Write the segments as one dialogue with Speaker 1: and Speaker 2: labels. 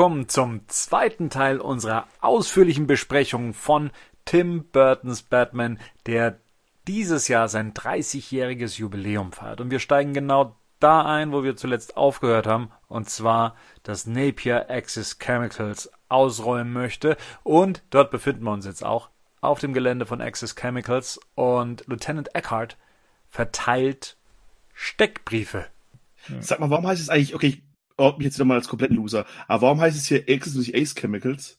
Speaker 1: Willkommen zum zweiten Teil unserer ausführlichen Besprechung von Tim Burtons Batman, der dieses Jahr sein 30-jähriges Jubiläum feiert. Und wir steigen genau da ein, wo wir zuletzt aufgehört haben, und zwar, dass Napier Axis Chemicals ausräumen möchte. Und dort befinden wir uns jetzt auch auf dem Gelände von Axis Chemicals und Lieutenant Eckhart verteilt Steckbriefe.
Speaker 2: Sag mal, warum heißt es eigentlich, okay, ich oh, mich jetzt wieder mal als komplett Loser, aber warum heißt es hier Axis und nicht Ace Chemicals?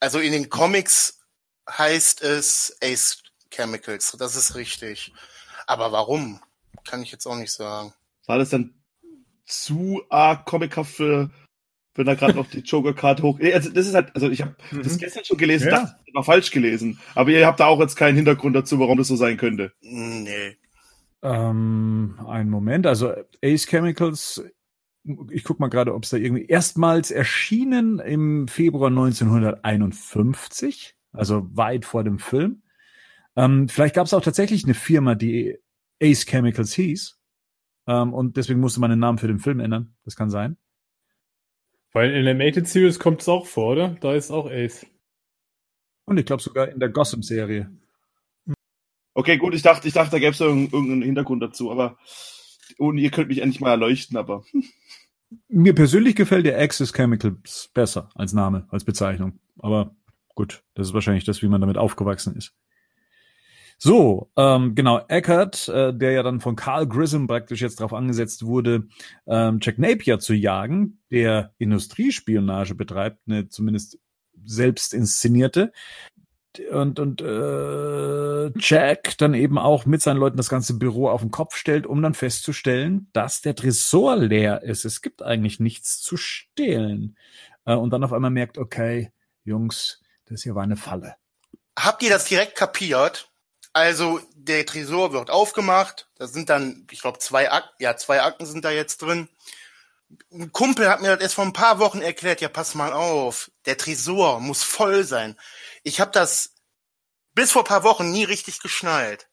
Speaker 3: Also in den Comics heißt es Ace Chemicals, das ist richtig. Aber warum? Kann ich jetzt auch nicht sagen.
Speaker 2: War das dann zu arg comichaft für, wenn da gerade noch die Joker-Karte hoch. Nee, Also das ist halt, also ich habe
Speaker 4: Mhm.
Speaker 2: das gestern schon gelesen,
Speaker 4: Ja.
Speaker 2: dachte, war falsch gelesen. Aber ihr habt da auch jetzt keinen Hintergrund dazu, warum das so sein könnte.
Speaker 3: Nee.
Speaker 4: Ähm, einen Moment, also Ace Chemicals, ich guck mal gerade, ob es da irgendwie erstmals erschienen im Februar 1951, also weit vor dem Film. Ähm, vielleicht gab es auch tatsächlich eine Firma, die Ace Chemicals hieß. Ähm, und deswegen musste man den Namen für den Film ändern. Das kann sein.
Speaker 5: Weil in der Animated Series kommt es auch vor, oder? Da ist auch Ace.
Speaker 4: Und ich glaube sogar in der Gotham-Serie.
Speaker 2: Okay, gut, ich dachte, ich dachte, da gäbe es irgendeinen Hintergrund dazu, aber und ihr könnt mich endlich mal erleuchten, aber
Speaker 4: Mir persönlich gefällt der Axis Chemicals besser als Name, als Bezeichnung. Aber gut, das ist wahrscheinlich das, wie man damit aufgewachsen ist. So, ähm, genau, Eckert, äh, der ja dann von Carl Grissom praktisch jetzt darauf angesetzt wurde, ähm, Jack Napier zu jagen, der Industriespionage betreibt, eine zumindest selbst inszenierte. Und, und äh, Jack dann eben auch mit seinen Leuten das ganze Büro auf den Kopf stellt, um dann festzustellen, dass der Tresor leer ist. Es gibt eigentlich nichts zu stehlen. Äh, und dann auf einmal merkt, okay, Jungs, das hier war eine Falle.
Speaker 3: Habt ihr das direkt kapiert? Also der Tresor wird aufgemacht. Da sind dann, ich glaube, zwei Akten, ja, zwei Akten sind da jetzt drin. Ein Kumpel hat mir das erst vor ein paar Wochen erklärt. Ja, pass mal auf, der Tresor muss voll sein. Ich habe das bis vor ein paar Wochen nie richtig geschnallt.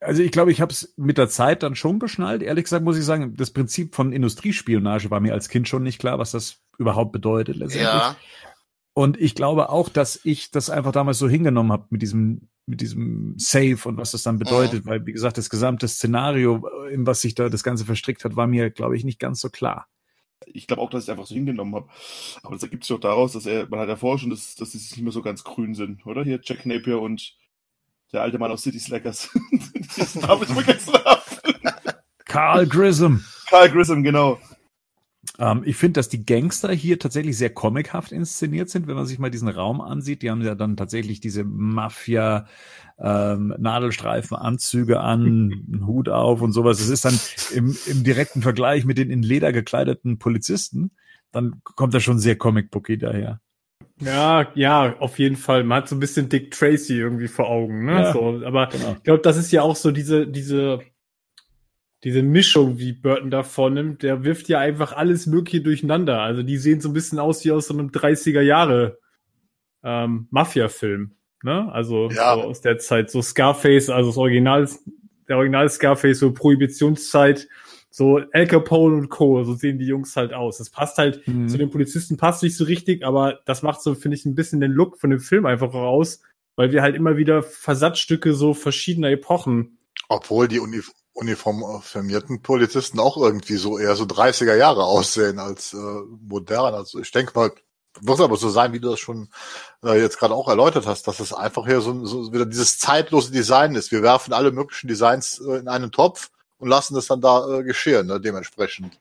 Speaker 4: Also ich glaube, ich habe es mit der Zeit dann schon geschnallt. Ehrlich gesagt muss ich sagen, das Prinzip von Industriespionage war mir als Kind schon nicht klar, was das überhaupt bedeutet letztendlich.
Speaker 3: Ja.
Speaker 4: Und ich glaube auch, dass ich das einfach damals so hingenommen habe mit diesem mit diesem Safe und was das dann bedeutet, weil wie gesagt, das gesamte Szenario, in was sich da das Ganze verstrickt hat, war mir, glaube ich, nicht ganz so klar.
Speaker 2: Ich glaube auch, dass ich es einfach so hingenommen habe. Aber das ergibt sich doch daraus, dass er, man hat ja vorher schon, dass, dass sie nicht mehr so ganz grün sind, oder? Hier Jack Napier und der alte Mann aus City Slackers. Diesen Namen ich vergessen habe.
Speaker 4: Carl Grissom.
Speaker 2: Carl Grissom, genau.
Speaker 4: Ähm, ich finde, dass die Gangster hier tatsächlich sehr comichaft inszeniert sind, wenn man sich mal diesen Raum ansieht. Die haben ja dann tatsächlich diese Mafia ähm, Nadelstreifen Anzüge an, einen Hut auf und sowas. Es ist dann im, im direkten Vergleich mit den in Leder gekleideten Polizisten, dann kommt er schon sehr comic-booky daher.
Speaker 5: Ja, ja, auf jeden Fall. Man hat so ein bisschen Dick Tracy irgendwie vor Augen, ne?
Speaker 4: Ja,
Speaker 5: so, aber
Speaker 4: genau.
Speaker 5: ich glaube, das ist ja auch so diese, diese, diese Mischung, wie Burton da vornimmt. Der wirft ja einfach alles Mögliche durcheinander. Also die sehen so ein bisschen aus wie aus so einem 30er Jahre ähm, Mafia-Film, ne? Also
Speaker 3: Ja.
Speaker 5: so aus der Zeit, so Scarface, also das Original, der Original Scarface, so Prohibitionszeit, so Al Capone und Co. So sehen die Jungs halt aus. Das passt halt
Speaker 4: Mhm.
Speaker 5: zu den Polizisten passt nicht so richtig, aber das macht so, finde ich, ein bisschen den Look von dem Film einfach raus, weil wir halt immer wieder Versatzstücke so verschiedener Epochen.
Speaker 6: Obwohl die Uni uniformierten Polizisten auch irgendwie so eher so 30er Jahre aussehen als äh, modern. Also ich denke mal, wird aber so sein, wie du das schon äh, jetzt gerade auch erläutert hast, dass es einfach hier so, so wieder dieses zeitlose Design ist. Wir werfen alle möglichen Designs äh, in einen Topf und lassen das dann da äh, geschehen, ne, dementsprechend.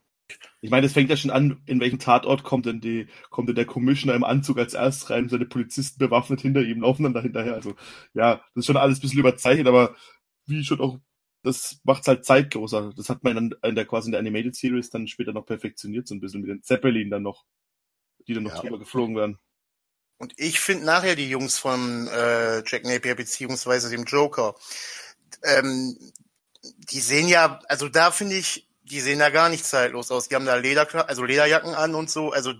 Speaker 2: Ich meine, es fängt ja schon an, in welchem Tatort kommt denn die, kommt denn der Commissioner im Anzug als erstes rein, seine Polizisten bewaffnet hinter ihm, laufen dann da hinterher. Also, ja, das ist schon alles ein bisschen überzeichnet, aber wie schon auch, das macht's halt zeitlos. Also, das hat man dann in der quasi in der Animated Series dann später noch perfektioniert, so ein bisschen mit den Zeppelin dann noch, die dann noch
Speaker 6: Ja.
Speaker 2: drüber geflogen werden.
Speaker 3: Und ich finde nachher die Jungs von äh, Jack Napier beziehungsweise dem Joker, ähm, die sehen ja, also da finde ich, die sehen da gar nicht zeitlos aus. Die haben da Leder, also Lederjacken an und so. Also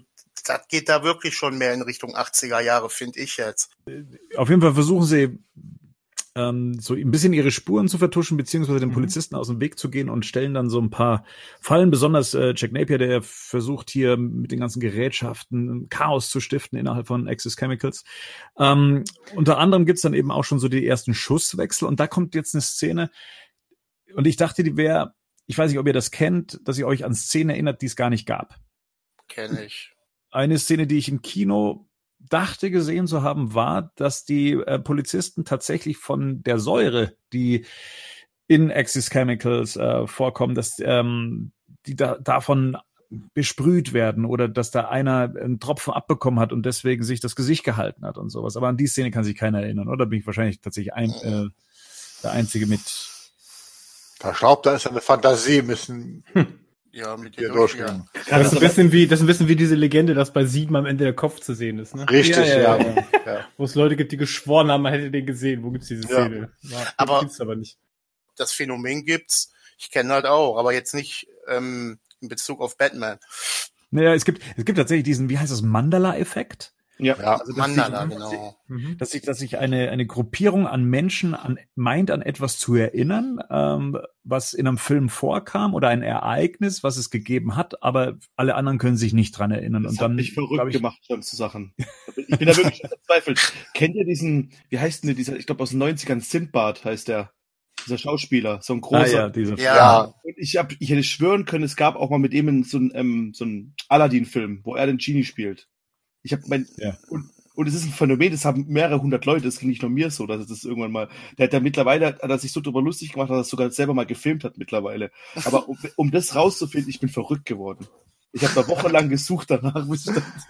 Speaker 3: das geht da wirklich schon mehr in Richtung 80er Jahre, finde ich jetzt.
Speaker 4: Auf jeden Fall versuchen sie ähm, so ein bisschen ihre Spuren zu vertuschen, beziehungsweise den
Speaker 5: Mhm.
Speaker 4: Polizisten aus dem Weg zu gehen und stellen dann so ein paar Fallen, besonders äh, Jack Napier, der versucht hier mit den ganzen Gerätschaften Chaos zu stiften innerhalb von Axis Chemicals. Ähm, unter anderem gibt's dann eben auch schon so die ersten Schusswechsel und da kommt jetzt eine Szene und ich dachte, die wäre, ich weiß nicht, ob ihr das kennt, dass ihr euch an Szenen erinnert, die es gar nicht gab.
Speaker 3: Kenne ich.
Speaker 4: Eine Szene, die ich im Kino dachte gesehen zu haben, war, dass die äh, Polizisten tatsächlich von der Säure, die in Axis Chemicals äh, vorkommen, dass ähm, die da, davon besprüht werden oder dass da einer einen Tropfen abbekommen hat und deswegen sich das Gesicht gehalten hat und sowas. Aber an die Szene kann sich keiner erinnern, oder? Bin ich wahrscheinlich tatsächlich ein, äh, der Einzige mit.
Speaker 6: Da schraubt, da ist eine Fantasie, müssen
Speaker 3: Ja, mit
Speaker 6: wir
Speaker 3: dir
Speaker 6: durchgehen.
Speaker 5: Das ist, ein bisschen wie, das ist ein bisschen wie diese Legende, dass bei Sieben am Ende der Kopf zu sehen ist, ne?
Speaker 6: Richtig,
Speaker 4: Ja,
Speaker 6: ja.
Speaker 4: ja,
Speaker 6: ja.
Speaker 5: Wo es Leute gibt, die geschworen haben, man hätte den gesehen. Wo gibt's diese
Speaker 6: Ja.
Speaker 5: Szene? Ja,
Speaker 3: Aber-
Speaker 5: gibt's aber nicht.
Speaker 3: Das Phänomen gibt's. Ich kenne halt auch, aber jetzt nicht ähm, in Bezug auf Batman.
Speaker 4: Naja, es gibt, es gibt tatsächlich diesen, wie heißt das, Mandala-Effekt?
Speaker 2: Ja.
Speaker 6: ja.
Speaker 4: Also, dass
Speaker 3: Mandala,
Speaker 4: sich-
Speaker 3: genau.
Speaker 5: Mhm.
Speaker 4: dass sich, dass sich eine, eine Gruppierung an Menschen an, meint, an etwas zu erinnern, ähm, was in einem Film vorkam oder ein Ereignis, was es gegeben hat, aber alle anderen können sich nicht dran erinnern.
Speaker 2: Das
Speaker 4: und
Speaker 2: hat
Speaker 4: dann,
Speaker 2: mich verrückt
Speaker 4: ich,
Speaker 2: gemacht schon zu Sachen. Ich bin da wirklich verzweifelt. Kennt ihr diesen, wie heißt denn der, dieser, ich glaube aus den 90ern, Sindbad heißt der, dieser Schauspieler, so ein
Speaker 4: Ah,
Speaker 2: großer.
Speaker 4: ja, diese,
Speaker 3: Ja.
Speaker 6: Ja.
Speaker 2: Und ich, hab, ich hätte schwören können, es gab auch mal mit ihm so einen ähm, so einen Aladdin-Film, wo er den Genie spielt. Ich habe mein
Speaker 4: Ja.
Speaker 2: und, und es ist ein Phänomen, das haben mehrere hundert Leute, das ging nicht nur mir so, dass es das irgendwann mal. Der hat ja mittlerweile, hat er sich so drüber lustig gemacht, dass er es sogar selber mal gefilmt hat mittlerweile. Aber um, um das rauszufinden, ich bin verrückt geworden. Ich habe da wochenlang gesucht danach,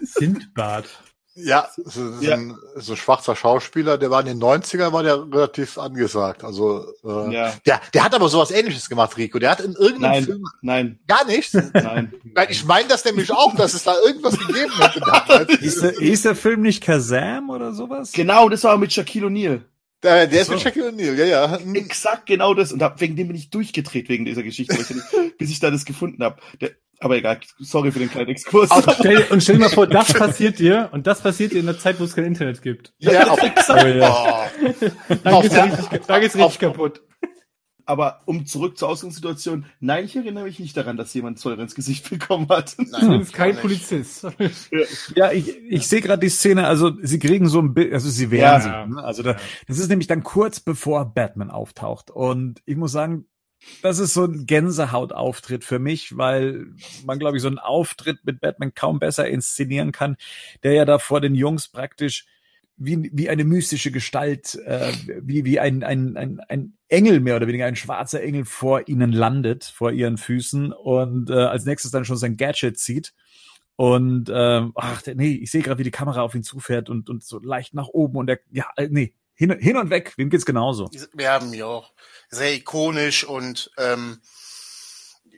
Speaker 5: Sindbad.
Speaker 6: Ja, es ist
Speaker 2: Ja.
Speaker 6: ein so ein schwarzer Schauspieler, der war in den 90ern, war der relativ angesagt. Also äh,
Speaker 2: Ja.
Speaker 6: der, der hat aber sowas ähnliches gemacht, Rico. Der hat in irgendeinem
Speaker 2: Nein,
Speaker 6: Film
Speaker 2: nein,
Speaker 6: gar nichts.
Speaker 2: nein.
Speaker 6: Ich meine das nämlich auch, dass es da irgendwas gegeben hätte damals.
Speaker 4: Ist der, ist der Film nicht Kazam oder sowas?
Speaker 2: Genau, das war mit Shaquille O'Neal.
Speaker 6: Der, der ist mit
Speaker 4: So.
Speaker 6: Shaquille O'Neal, ja, ja. Hm.
Speaker 2: Exakt genau das. Und hab, wegen dem bin ich durchgedreht wegen dieser Geschichte, ich bis ich da das gefunden habe. Aber egal, sorry für den kleinen Exkurs.
Speaker 5: Und stell, und stell dir mal vor, das passiert dir und das passiert dir in der Zeit, wo es kein Internet gibt.
Speaker 6: Ja, auf,
Speaker 4: Oh, ja.
Speaker 6: oh.
Speaker 5: Da
Speaker 6: Auf
Speaker 5: geht's richtig, da geht's richtig kaputt.
Speaker 2: Aber um zurück zur Ausgangssituation, nein, ich erinnere mich nicht daran, dass jemand Säure ins Gesicht bekommen hat.
Speaker 3: Nein,
Speaker 5: bist kein
Speaker 3: gar nicht.
Speaker 5: Polizist.
Speaker 4: Ja, ich, ich sehe gerade die Szene, also sie kriegen so ein Bild, also sie wehren
Speaker 5: Ja.
Speaker 4: sich. Ne? Also da, das ist nämlich dann kurz bevor Batman auftaucht. Und ich muss sagen, das ist so ein Gänsehautauftritt für mich, weil man, glaube ich, so einen Auftritt mit Batman kaum besser inszenieren kann, der ja da vor den Jungs praktisch wie, wie eine mystische Gestalt, äh, wie, wie ein, ein, ein, ein Engel mehr oder weniger, ein schwarzer Engel vor ihnen landet, vor ihren Füßen und äh, als nächstes dann schon sein Gadget zieht. Und ähm, ach, nee, ich sehe gerade, wie die Kamera auf ihn zufährt und, und so leicht nach oben und der, ja, äh, nee, hin, hin und weg, wem geht's genauso?
Speaker 3: Wir haben ja auch sehr ikonisch und ähm,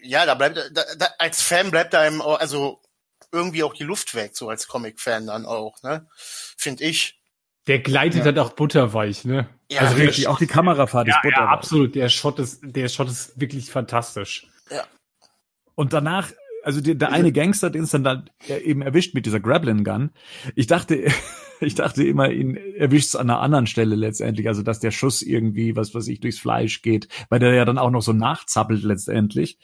Speaker 3: ja, da bleibt da, da, als Fan bleibt da einem also irgendwie auch die Luft weg, so als Comic-Fan dann auch, ne? Finde ich.
Speaker 5: Der gleitet halt auch butterweich, ne?
Speaker 3: Ja,
Speaker 5: also
Speaker 4: Richtig, auch die Kamerafahrt ist
Speaker 5: Ja, ja,
Speaker 4: butterweich.
Speaker 5: absolut. Der Shot ist, der Shot ist wirklich fantastisch.
Speaker 4: Und danach, also der, der eine Gangster, den es dann da eben erwischt mit dieser Grappling Gun, ich dachte, ich dachte immer, ihn erwischt es an einer anderen Stelle letztendlich, also dass der Schuss irgendwie, was weiß ich, durchs Fleisch geht, weil der ja dann auch noch so nachzappelt letztendlich.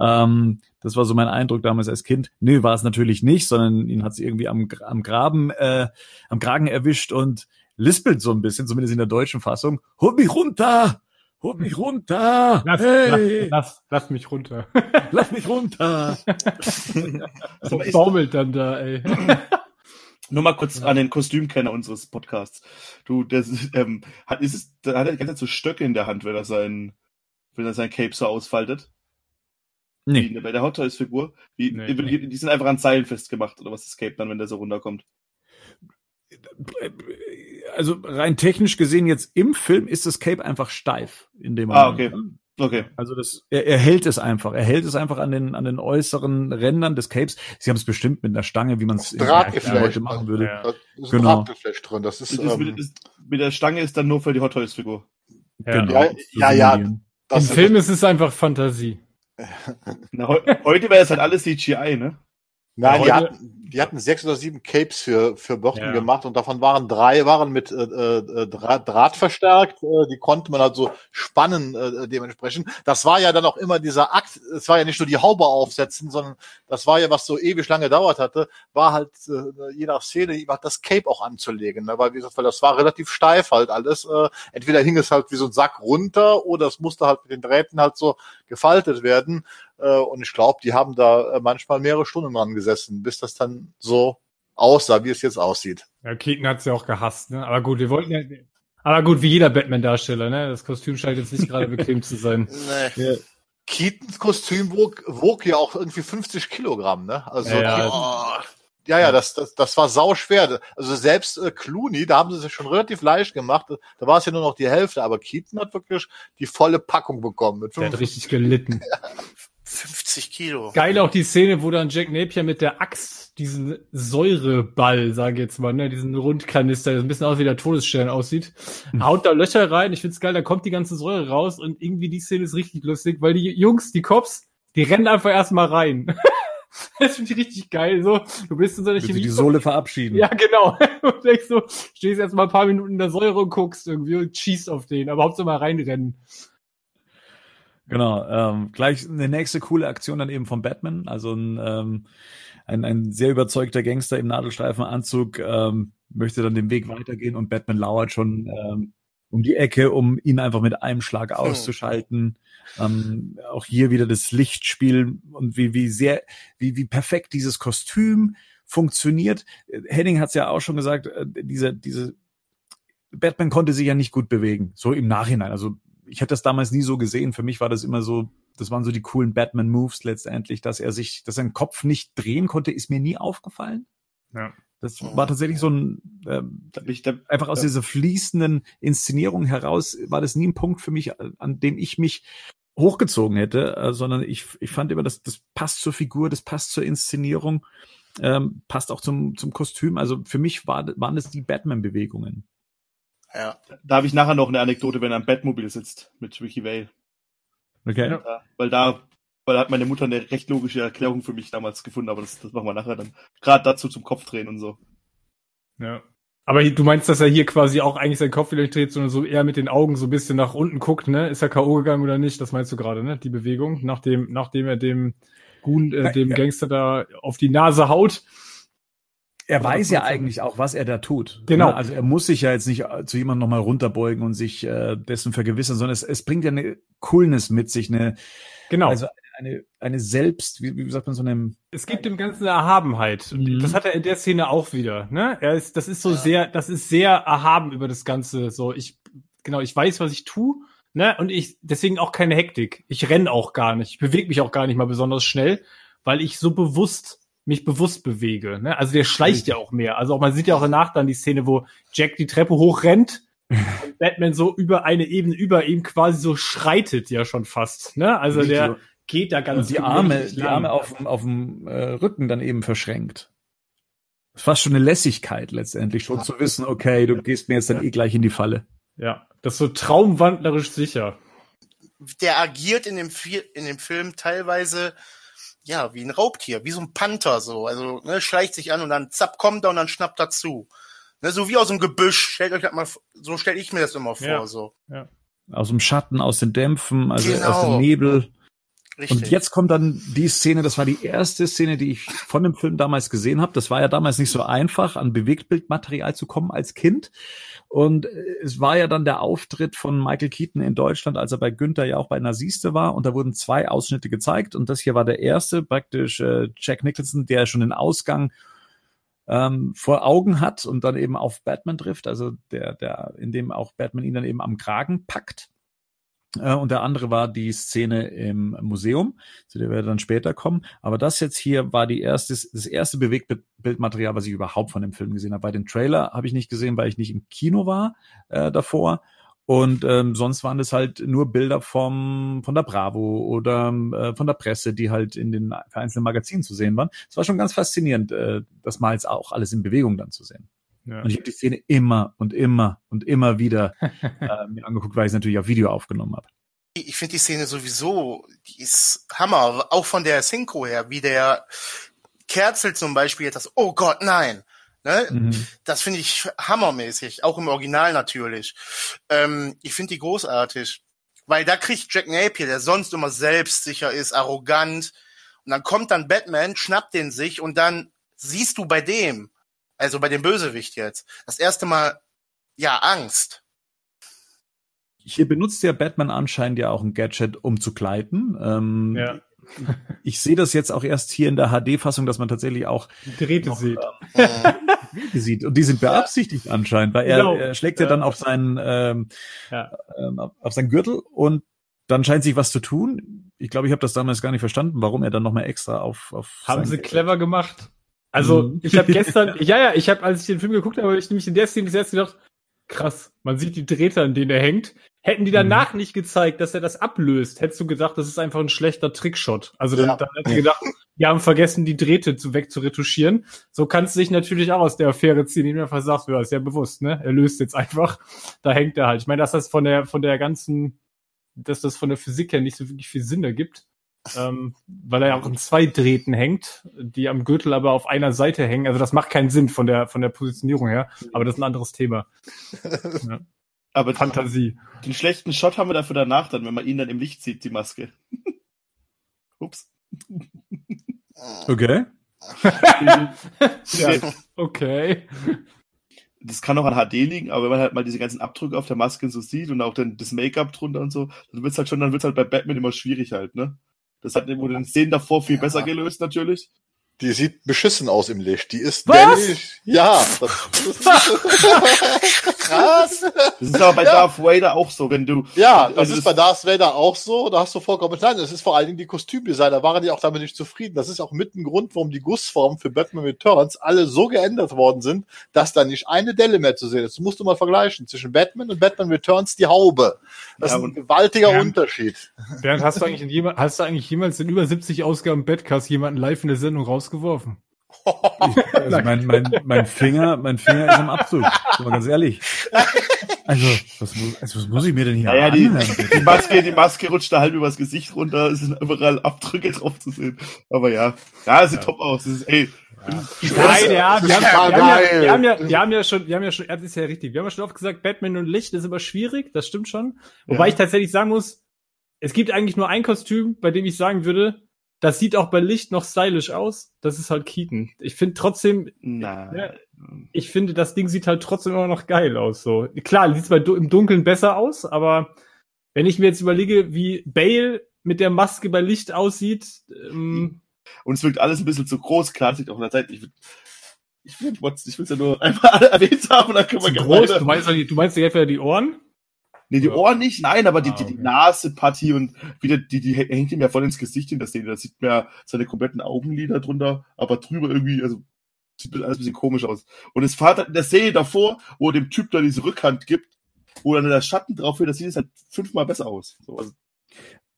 Speaker 4: Ähm, das war so mein Eindruck damals als Kind. Nö, war es natürlich nicht, sondern ihn hat es irgendwie am, am Graben, äh, am Kragen erwischt und lispelt so ein bisschen, zumindest in der deutschen Fassung. Hol mich runter! Hol mich runter!
Speaker 5: Lass,
Speaker 4: hey,
Speaker 5: lass, lass, lass mich runter.
Speaker 4: lass mich runter!
Speaker 2: Ist-
Speaker 5: Baumelt dann da, ey.
Speaker 2: Nur mal kurz an den Kostümkenner unseres Podcasts. Du, das ähm, hat, ist es, da hat er die ganze Zeit so Stöcke in der Hand, wenn er sein, wenn er sein Cape so ausfaltet.
Speaker 4: Nee.
Speaker 2: Wie bei der Hot Toys Figur. Wie,
Speaker 5: Nee,
Speaker 2: die, die sind einfach an Seilen festgemacht, oder was das Cape dann, wenn der so runterkommt.
Speaker 4: Also rein technisch gesehen jetzt im Film ist das Cape einfach steif in dem
Speaker 2: Ah,
Speaker 4: Moment.
Speaker 2: okay. Okay.
Speaker 4: Also das, er, er hält es einfach. Er hält es einfach an den, an den äußeren Rändern des Capes. Sie haben es bestimmt mit einer Stange, wie man es heute machen würde.
Speaker 5: Ja.
Speaker 6: Da ist
Speaker 4: Genau.
Speaker 6: ein Drahtgeflecht drin. Das ist,
Speaker 2: das
Speaker 6: ähm,
Speaker 2: mit, das, mit der Stange ist dann nur für die Hot Toys Figur.
Speaker 5: Ja.
Speaker 4: Genau.
Speaker 6: Ja, ja, ja. das
Speaker 5: Im Film ist es einfach Fantasie.
Speaker 2: Na, heu, heute wäre es halt alles CGI, ne?
Speaker 6: Nein, die hatten, die hatten sechs oder sieben Capes für, für Burton
Speaker 5: Ja.
Speaker 6: gemacht und davon waren drei waren mit äh, äh, Draht, Draht verstärkt. Äh, die konnte man halt so spannen äh, dementsprechend. Das war ja dann auch immer dieser Akt. Es war ja nicht nur die Haube aufsetzen, sondern das war ja, was so ewig lange gedauert hatte, war halt äh, je nach Szene das Cape auch anzulegen. Ne? Weil, wie gesagt, weil das war relativ steif halt alles. Äh, entweder hing es halt wie so ein Sack runter oder es musste halt mit den Drähten halt so gefaltet werden. Äh, und ich glaube, die haben da äh, manchmal mehrere Stunden dran gesessen, bis das dann so aussah, wie es jetzt aussieht.
Speaker 5: Ja, Keaton hat's ja auch gehasst, ne? Aber gut, wir wollten ja. Aber gut, wie jeder Batman-Darsteller, ne? Das Kostüm scheint jetzt nicht gerade bequem zu sein.
Speaker 3: Nee.
Speaker 6: Keatons Kostüm wog, wog ja auch irgendwie 50 Kilogramm, ne? Also
Speaker 5: Ja, ja.
Speaker 3: Oh,
Speaker 6: ja, ja, das, das, das war sau schwer. Also selbst äh, Clooney, da haben sie sich schon relativ leicht gemacht. Da war es ja nur noch die Hälfte, aber Keaton hat wirklich die volle Packung bekommen. Mit
Speaker 5: Der hat
Speaker 6: 5,
Speaker 5: richtig gelitten.
Speaker 3: 50 Kilo.
Speaker 5: Geil auch die Szene, wo dann Jack Napier mit der Axt diesen Säureball, sage ich jetzt mal, ne, diesen Rundkanister, der so ein bisschen aus wie der Todesstern aussieht, haut da Löcher rein. Ich find's geil, da kommt die ganze Säure raus und irgendwie die Szene ist richtig lustig, weil die Jungs, die Cops, die rennen einfach erstmal rein. das finde ich richtig geil. So, du bist in so einer
Speaker 4: sie die
Speaker 5: Chemie.
Speaker 4: Sohle verabschieden.
Speaker 5: Ja, genau. Und denkst so, stehst jetzt mal ein paar Minuten in der Säure und guckst irgendwie und schießt auf den, aber hauptsache mal reinrennen.
Speaker 4: Genau, ähm, gleich eine nächste coole Aktion dann eben von Batman, also ein, ähm, ein, ein sehr überzeugter Gangster im Nadelstreifenanzug ähm, möchte dann den Weg weitergehen und Batman lauert schon ähm, um die Ecke, um ihn einfach mit einem Schlag auszuschalten. Ähm, auch hier wieder das Lichtspiel und wie, wie sehr, wie, wie perfekt dieses Kostüm funktioniert. Henning hat es ja auch schon gesagt, äh, diese, diese Batman konnte sich ja nicht gut bewegen, so im Nachhinein. Also ich hätte das damals nie so gesehen. Für mich war das immer so, das waren so die coolen Batman-Moves letztendlich, dass er sich, dass sein Kopf nicht drehen konnte, ist mir nie aufgefallen.
Speaker 5: Ja.
Speaker 4: Das war tatsächlich so ein, ähm,
Speaker 2: ich, da,
Speaker 4: einfach aus dieser fließenden Inszenierung heraus war das nie ein Punkt für mich, an dem ich mich hochgezogen hätte, äh, sondern ich, ich fand immer, das, das passt zur Figur, das passt zur Inszenierung, ähm, passt auch zum, zum Kostüm. Also für mich war, waren das die Batman-Bewegungen.
Speaker 3: Ja.
Speaker 2: da habe ich nachher noch eine Anekdote, wenn er am Batmobil sitzt mit Ricky Vale.
Speaker 4: Okay.
Speaker 5: Ja.
Speaker 2: Weil da, weil da hat meine Mutter eine recht logische Erklärung für mich damals gefunden, aber das, das machen wir nachher dann. Gerade dazu zum Kopfdrehen und so.
Speaker 5: Ja. Aber du meinst, dass er hier quasi auch eigentlich seinen Kopf wieder nicht dreht, sondern so eher mit den Augen so ein bisschen nach unten guckt, ne? Ist er K.O. gegangen oder nicht? Das meinst du gerade, ne? Die Bewegung, nachdem, nachdem er dem Goon, äh, dem
Speaker 4: Ja.
Speaker 5: Gangster da auf die Nase haut.
Speaker 4: Er weiß ja eigentlich auch, was er da tut.
Speaker 5: Genau.
Speaker 4: Also er muss sich ja jetzt nicht äh, zu jemandem nochmal runterbeugen und sich äh, dessen vergewissern, sondern es, es bringt ja eine Coolness mit sich, eine,
Speaker 5: Genau.
Speaker 4: also eine, eine Selbst, wie, wie sagt man so eine,
Speaker 5: es gibt dem Ganzen eine Erhabenheit.
Speaker 4: Mhm.
Speaker 5: Das hat er in der Szene auch wieder, ne? Er ist, das ist so sehr, das ist sehr erhaben über das Ganze. So, ich, genau, ich weiß, was ich tue, ne? Und ich, deswegen auch keine Hektik. Ich renn auch gar nicht. Ich bewege mich auch gar nicht mal besonders schnell, weil ich so bewusst mich bewusst bewege. Ne? Also der schleicht ja auch mehr. Also auch man sieht ja auch danach dann die Szene, wo Jack die Treppe hochrennt und Batman so über eine Ebene über ihm quasi so schreitet ja schon fast. Ne? Also der geht da ganz
Speaker 4: und die Arme,
Speaker 5: gemütlich
Speaker 4: die
Speaker 5: lang.
Speaker 4: Arme auf, dem- auf dem äh, Rücken dann eben verschränkt. Das ist fast schon eine Lässigkeit letztendlich, schon zu wissen, okay, du gehst mir jetzt dann eh gleich in die Falle.
Speaker 5: Ja, das ist so traumwandlerisch sicher.
Speaker 3: Der agiert in dem, Fi- in dem Film teilweise ja, wie ein Raubtier, wie so ein Panther so. Also, ne, schleicht sich an und dann zapp kommt er und dann schnappt er zu. Ne, so wie aus dem Gebüsch. Stellt euch das mal, so stelle ich mir das immer vor,
Speaker 5: Ja.
Speaker 3: so.
Speaker 4: Aus dem Schatten, aus den Dämpfen, also
Speaker 3: Genau.
Speaker 4: aus dem Nebel.
Speaker 3: Richtig.
Speaker 4: Und jetzt kommt dann die Szene, das war die erste Szene, die ich von dem Film damals gesehen habe. Das war ja damals nicht so einfach, an Bewegtbildmaterial zu kommen als Kind. Und äh, es war ja dann der Auftritt von Michael Keaton in Deutschland, als er bei Günther ja auch bei Nasiste war. Und da wurden zwei Ausschnitte gezeigt. Und das hier war der erste, praktisch äh, Jack Nicholson, der schon den Ausgang ähm, vor Augen hat und dann eben auf Batman trifft. Also der, der, in dem auch Batman ihn dann eben am Kragen packt. Äh, Und der andere war die Szene im Museum, zu der wir dann später kommen. Aber das jetzt hier war die erste, das erste Bewegtbildmaterial, was ich überhaupt von dem Film gesehen habe. Bei den Trailer habe ich nicht gesehen, weil ich nicht im Kino war äh, davor. Und ähm, sonst waren es halt nur Bilder vom von der Bravo oder äh, von der Presse, die halt in den vereinzelten Magazinen zu sehen waren. Es war schon ganz faszinierend, äh, das mal jetzt auch alles in Bewegung dann zu sehen.
Speaker 5: Ja.
Speaker 4: Und ich habe die Szene immer und immer und immer wieder äh, mir angeguckt, weil ich es natürlich auf Video aufgenommen habe.
Speaker 3: ich finde die Szene sowieso, die ist Hammer, auch von der Synchro her, wie der Kerzel zum Beispiel jetzt das, oh Gott, nein. Ne?
Speaker 4: Mhm.
Speaker 3: Das finde ich hammermäßig, auch im Original natürlich. Ähm, ich finde die großartig. Weil da kriegt Jack Napier, der sonst immer selbstsicher ist, arrogant, und dann kommt dann Batman, schnappt den sich und dann siehst du bei dem, also bei dem Bösewicht jetzt, das erste Mal, ja, Angst.
Speaker 4: Hier benutzt ja Batman anscheinend ja auch ein Gadget, um zu gleiten. Ähm,
Speaker 5: Ja.
Speaker 4: Ich sehe das jetzt auch erst hier in der HD-Fassung, dass man tatsächlich auch
Speaker 5: Drähte sieht.
Speaker 3: Äh,
Speaker 4: Wege sieht. Und die sind beabsichtigt anscheinend, weil er,
Speaker 5: Genau.
Speaker 4: er schlägt ja,
Speaker 5: Ja.
Speaker 4: dann auf seinen, ähm,
Speaker 5: Ja.
Speaker 4: ähm, auf seinen Gürtel und dann scheint sich was zu tun. Ich glaube, ich habe das damals gar nicht verstanden, warum er dann nochmal extra auf, auf
Speaker 5: Haben sie clever gemacht. Also,
Speaker 4: Mhm.
Speaker 5: ich habe gestern, ja, ja, ich habe, als ich den Film geguckt habe, habe ich nämlich in der Szene gesetzt gedacht, krass, man sieht die Drähte, an denen er hängt. Hätten die danach nicht gezeigt, dass er das ablöst, hättest du gedacht, das ist einfach ein schlechter Trickshot. Also dann,
Speaker 6: Ja.
Speaker 5: dann hättest du gedacht, die haben vergessen, die Drähte zu wegzuretuschieren. So kannst du dich natürlich auch aus der Affäre ziehen, indem du einfach sagst, ja, ist ja bewusst, ne? Er löst jetzt einfach. Da hängt er halt. Ich meine, dass das von der, von der ganzen, dass das von der Physik her nicht so wirklich viel Sinn ergibt. Ähm, weil er ja auch in zwei Drähten hängt, die am Gürtel aber auf einer Seite hängen. Also das macht keinen Sinn von der, von der Positionierung her. Aber das ist ein anderes Thema.
Speaker 2: Aber
Speaker 5: Fantasie.
Speaker 2: den schlechten Shot haben wir dafür danach dann, wenn man ihn dann im Licht sieht, die Maske. Ups.
Speaker 4: Okay.
Speaker 5: Ja, okay.
Speaker 2: Das kann auch an HD liegen, aber wenn man halt mal diese ganzen Abdrücke auf der Maske so sieht und auch dann das Make-up drunter und so, dann wird's halt schon, dann wird's halt bei Batman immer schwierig halt, ne? Das hat wurde in den Szenen davor viel besser gelöst natürlich.
Speaker 6: Die sieht beschissen aus im Licht. Die ist
Speaker 5: Was?
Speaker 6: nämlich- Ja. Das,
Speaker 3: Krass.
Speaker 2: Das ist aber bei
Speaker 6: Ja.
Speaker 2: Darth Vader auch so, wenn du
Speaker 6: ja, das
Speaker 2: Also
Speaker 6: ist
Speaker 2: das-
Speaker 6: bei Darth Vader auch so. Da hast du vollkommen recht. Es ist vor allen Dingen die Kostümdesigner waren die auch damit nicht zufrieden. Das ist auch mit ein Grund, warum die Gussformen für Batman Returns alle so geändert worden sind, dass da nicht eine Delle mehr zu sehen ist. Das musst du mal vergleichen zwischen Batman und Batman Returns die Haube. Das
Speaker 2: Ja,
Speaker 6: ist ein gewaltiger
Speaker 5: Ja.
Speaker 6: Unterschied.
Speaker 5: Bernd, hast du eigentlich in jemand, hast du eigentlich jemals in über 70 Ausgaben Badcast jemanden live in der Sendung rausgeworfen?
Speaker 4: Also mein, mein, mein Finger, mein Finger ist am Abzug. Wir ganz ehrlich. Also, was, also, was muss ich mir denn hier
Speaker 2: Naja, die, die Maske, die Maske rutscht da halb übers Gesicht runter, es sind überall Abdrücke drauf zu sehen. Aber ja, ja, es sieht top aus. Das ist, ey,
Speaker 5: Nein, ja, ja, wir haben ja, wir haben ja schon, wir haben ja schon, das ist ja richtig, wir haben ja schon oft gesagt, Batman und Licht ist immer schwierig, das stimmt schon. Wobei
Speaker 2: Ja.
Speaker 5: ich tatsächlich sagen muss, es gibt eigentlich nur ein Kostüm, bei dem ich sagen würde, das sieht auch bei Licht noch stylisch aus. Das ist halt Keaton. Ich finde trotzdem,
Speaker 2: na,
Speaker 5: Ja. ich finde, das Ding sieht halt trotzdem immer noch geil aus. So klar, sieht bei du- im Dunkeln besser aus, aber wenn ich mir jetzt überlege, wie Bale mit der Maske bei Licht aussieht, ähm,
Speaker 2: Und es wirkt alles ein bisschen zu groß, klar, es liegt auch in der Zeit. Ich, will- ich will ich will's ja nur einmal erwähnt haben, dann können wir
Speaker 5: groß. Du meinst, du meinst ja die Ohren?
Speaker 2: Nee, die
Speaker 5: Ja.
Speaker 2: Ohren nicht, nein, aber die,
Speaker 5: Ah,
Speaker 2: die, die
Speaker 5: okay.
Speaker 2: Nasepartie und wieder, die, die hängt ihm ja voll ins Gesicht in der Szene. Da sieht man ja seine kompletten Augenlider drunter, aber drüber irgendwie, also, sieht alles ein bisschen komisch aus. Und es fährt halt in der Szene davor, wo er dem Typ da diese Rückhand gibt, wo dann der Schatten drauf wird, das sieht es halt fünfmal besser aus. So, also,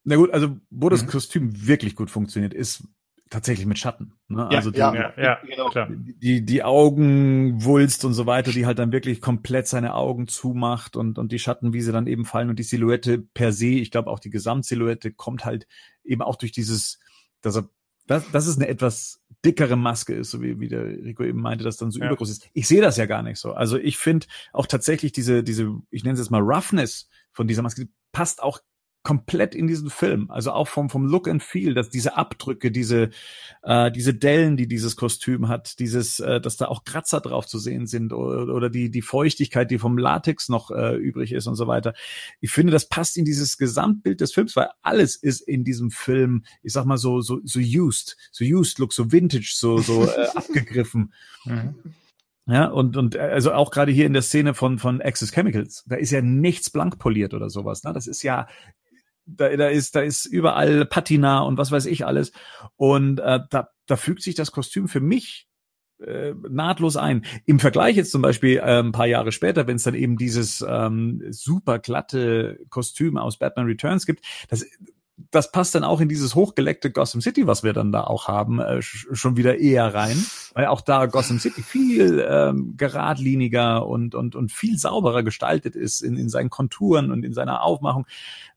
Speaker 4: Na gut, also wo das
Speaker 5: Mhm.
Speaker 4: Kostüm wirklich gut funktioniert, ist tatsächlich mit Schatten. Ne?
Speaker 2: Ja,
Speaker 4: also die,
Speaker 6: ja.
Speaker 5: ja,
Speaker 2: genau.
Speaker 4: die, die Augenwulst und so weiter, die halt dann wirklich komplett seine Augen zumacht und, und die Schatten, wie sie dann eben fallen und die Silhouette per se, ich glaube auch die Gesamtsilhouette kommt halt eben auch durch dieses, dass er, dass, dass es eine etwas dickere Maske ist, so wie, wie der Rico eben meinte, dass dann so
Speaker 5: Ja.
Speaker 4: übergroß ist. Ich sehe das ja gar nicht so. Also ich finde auch tatsächlich diese, diese, ich nenne es jetzt mal Roughness von dieser Maske, die passt auch komplett in diesen Film. Also auch vom, vom Look and Feel, dass diese Abdrücke, diese, äh, diese Dellen, die dieses Kostüm hat, dieses, äh, dass da auch Kratzer drauf zu sehen sind oder, oder die, die Feuchtigkeit, die vom Latex noch äh, übrig ist und so weiter. Ich finde, das passt in dieses Gesamtbild des Films, weil alles ist in diesem Film, ich sag mal so, so, so used, so used Look, so vintage, so, so äh, abgegriffen. Ja, und, und äh, also auch gerade hier in der Szene von, von Access Chemicals, da ist ja nichts blank poliert oder sowas. Ne? Das ist ja, da, da ist, da ist überall Patina und was weiß ich alles. Und äh, da, da fügt sich das Kostüm für mich äh, nahtlos ein. Im Vergleich jetzt zum Beispiel äh, ein paar Jahre später, wenn es dann eben dieses ähm, super glatte Kostüm aus Batman Returns gibt, das, das passt dann auch in dieses hochgeleckte Gotham City, was wir dann da auch haben, äh, sch- schon wieder eher rein, weil auch da Gotham City viel ähm, geradliniger und, und, und viel sauberer gestaltet ist in, in seinen Konturen und in seiner Aufmachung,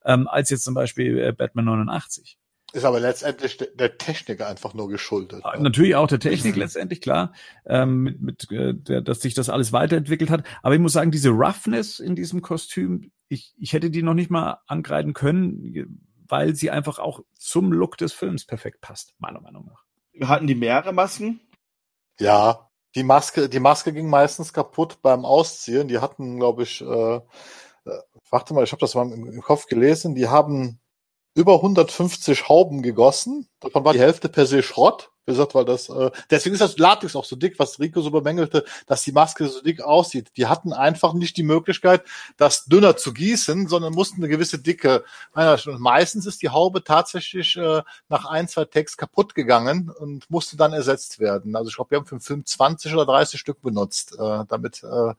Speaker 4: ähm, als jetzt zum Beispiel äh, Batman 89.
Speaker 6: Ist aber letztendlich de- der Techniker einfach nur geschuldet. ne?
Speaker 4: Natürlich auch der Technik letztendlich, klar, ähm, mit, mit, äh, der, dass sich das alles weiterentwickelt hat. Aber ich muss sagen, diese Roughness in diesem Kostüm, ich, ich hätte die noch nicht mal angreifen können, weil sie einfach auch zum Look des Films perfekt passt, meiner Meinung nach.
Speaker 2: Hatten die mehrere Masken?
Speaker 6: Ja, die Maske, die Maske ging meistens kaputt beim Ausziehen. Die hatten, glaube ich, äh, äh, warte mal, ich habe das mal im, im Kopf gelesen. Die haben über 150 Hauben gegossen. Davon war die Hälfte per se Schrott. Wie gesagt, weil das, äh, deswegen ist das Latex auch so dick, was Rico so bemängelte, dass die Maske so dick aussieht. Die hatten einfach nicht die Möglichkeit, das dünner zu gießen, sondern mussten eine gewisse Dicke. Und meistens ist die Haube tatsächlich äh, nach ein, zwei Takes kaputt gegangen und musste dann ersetzt werden. Also ich glaube, wir haben für den Film 20 oder 30 Stück benutzt, äh, damit äh,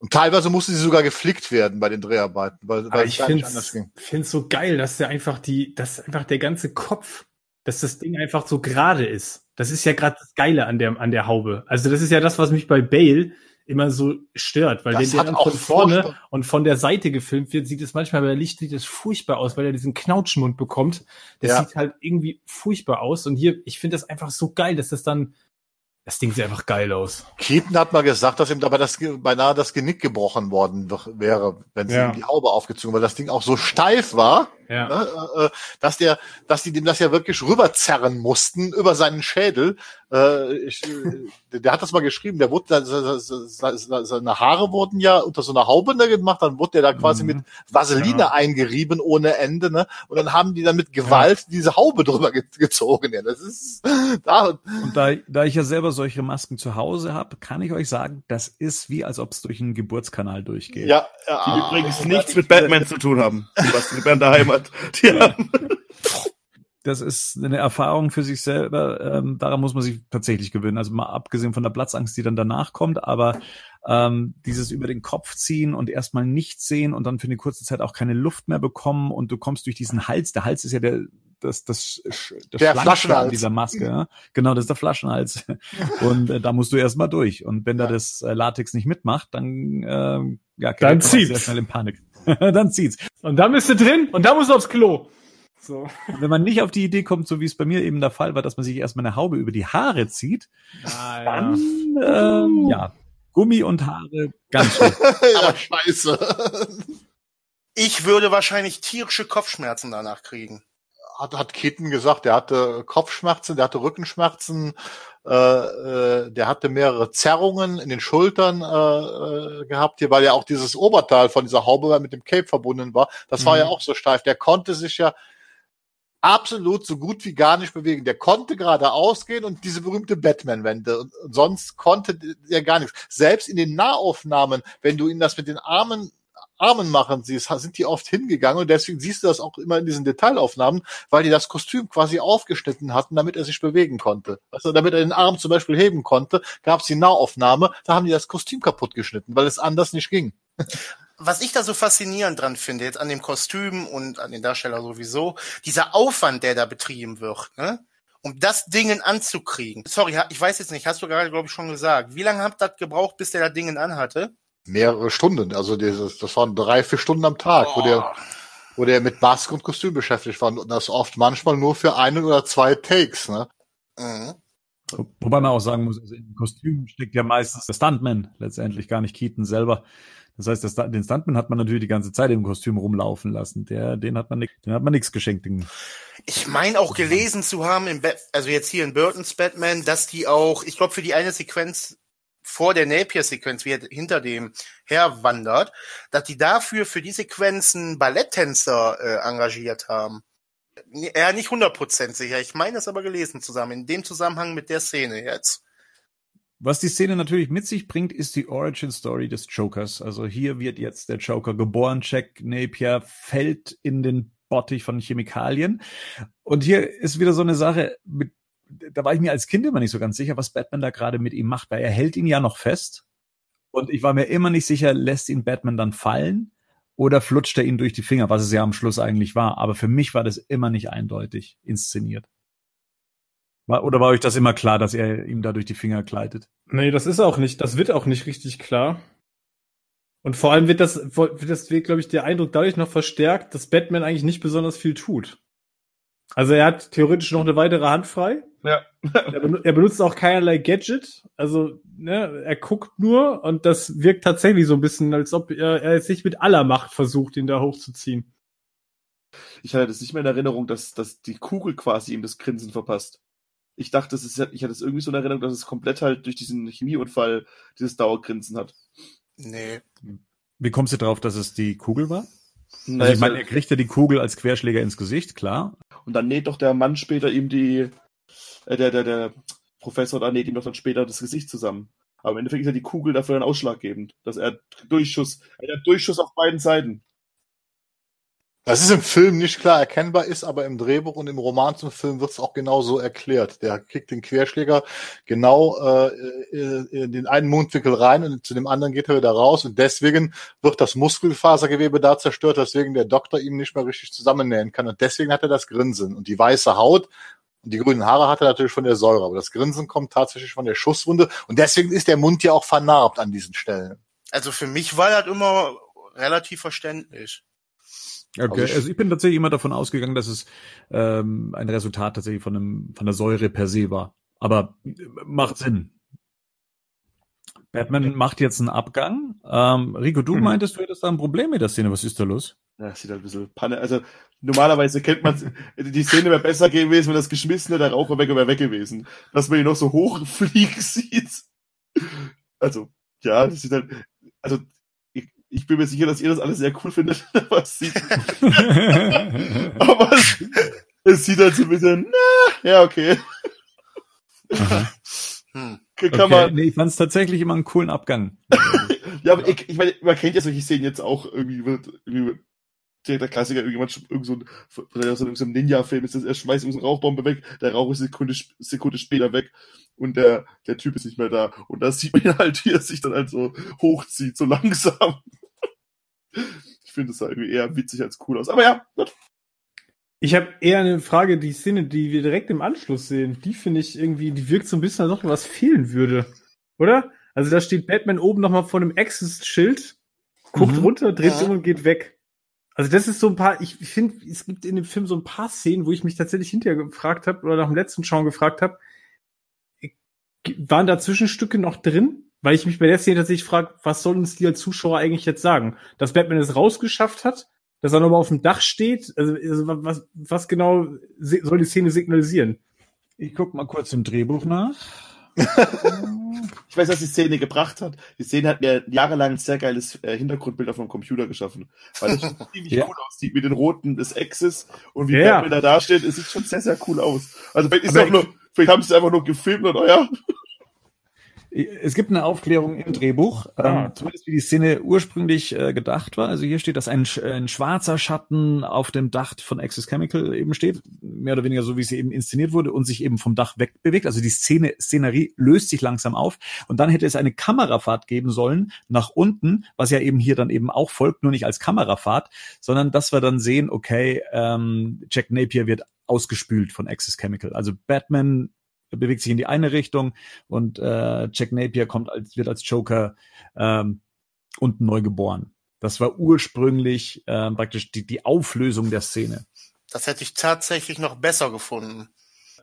Speaker 6: und teilweise musste sie sogar geflickt werden bei den Dreharbeiten, weil, weil
Speaker 5: ich finde es so geil, dass der einfach die, dass einfach der ganze Kopf, dass das Ding einfach so gerade ist. Das ist ja gerade das Geile an der, an der Haube. Also das ist ja das, was mich bei Bale immer so stört, weil
Speaker 6: Das
Speaker 5: wenn der dann von vorne
Speaker 6: furchtbar-
Speaker 5: und von der Seite gefilmt wird, sieht es manchmal bei Licht sieht es furchtbar aus, weil er diesen Knautschmund bekommt. Das
Speaker 6: Ja.
Speaker 5: sieht halt irgendwie furchtbar aus. Und hier, ich finde das einfach so geil, dass das dann, das Ding sieht einfach geil aus.
Speaker 6: Keaton hat mal gesagt, dass ihm dabei das, beinahe das Genick gebrochen worden wäre, wenn sie
Speaker 5: Ja.
Speaker 6: ihm die Haube aufgezogen, weil das Ding auch so steif war,
Speaker 5: Ja.
Speaker 6: ne, äh, äh, dass der, dass die dem das ja wirklich rüberzerren mussten über seinen Schädel. Äh, ich, der, hat das mal geschrieben, der wurde, se- se- se- se- seine Haare wurden ja unter so einer Haube ne, gemacht, dann wurde der da quasi
Speaker 5: Mhm.
Speaker 6: mit Vaseline
Speaker 5: Ja.
Speaker 6: eingerieben ohne Ende, ne? Und dann haben die dann mit Gewalt diese Haube drüber ge gezogen. Ja, das ist da,
Speaker 4: Und da, da ich ja selber solche Masken zu Hause habe, kann ich euch sagen, das ist wie, als ob es durch einen Geburtskanal durchgeht.
Speaker 6: ja,
Speaker 2: Die
Speaker 6: ja.
Speaker 2: übrigens nichts mit Batman zu tun haben, was die Band daheim hat. Die haben
Speaker 4: das ist eine Erfahrung für sich selber. Ähm, daran muss man sich tatsächlich gewöhnen. Also mal abgesehen von der Platzangst, die dann danach kommt, aber ähm, dieses über den Kopf ziehen und erstmal nichts sehen und dann für eine kurze Zeit auch keine Luft mehr bekommen und du kommst durch diesen Hals. Der Hals ist ja der das das, das
Speaker 6: Der Flaschenhals.
Speaker 4: dieser Maske. Ja? Genau, das ist der Flaschenhals. Und äh, da musst du erstmal durch. Und wenn da
Speaker 6: Ja.
Speaker 4: das äh, Latex nicht mitmacht, dann ähm, ja,
Speaker 5: Dann zieht's.
Speaker 4: sehr schnell in Panik. dann zieht's.
Speaker 5: Und da bist du drin und da musst du aufs Klo. So.
Speaker 4: Wenn man nicht auf die Idee kommt, so wie es bei mir eben der Fall war, dass man sich erstmal eine Haube über die Haare zieht,
Speaker 5: Ah,
Speaker 4: dann ähm, ja, Gummi und Haare ganz schön.
Speaker 6: ja, scheiße.
Speaker 3: Ich würde wahrscheinlich tierische Kopfschmerzen danach kriegen.
Speaker 6: Hat, hat Keaton gesagt, der hatte Kopfschmerzen, der hatte Rückenschmerzen, äh, äh, der hatte mehrere Zerrungen in den Schultern äh, äh, gehabt, hier, weil ja auch dieses Oberteil von dieser Haube mit dem Cape verbunden war. Das war
Speaker 5: Mhm.
Speaker 6: ja auch so steif. Der konnte sich ja absolut so gut wie gar nicht bewegen. Der konnte geradeaus gehen und diese berühmte Batman-Wende. Und sonst konnte er gar nichts. Selbst in den Nahaufnahmen, wenn du ihn das mit den Armen Armen machen siehst, sind die oft hingegangen und deswegen siehst du das auch immer in diesen Detailaufnahmen, weil die das Kostüm quasi aufgeschnitten hatten, damit er sich bewegen konnte. Also damit er den Arm zum Beispiel heben konnte, gab es die Nahaufnahme, da haben die das Kostüm kaputt geschnitten, weil es anders nicht ging.
Speaker 3: Was ich da so faszinierend dran finde, jetzt an dem Kostüm und an den Darsteller sowieso, dieser Aufwand, der da betrieben wird, ne? um das Dingen anzukriegen. Sorry, ich weiß jetzt nicht, hast du gerade, glaube ich, schon gesagt. Wie lange habt ihr das gebraucht, bis der da Dingen anhatte?
Speaker 6: Mehrere Stunden, also dieses, das waren drei, vier Stunden am Tag, wo der, wo der mit Maske und Kostüm beschäftigt war und das oft manchmal nur für ein oder zwei Takes, ne?
Speaker 3: Mhm.
Speaker 4: Wo- Wobei man auch sagen muss, also im Kostüm steckt ja meistens der Stuntman, letztendlich gar nicht Keaton selber. Das heißt, das, den Stuntman hat man natürlich die ganze Zeit im Kostüm rumlaufen lassen. Der, den hat man, nicht- den hat man nichts geschenkt.
Speaker 3: Ich meine auch gelesen zu haben, im Bat also jetzt hier in Burton's Batman, dass die auch, ich glaube, für die eine Sequenz vor der Napier-Sequenz, wie er hinter dem herwandert, dass die dafür für die Sequenzen Balletttänzer äh, engagiert haben. Ja, nicht 100% sicher. Ich meine es aber gelesen zusammen, in dem Zusammenhang mit der Szene jetzt.
Speaker 4: Was die Szene natürlich mit sich bringt, ist die Origin Story des Jokers. Also hier wird jetzt der Joker geboren. Jack Napier fällt in den Bottich von Chemikalien. Und hier ist wieder so eine Sache, mit, da war ich mir als Kind immer nicht so ganz sicher, was Batman da gerade mit ihm macht, weil er hält ihn ja noch fest. Und ich war mir immer nicht sicher, lässt ihn Batman dann fallen oder flutscht er ihn durch die Finger, was es ja am Schluss eigentlich war. Aber für mich war das immer nicht eindeutig inszeniert. War, oder war euch das immer klar, dass er ihm da durch die Finger gleitet?
Speaker 5: Nee, das ist auch nicht, das wird auch nicht richtig klar. Und vor allem wird das, wird das, glaube ich, der Eindruck dadurch noch verstärkt, dass Batman eigentlich nicht besonders viel tut. Also er hat theoretisch noch eine weitere Hand frei.
Speaker 2: Ja.
Speaker 5: Er, benu er benutzt auch keinerlei Gadget. Also ne, er guckt nur und das wirkt tatsächlich so ein bisschen, als ob er, er jetzt nicht mit aller Macht versucht, ihn da hochzuziehen.
Speaker 2: Ich hatte das nicht mehr in Erinnerung, dass, dass die Kugel quasi ihm das Grinsen verpasst. Ich dachte, das ist, ich hatte es irgendwie so in Erinnerung, dass es komplett halt durch diesen Chemieunfall dieses Dauergrinsen hat.
Speaker 3: Nee.
Speaker 4: Wie kommst du drauf, dass es die Kugel war?
Speaker 2: Na,
Speaker 4: Also ich meine, er kriegt ja die Kugel als Querschläger ins Gesicht, klar.
Speaker 2: Und dann näht doch der Mann später ihm die, äh, der, der, der Professor da näht ihm doch dann später das Gesicht zusammen. Aber im Endeffekt ist ja die Kugel dafür dann ausschlaggebend, dass er Durchschuss, er hat Durchschuss auf beiden Seiten.
Speaker 6: Das ist im Film nicht klar erkennbar, ist aber im Drehbuch und im Roman zum Film wird es auch genau so erklärt. Der kriegt den Querschläger genau äh, in in den einen Mundwinkel rein und zu dem anderen geht er wieder raus und deswegen wird das Muskelfasergewebe da zerstört, weswegen der Doktor ihm nicht mehr richtig zusammennähen kann und deswegen hat er das Grinsen und die weiße Haut die grünen Haare hat er natürlich von der Säure, aber das Grinsen kommt tatsächlich von der Schusswunde und deswegen ist der Mund ja auch vernarbt an diesen Stellen.
Speaker 3: Also für mich war das immer relativ verständlich.
Speaker 4: Okay,
Speaker 6: Also
Speaker 4: also
Speaker 6: ich-
Speaker 4: ich, bin tatsächlich immer davon ausgegangen, dass es ähm, ein Resultat tatsächlich von, einem, von der Säure per se war. Aber äh, macht Sinn. Batman macht jetzt einen Abgang. Ähm, Rico, du
Speaker 5: Mhm.
Speaker 4: meintest, du hättest da ein Problem mit der Szene. Was ist da los?
Speaker 2: Ja, das sieht halt ein bisschen Panne. Also normalerweise kennt man die Szene wäre besser gewesen, wenn das geschmissene der Raucher weg wäre weg gewesen. Dass man ihn noch so hochfliegen sieht. Also, ja, das sieht halt. Also, ich, ich bin mir sicher, dass ihr das alles sehr cool findet, aber es sieht, aber es, es sieht halt so ein bisschen, na, ja, okay.
Speaker 3: Hm.
Speaker 2: Kann
Speaker 4: Okay,
Speaker 2: man,
Speaker 4: nee, ich fand es tatsächlich immer einen coolen Abgang.
Speaker 2: Ja, aber ich, ich meine, man kennt ja solche Szenen jetzt auch irgendwie wird, irgendwie wird der, Klassiker, irgendjemand, irgend so ein, so ein Ninja-Film ist das, er schmeißt irgendeine Rauchbombe weg, der Rauch ist eine Sekunde, Sekunde später weg und der, der Typ ist nicht mehr da. Und da sieht man ihn halt, wie er sich dann halt so hochzieht, so langsam. Ich finde das sah irgendwie eher witzig als cool aus. Aber ja, gut.
Speaker 5: Ich habe eher eine Frage, die Szene, die wir direkt im Anschluss sehen, die finde ich irgendwie, die wirkt so ein bisschen, als ob noch was fehlen würde. Oder? Also da steht Batman oben nochmal vor einem Access-Schild, guckt
Speaker 4: Mhm.
Speaker 5: runter, dreht
Speaker 3: Ja.
Speaker 5: sich um und geht weg. Also das ist so ein paar, ich finde, es gibt in dem Film so ein paar Szenen, wo ich mich tatsächlich hinterher gefragt habe oder nach dem letzten Schauen gefragt habe, waren da Zwischenstücke noch drin? Weil ich mich bei der Szene tatsächlich frage, was soll uns die als Zuschauer eigentlich jetzt sagen? Dass Batman es rausgeschafft hat, dass er nochmal auf dem Dach steht? Also, also was, was genau soll die Szene signalisieren?
Speaker 4: Ich guck mal kurz im Drehbuch nach.
Speaker 2: Ich weiß, was die Szene gebracht hat. Die Szene hat mir jahrelang ein sehr geiles äh, Hintergrundbild auf meinem Computer geschaffen. Weil es schon ziemlich
Speaker 4: Ja.
Speaker 2: cool aussieht mit den roten des Exes und wie
Speaker 5: Ja.
Speaker 2: Batman da dasteht. Es sieht schon sehr, sehr cool aus. Also vielleicht ist
Speaker 5: Aber
Speaker 2: auch nur, vielleicht haben sie es einfach nur gefilmt und oh ja.
Speaker 4: Es gibt eine Aufklärung im Drehbuch,
Speaker 5: Ah.
Speaker 4: ähm, zumindest wie die Szene ursprünglich äh, gedacht war. Also hier steht, dass ein, sch- ein schwarzer Schatten auf dem Dach von Access Chemical eben steht, mehr oder weniger so, wie sie eben inszeniert wurde und sich eben vom Dach wegbewegt. Also die Szene, Szenerie löst sich langsam auf und dann hätte es eine Kamerafahrt geben sollen nach unten, was ja eben hier dann eben auch folgt, nur nicht als Kamerafahrt, sondern dass wir dann sehen, okay, ähm, Jack Napier wird ausgespült von Access Chemical. Also Batman bewegt sich in die eine Richtung und äh, Jack Napier kommt als wird als Joker ähm, unten neu geboren. Das war ursprünglich ähm, praktisch die, die Auflösung der Szene.
Speaker 3: Das hätte ich tatsächlich noch besser gefunden.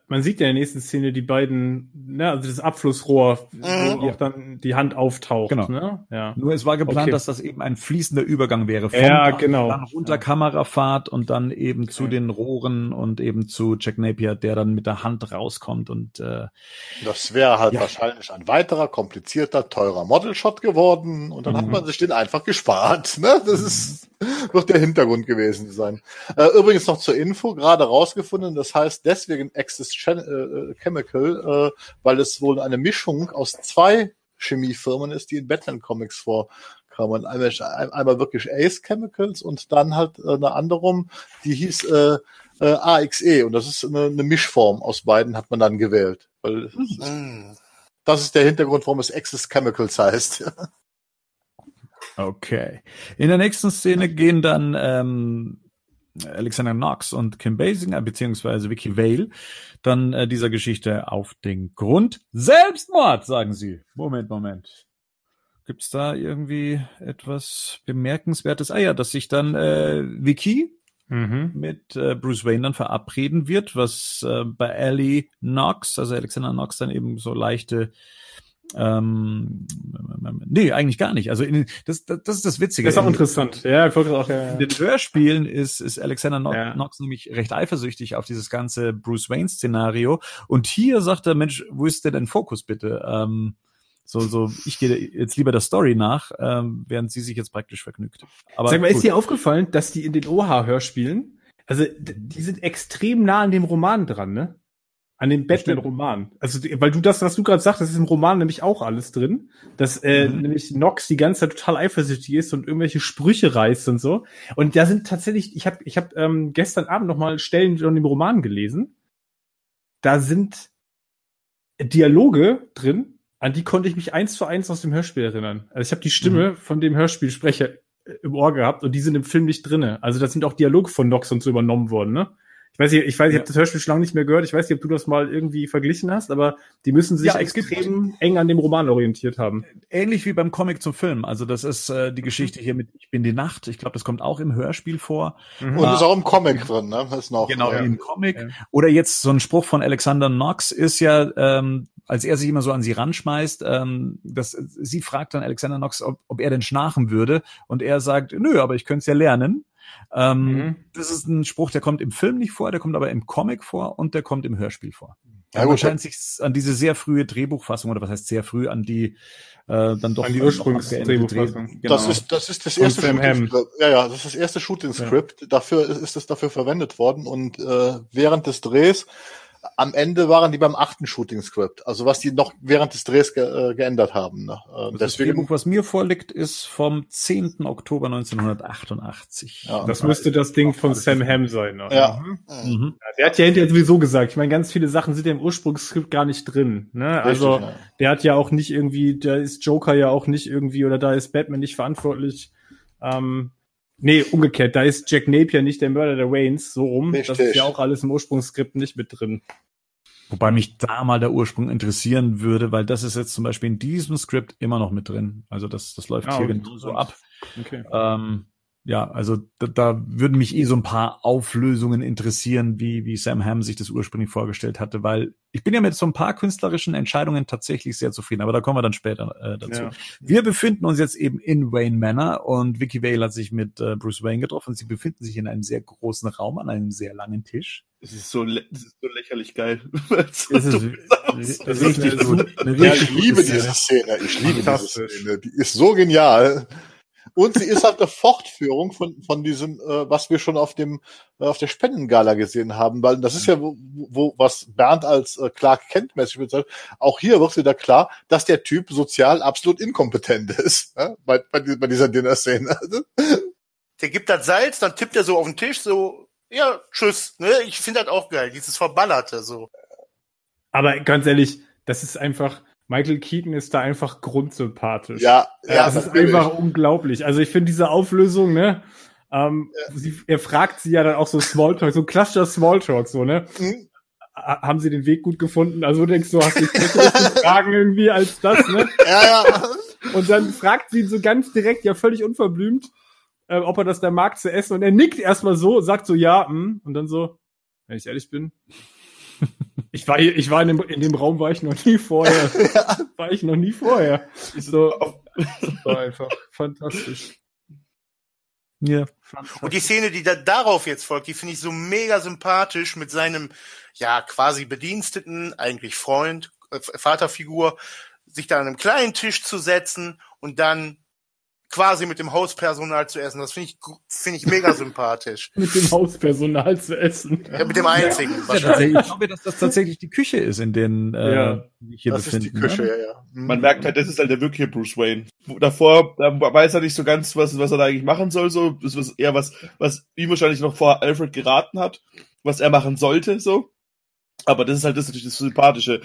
Speaker 5: Man sieht ja in der nächsten Szene die beiden, ne, also das Abflussrohr,
Speaker 3: Mhm.
Speaker 5: wo auch dann die Hand auftaucht.
Speaker 4: Genau.
Speaker 5: Ne? Ja.
Speaker 4: Nur es war geplant,
Speaker 5: Okay.
Speaker 4: dass das eben ein fließender Übergang wäre.
Speaker 5: Ja,
Speaker 4: Dach,
Speaker 5: genau.
Speaker 4: Dann runter
Speaker 5: Ja.
Speaker 4: Kamerafahrt und dann eben zu
Speaker 5: Okay.
Speaker 4: den Rohren und eben zu Jack Napier, der dann mit der Hand rauskommt und äh,
Speaker 6: Das wäre halt
Speaker 4: Ja.
Speaker 6: wahrscheinlich ein weiterer, komplizierter, teurer Model-Shot geworden und dann hat
Speaker 4: Mhm.
Speaker 6: man sich den einfach gespart. Ne? Das ist, wird der Hintergrund gewesen sein. Äh, übrigens noch zur Info, gerade rausgefunden, das heißt deswegen Access Chen- äh, Chemical, äh, weil es wohl eine Mischung aus zwei Chemiefirmen ist, die in Batman Comics vorkamen. Einmal, einmal wirklich Ace Chemicals und dann halt äh, eine andere, die hieß äh, äh, AXE und das ist eine, eine Mischform aus beiden hat man dann gewählt. Weil
Speaker 3: Hm.
Speaker 6: das ist der Hintergrund, warum es Access Chemicals heißt.
Speaker 4: Okay. In der nächsten Szene gehen dann ähm, Alexander Knox und Kim Basinger beziehungsweise Vicky Vale dann äh, dieser Geschichte auf den Grund. Selbstmord, sagen sie. Moment, Moment. Gibt es da irgendwie etwas Bemerkenswertes? Ah ja, dass sich dann äh, Vicky
Speaker 5: Mhm.
Speaker 4: mit äh, Bruce Wayne dann verabreden wird, was äh, bei Ellie Knox, also Alexander Knox, dann eben so leichte ähm, nee, eigentlich gar nicht. Also in, das, das, das ist das Witzige.
Speaker 5: Das ist auch
Speaker 4: In-
Speaker 5: interessant. Ja, ich auch, ja.
Speaker 4: In den Hörspielen ist, ist Alexander Knox,
Speaker 5: Ja.
Speaker 4: Knox nämlich recht eifersüchtig auf dieses ganze Bruce Wayne-Szenario. Und hier sagt er, Mensch, wo ist denn dein Fokus bitte? Ähm, so, so, ich gehe jetzt lieber der Story nach, ähm, während sie sich jetzt praktisch vergnügt. Aber
Speaker 5: Sag mal, ist
Speaker 4: gut.
Speaker 5: dir aufgefallen, dass die in den OH-Hörspielen, also die sind extrem nah an dem Roman dran, ne? An dem Batman-Roman. Also, weil du das, was du gerade sagst, das ist im Roman nämlich auch alles drin. Dass äh,
Speaker 4: Mhm.
Speaker 5: nämlich Nox die ganze Zeit total eifersüchtig ist und irgendwelche Sprüche reißt und so. Und da sind tatsächlich, ich habe ich hab, ähm, gestern Abend noch mal Stellen von dem Roman gelesen. Da sind Dialoge drin, an die konnte ich mich eins zu eins aus dem Hörspiel erinnern. Also ich habe die Stimme von dem Hörspielsprecher äh, im Ohr gehabt und die sind im Film nicht drinne. Also da sind auch Dialoge von Nox und so übernommen worden, ne? Ich weiß nicht, ich weiß, ich
Speaker 4: Ja.
Speaker 5: habe das Hörspiel schon lange nicht mehr gehört. Ich weiß nicht, ob du das mal irgendwie verglichen hast, aber die müssen sich
Speaker 4: Ja, es gibt-
Speaker 5: extrem eng an dem Roman orientiert haben.
Speaker 4: ähnlich wie beim Comic zum Film. Also das ist äh, die Geschichte hier mit Ich bin die Nacht. Ich glaube, das kommt auch im Hörspiel vor.
Speaker 5: Mhm.
Speaker 6: Und
Speaker 4: Ah.
Speaker 6: ist auch im Comic drin, ne? Ist noch,
Speaker 4: Genau,
Speaker 6: ja.
Speaker 4: im Comic.
Speaker 5: Ja.
Speaker 4: Oder jetzt so ein Spruch von Alexander Knox ist ja, ähm, als er sich immer so an sie ranschmeißt, ähm, dass sie fragt dann Alexander Knox, ob, ob er denn schnarchen würde. Und er sagt, nö, aber ich könnte es ja lernen. Ähm,
Speaker 5: Mhm.
Speaker 4: Das ist ein Spruch, der kommt im Film nicht vor, der kommt aber im Comic vor und der kommt im Hörspiel vor.
Speaker 6: Ja,
Speaker 4: Ja, man scheint sich an diese sehr frühe Drehbuchfassung, oder was heißt sehr früh, an die äh, dann doch
Speaker 5: An die Ursprungsdrehbuchfassung.
Speaker 4: Dreh-
Speaker 6: Das
Speaker 4: Genau.
Speaker 6: ist, das ist das erste. Shooting-Skript. Ja, ja, das ist das erste Shooting-Skript. Dafür ist es dafür verwendet worden und äh, während des Drehs am Ende waren die beim achten Shooting-Script. Also was die noch während des Drehs ge äh, geändert haben. Ne?
Speaker 4: Das
Speaker 6: deswegen,
Speaker 4: Drehbuch, was mir vorliegt, ist vom 10. Oktober 1988.
Speaker 6: Ja.
Speaker 5: Das müsste das Ding von Sam Hamm sein. ne?
Speaker 6: Ja.
Speaker 5: Mhm.
Speaker 4: Mhm.
Speaker 5: Ja, Der hat ja hinterher sowieso gesagt, ich meine, ganz viele Sachen sind ja im Ursprungsskript gar nicht drin. Ne? Also
Speaker 6: Richtig, ja.
Speaker 5: der hat ja auch nicht irgendwie, da ist Joker ja auch nicht irgendwie oder da ist Batman nicht verantwortlich. Ähm, nee, umgekehrt, da ist Jack Napier nicht der Mörder der Waynes, so rum. Das
Speaker 6: Richtig.
Speaker 5: ist ja auch alles im Ursprungsskript nicht mit drin.
Speaker 4: Wobei mich da mal der Ursprung interessieren würde, weil das ist jetzt zum Beispiel in diesem Skript immer noch mit drin. Also das, das läuft
Speaker 5: Ah,
Speaker 4: hier
Speaker 5: okay.
Speaker 4: genauso ab.
Speaker 5: Okay.
Speaker 4: Ähm, ja, also da, da würden mich eh so ein paar Auflösungen interessieren, wie, wie Sam Hamm sich das ursprünglich vorgestellt hatte, weil ich bin ja mit so ein paar künstlerischen Entscheidungen tatsächlich sehr zufrieden, aber da kommen wir dann später äh, dazu.
Speaker 5: Ja.
Speaker 4: Wir befinden uns jetzt eben in Wayne Manor und Vicky Vale hat sich mit äh, Bruce Wayne getroffen. Sie befinden sich in einem sehr großen Raum an einem sehr langen Tisch.
Speaker 2: Es ist so, es ist so lächerlich geil.
Speaker 4: Es ist
Speaker 5: ist
Speaker 4: richtig gut.
Speaker 6: Ja, ich liebe diese Szene. Ich liebe diese. Szene. Die ist so genial. Und sie ist halt eine Fortführung von, von diesem, äh, was wir schon auf dem, äh, auf der Spendengala gesehen haben, weil das ist ja, wo, wo was Bernd als äh, Clark Kent mäßig bezeichnet. Auch hier wird wieder klar, dass der Typ sozial absolut inkompetent ist, ja? bei, bei, bei dieser Dinner-Szene.
Speaker 3: Der gibt das Salz, dann tippt er so auf den Tisch, so, ja, tschüss. Ne? Ich finde das auch geil, dieses Verballerte so.
Speaker 5: Aber ganz ehrlich, das ist einfach, Michael Keaton ist da einfach grundsympathisch.
Speaker 6: ja,
Speaker 5: Ja,
Speaker 6: ja,
Speaker 5: das ist
Speaker 6: natürlich.
Speaker 5: einfach unglaublich. Also ich finde diese Auflösung, ne? Ähm, sie, er fragt sie ja dann auch so Smalltalk, so klassischer Smalltalk, so, ne?
Speaker 6: Hm?
Speaker 5: Ha- Haben sie den Weg gut gefunden? Also du denkst du, hast zu fragen irgendwie als das, ne?
Speaker 6: Ja, ja.
Speaker 5: Und dann fragt sie ihn so ganz direkt, ja völlig unverblümt, äh, ob er das da mag zu essen. Und er nickt erstmal so, sagt so, ja, hm, und dann so, wenn ich ehrlich bin. Ich war hier, ich war in dem, in dem Raum, war ich noch nie vorher. War ich noch nie vorher. So, das war einfach fantastisch.
Speaker 4: Ja.
Speaker 3: Und die Szene, die da darauf jetzt folgt, die finde ich so mega sympathisch mit seinem, ja, quasi Bediensteten, eigentlich Freund, äh, Vaterfigur, sich da an einem kleinen Tisch zu setzen und dann quasi mit dem Hauspersonal zu essen. Das finde ich, finde ich mega sympathisch.
Speaker 5: Mit dem Hauspersonal zu essen.
Speaker 3: Ja, mit dem einzigen.
Speaker 4: Ja,
Speaker 3: wahrscheinlich.
Speaker 4: Ich glaube, dass das tatsächlich die Küche ist, in den äh,
Speaker 5: Ja.
Speaker 4: die sich hier
Speaker 6: Das ist
Speaker 4: befinden.
Speaker 6: die Küche,
Speaker 4: ne?
Speaker 6: ja, ja. Hm.
Speaker 2: Man merkt halt, das ist halt der wirkliche Bruce Wayne. Davor da weiß er nicht so ganz, was, was er da eigentlich machen soll. So, das ist eher was, was ihm wahrscheinlich noch vor Alfred geraten hat, was er machen sollte. So, aber das ist halt das, natürlich das Sympathische.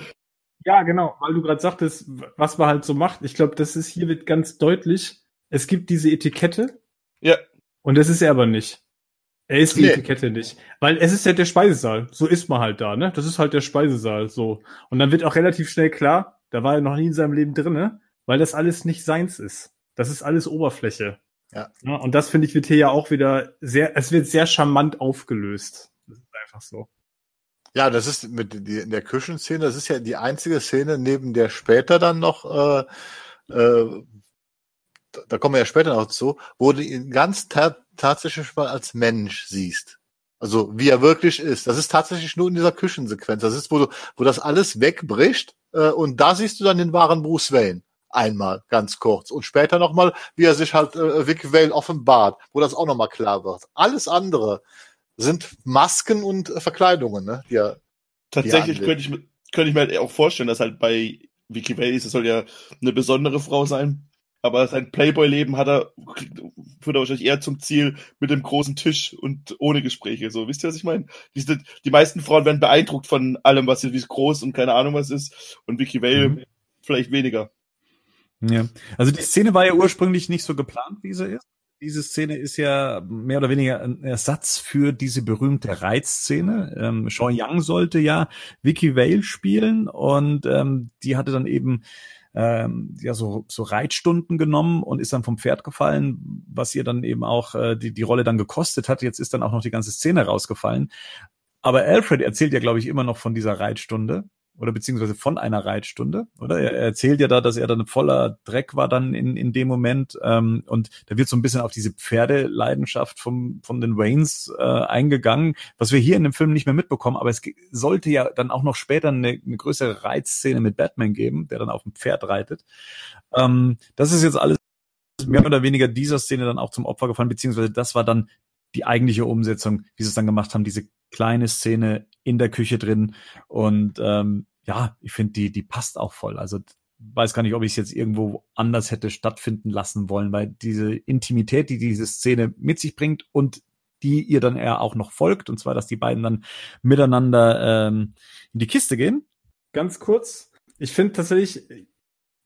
Speaker 5: Ja, genau, weil du gerade sagtest, was man halt so macht. Ich glaube, das ist hier wird ganz deutlich. Es gibt diese Etikette
Speaker 2: Ja,
Speaker 5: und das ist er aber nicht. Er ist die
Speaker 6: Nee.
Speaker 5: Etikette nicht. Weil es ist ja der Speisesaal. So ist man halt da, ne? Das ist halt der Speisesaal, so. Und dann wird auch relativ schnell klar, da war er noch nie in seinem Leben drinne, weil das alles nicht seins ist. Das ist alles Oberfläche. Ja, und das finde ich wird hier ja auch wieder sehr, es wird sehr charmant aufgelöst. Das ist einfach so.
Speaker 6: Ja, das ist mit in der Küchenszene, das ist ja die einzige Szene, neben der später dann noch, äh, äh, da kommen wir ja später noch zu, wo du ihn ganz ta tatsächlich mal als Mensch siehst. Also wie er wirklich ist. Das ist tatsächlich nur in dieser Küchensequenz. Das ist, wo du, wo das alles wegbricht äh, und da siehst du dann den wahren Bruce Wayne. Einmal, ganz kurz. Und später nochmal, wie er sich halt äh, Vic Vale offenbart, wo das auch nochmal klar wird. Alles andere sind Masken und äh, Verkleidungen, ne? Die er,
Speaker 2: Tatsächlich
Speaker 6: die er
Speaker 2: könnte ich, mir- könnte ich mir halt auch vorstellen, dass halt bei Vicky Vale ist, es soll ja eine besondere Frau sein. Aber sein Playboy-Leben hat er, führt er wahrscheinlich eher zum Ziel mit dem großen Tisch und ohne Gespräche. So, wisst ihr, was ich meine? Die, die meisten Frauen werden beeindruckt von allem, was wie es groß und keine Ahnung was ist. Und Vicky Vale
Speaker 4: Mhm.
Speaker 2: vielleicht weniger.
Speaker 4: Ja. Also die Szene war ja ursprünglich nicht so geplant, wie sie ist. Diese Szene ist ja mehr oder weniger ein Ersatz für diese berühmte Reizszene. Ähm, Sean Young sollte ja Vicky Vale spielen und ähm, die hatte dann eben ähm, ja so, so Reitstunden genommen und ist dann vom Pferd gefallen, was ihr dann eben auch äh, die, die Rolle dann gekostet hat. Jetzt ist dann auch noch die ganze Szene rausgefallen. Aber Alfred erzählt ja, glaube ich, immer noch von dieser Reitstunde oder beziehungsweise von einer Reitstunde, oder? Er er erzählt ja da, dass er dann voller Dreck war dann in, in dem Moment ähm, und da wird so ein bisschen auf diese Pferdeleidenschaft vom, von den Waynes äh, eingegangen, was wir hier in dem Film nicht mehr mitbekommen, aber es sollte ja dann auch noch später eine, eine größere Reitszene mit Batman geben, der dann auf dem Pferd reitet. Ähm, das ist jetzt alles mehr oder weniger dieser Szene dann auch zum Opfer gefallen, beziehungsweise das war dann die eigentliche Umsetzung, wie sie es dann gemacht haben, diese kleine Szene in der Küche drin. Und ähm, ja, ich finde, die, die passt auch voll. Also weiß gar nicht, ob ich es jetzt irgendwo anders hätte stattfinden lassen wollen, weil diese Intimität, die diese Szene mit sich bringt und die ihr dann eher auch noch folgt, und zwar, dass die beiden dann miteinander ähm, in die Kiste gehen.
Speaker 5: Ganz kurz. Ich finde tatsächlich,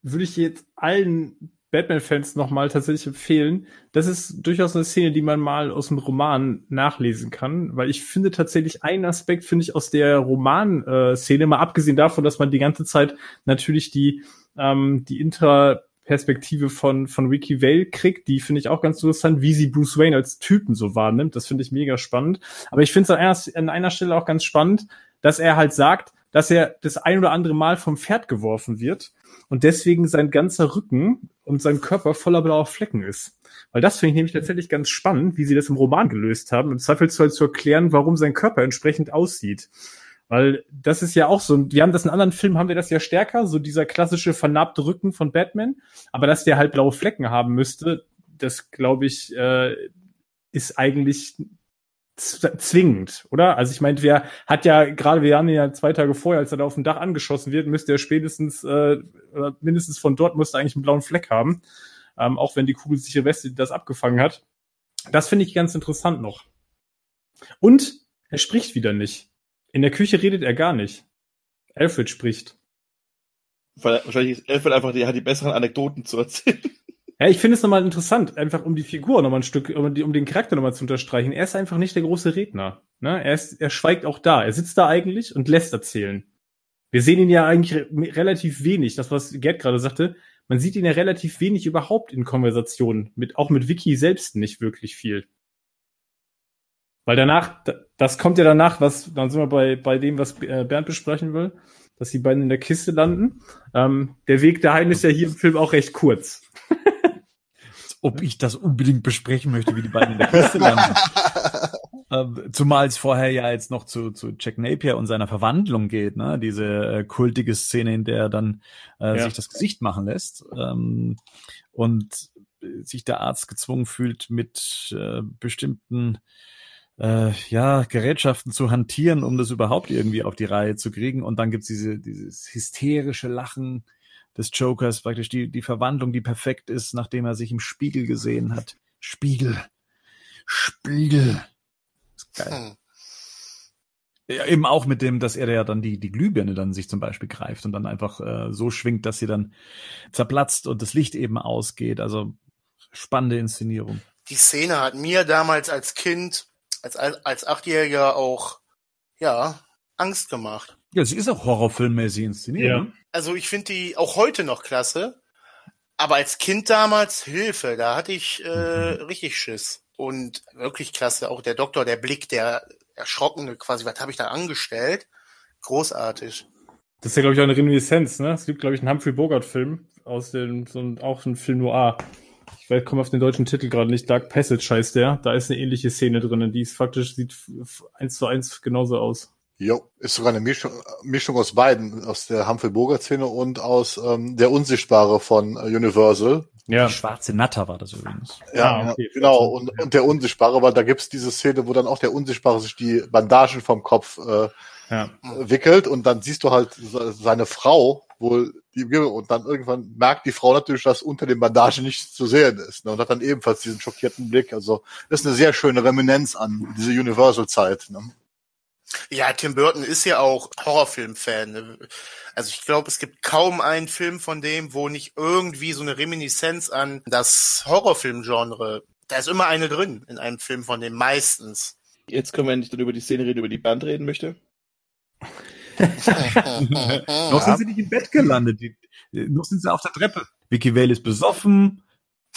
Speaker 5: würde ich jetzt allen Batman-Fans nochmal tatsächlich empfehlen. Das ist durchaus eine Szene, die man mal aus dem Roman nachlesen kann, weil ich finde tatsächlich einen Aspekt, finde ich, aus der Roman-Szene, mal abgesehen davon, dass man die ganze Zeit natürlich die, ähm, die Intraperspektive von, von Ricky Vale kriegt, die finde ich auch ganz interessant, wie sie Bruce Wayne als Typen so wahrnimmt. Das finde ich mega spannend. Aber ich finde es an einer, an einer Stelle auch ganz spannend, dass er halt sagt, dass er das ein oder andere Mal vom Pferd geworfen wird und deswegen sein ganzer Rücken und sein Körper voller blauer Flecken ist. Weil das finde ich nämlich tatsächlich ganz spannend, wie sie das im Roman gelöst haben, im Zweifelsfall zu erklären, warum sein Körper entsprechend aussieht. Weil das ist ja auch so, wir haben das in anderen Filmen, haben wir das ja stärker, so dieser klassische vernarbte Rücken von Batman, aber dass der halt blaue Flecken haben müsste, das glaube ich, äh, ist eigentlich zwingend, oder? Also ich meine, wer hat ja gerade, wir haben ja zwei Tage vorher, als er da auf dem Dach angeschossen wird, müsste er spätestens äh, oder mindestens von dort müsste eigentlich einen blauen Fleck haben, ähm, auch wenn die kugelsichere Weste das abgefangen hat. Das finde ich ganz interessant noch. Und er spricht wieder nicht. In der Küche redet er gar nicht. Alfred spricht.
Speaker 2: Weil wahrscheinlich ist Alfred einfach, der hat die besseren Anekdoten zu erzählen.
Speaker 5: Ja, ich finde es nochmal interessant, einfach um die Figur nochmal ein Stück, um, die, um den Charakter nochmal zu unterstreichen. Er ist einfach nicht der große Redner. Ne? Er, ist, er schweigt auch da. Er sitzt da eigentlich und lässt erzählen. Wir sehen ihn ja eigentlich re relativ wenig. Das, was Gerd gerade sagte, man sieht ihn ja relativ wenig überhaupt in Konversationen. Mit, auch mit Vicky selbst nicht wirklich viel. Weil danach, da- das kommt ja danach, was, dann sind wir bei, bei dem, was äh, Bernd besprechen will, dass die beiden in der Kiste landen. Ähm, der Weg daheim ist ja hier im Film auch recht kurz.
Speaker 4: Ob ich das unbedingt besprechen möchte, wie die beiden in der Kiste landen. Ähm, Zumal es vorher ja jetzt noch zu, zu Jack Napier und seiner Verwandlung geht, ne? Diese äh, kultige Szene, in der er dann äh,
Speaker 5: Ja.
Speaker 4: sich das Gesicht machen lässt ähm, und äh, sich der Arzt gezwungen fühlt, mit äh, bestimmten äh, ja, Gerätschaften zu hantieren, um das überhaupt irgendwie auf die Reihe zu kriegen. Und dann gibt's diese, dieses hysterische Lachen des Jokers, praktisch die, die Verwandlung, die perfekt ist, nachdem er sich im Spiegel gesehen hat. Spiegel. Spiegel. Ist geil.
Speaker 3: Hm.
Speaker 4: Ja, eben auch mit dem, dass er ja dann die, die Glühbirne dann sich zum Beispiel greift und dann einfach äh, so schwingt, dass sie dann zerplatzt und das Licht eben ausgeht. Also spannende Inszenierung.
Speaker 3: Die Szene hat mir damals als Kind, als, als Achtjähriger auch, ja, Angst gemacht.
Speaker 4: Ja, sie ist auch horrorfilmmäßig inszeniert.
Speaker 5: Ja.
Speaker 4: Ne?
Speaker 3: Also ich finde die auch heute noch klasse. Aber als Kind damals, Hilfe, da hatte ich äh,
Speaker 4: Mhm.
Speaker 3: richtig Schiss. Und wirklich klasse, auch der Doktor, der Blick, der Erschrockene quasi, was habe ich da angestellt? Großartig.
Speaker 5: Das ist ja, glaube ich, auch eine Reminiszenz, ne? Es gibt, glaube ich, einen Humphrey Bogart-Film aus dem, so ein, auch ein Film noir. Ich weiß, komme auf den deutschen Titel gerade nicht. Dark Passage heißt der. Da ist eine ähnliche Szene drin. Die ist faktisch, sieht eins zu eins genauso aus.
Speaker 6: Jo, ist sogar eine Mischung, Mischung aus beiden, aus der Humphrey Bogart-Szene und aus ähm, der Unsichtbare von äh, Universal.
Speaker 5: Ja.
Speaker 4: Die schwarze Natter war das übrigens.
Speaker 6: Ja,
Speaker 5: Ah, okay.
Speaker 6: genau. Und, und der Unsichtbare, weil da gibt's diese Szene, wo dann auch der Unsichtbare sich die Bandagen vom Kopf äh,
Speaker 5: Ja.
Speaker 6: wickelt und dann siehst du halt se- seine Frau wohl die, und dann irgendwann merkt die Frau natürlich, dass unter den Bandagen nichts zu sehen ist ne, und hat dann ebenfalls diesen schockierten Blick. Also ist eine sehr schöne Reminiszenz an diese Universal-Zeit. Ne?
Speaker 3: Ja, Tim Burton ist ja auch Horrorfilm-Fan. ne? Also ich glaube, es gibt kaum einen Film von dem, wo nicht irgendwie so eine Reminiszenz an das Horrorfilm-Genre. Da ist immer eine drin in einem Film von dem meistens.
Speaker 2: Jetzt können wir endlich dann über die Szene reden, über die Band reden möchte.
Speaker 4: Noch sind sie nicht im Bett gelandet. Die, noch sind sie auf der Treppe. Vicky Vale ist besoffen.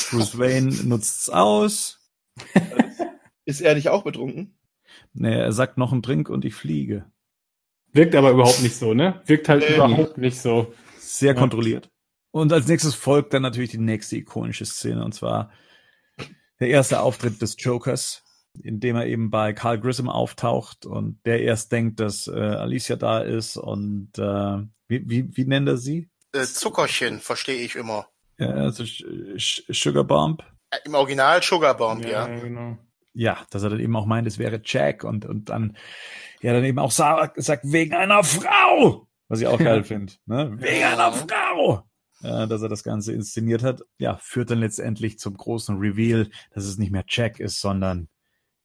Speaker 4: Bruce Wayne nutzt's aus.
Speaker 2: Ist er nicht auch betrunken?
Speaker 4: Nee, er sagt noch einen Drink und ich fliege.
Speaker 5: Wirkt aber überhaupt nicht so, ne? Wirkt halt
Speaker 3: Nee.
Speaker 5: überhaupt nicht so.
Speaker 4: Sehr
Speaker 5: Ja.
Speaker 4: kontrolliert. Und als nächstes folgt dann natürlich die nächste ikonische Szene, und zwar der erste Auftritt des Jokers, in dem er eben bei Carl Grissom auftaucht und der erst denkt, dass äh, Alicia da ist und äh, wie, wie, wie nennt er sie?
Speaker 3: Äh, Zuckerchen, verstehe ich immer.
Speaker 4: Ja, also Sugar Bomb.
Speaker 3: Äh, Im Original Sugar Bomb, ja.
Speaker 5: genau.
Speaker 4: Ja, dass er dann eben auch meint, es wäre Jack und, und dann ja dann eben auch sa sagt, wegen einer Frau, was ich auch geil finde, ne? wegen einer Frau, äh, dass er das Ganze inszeniert hat, ja, führt dann letztendlich zum großen Reveal, dass es nicht mehr Jack ist, sondern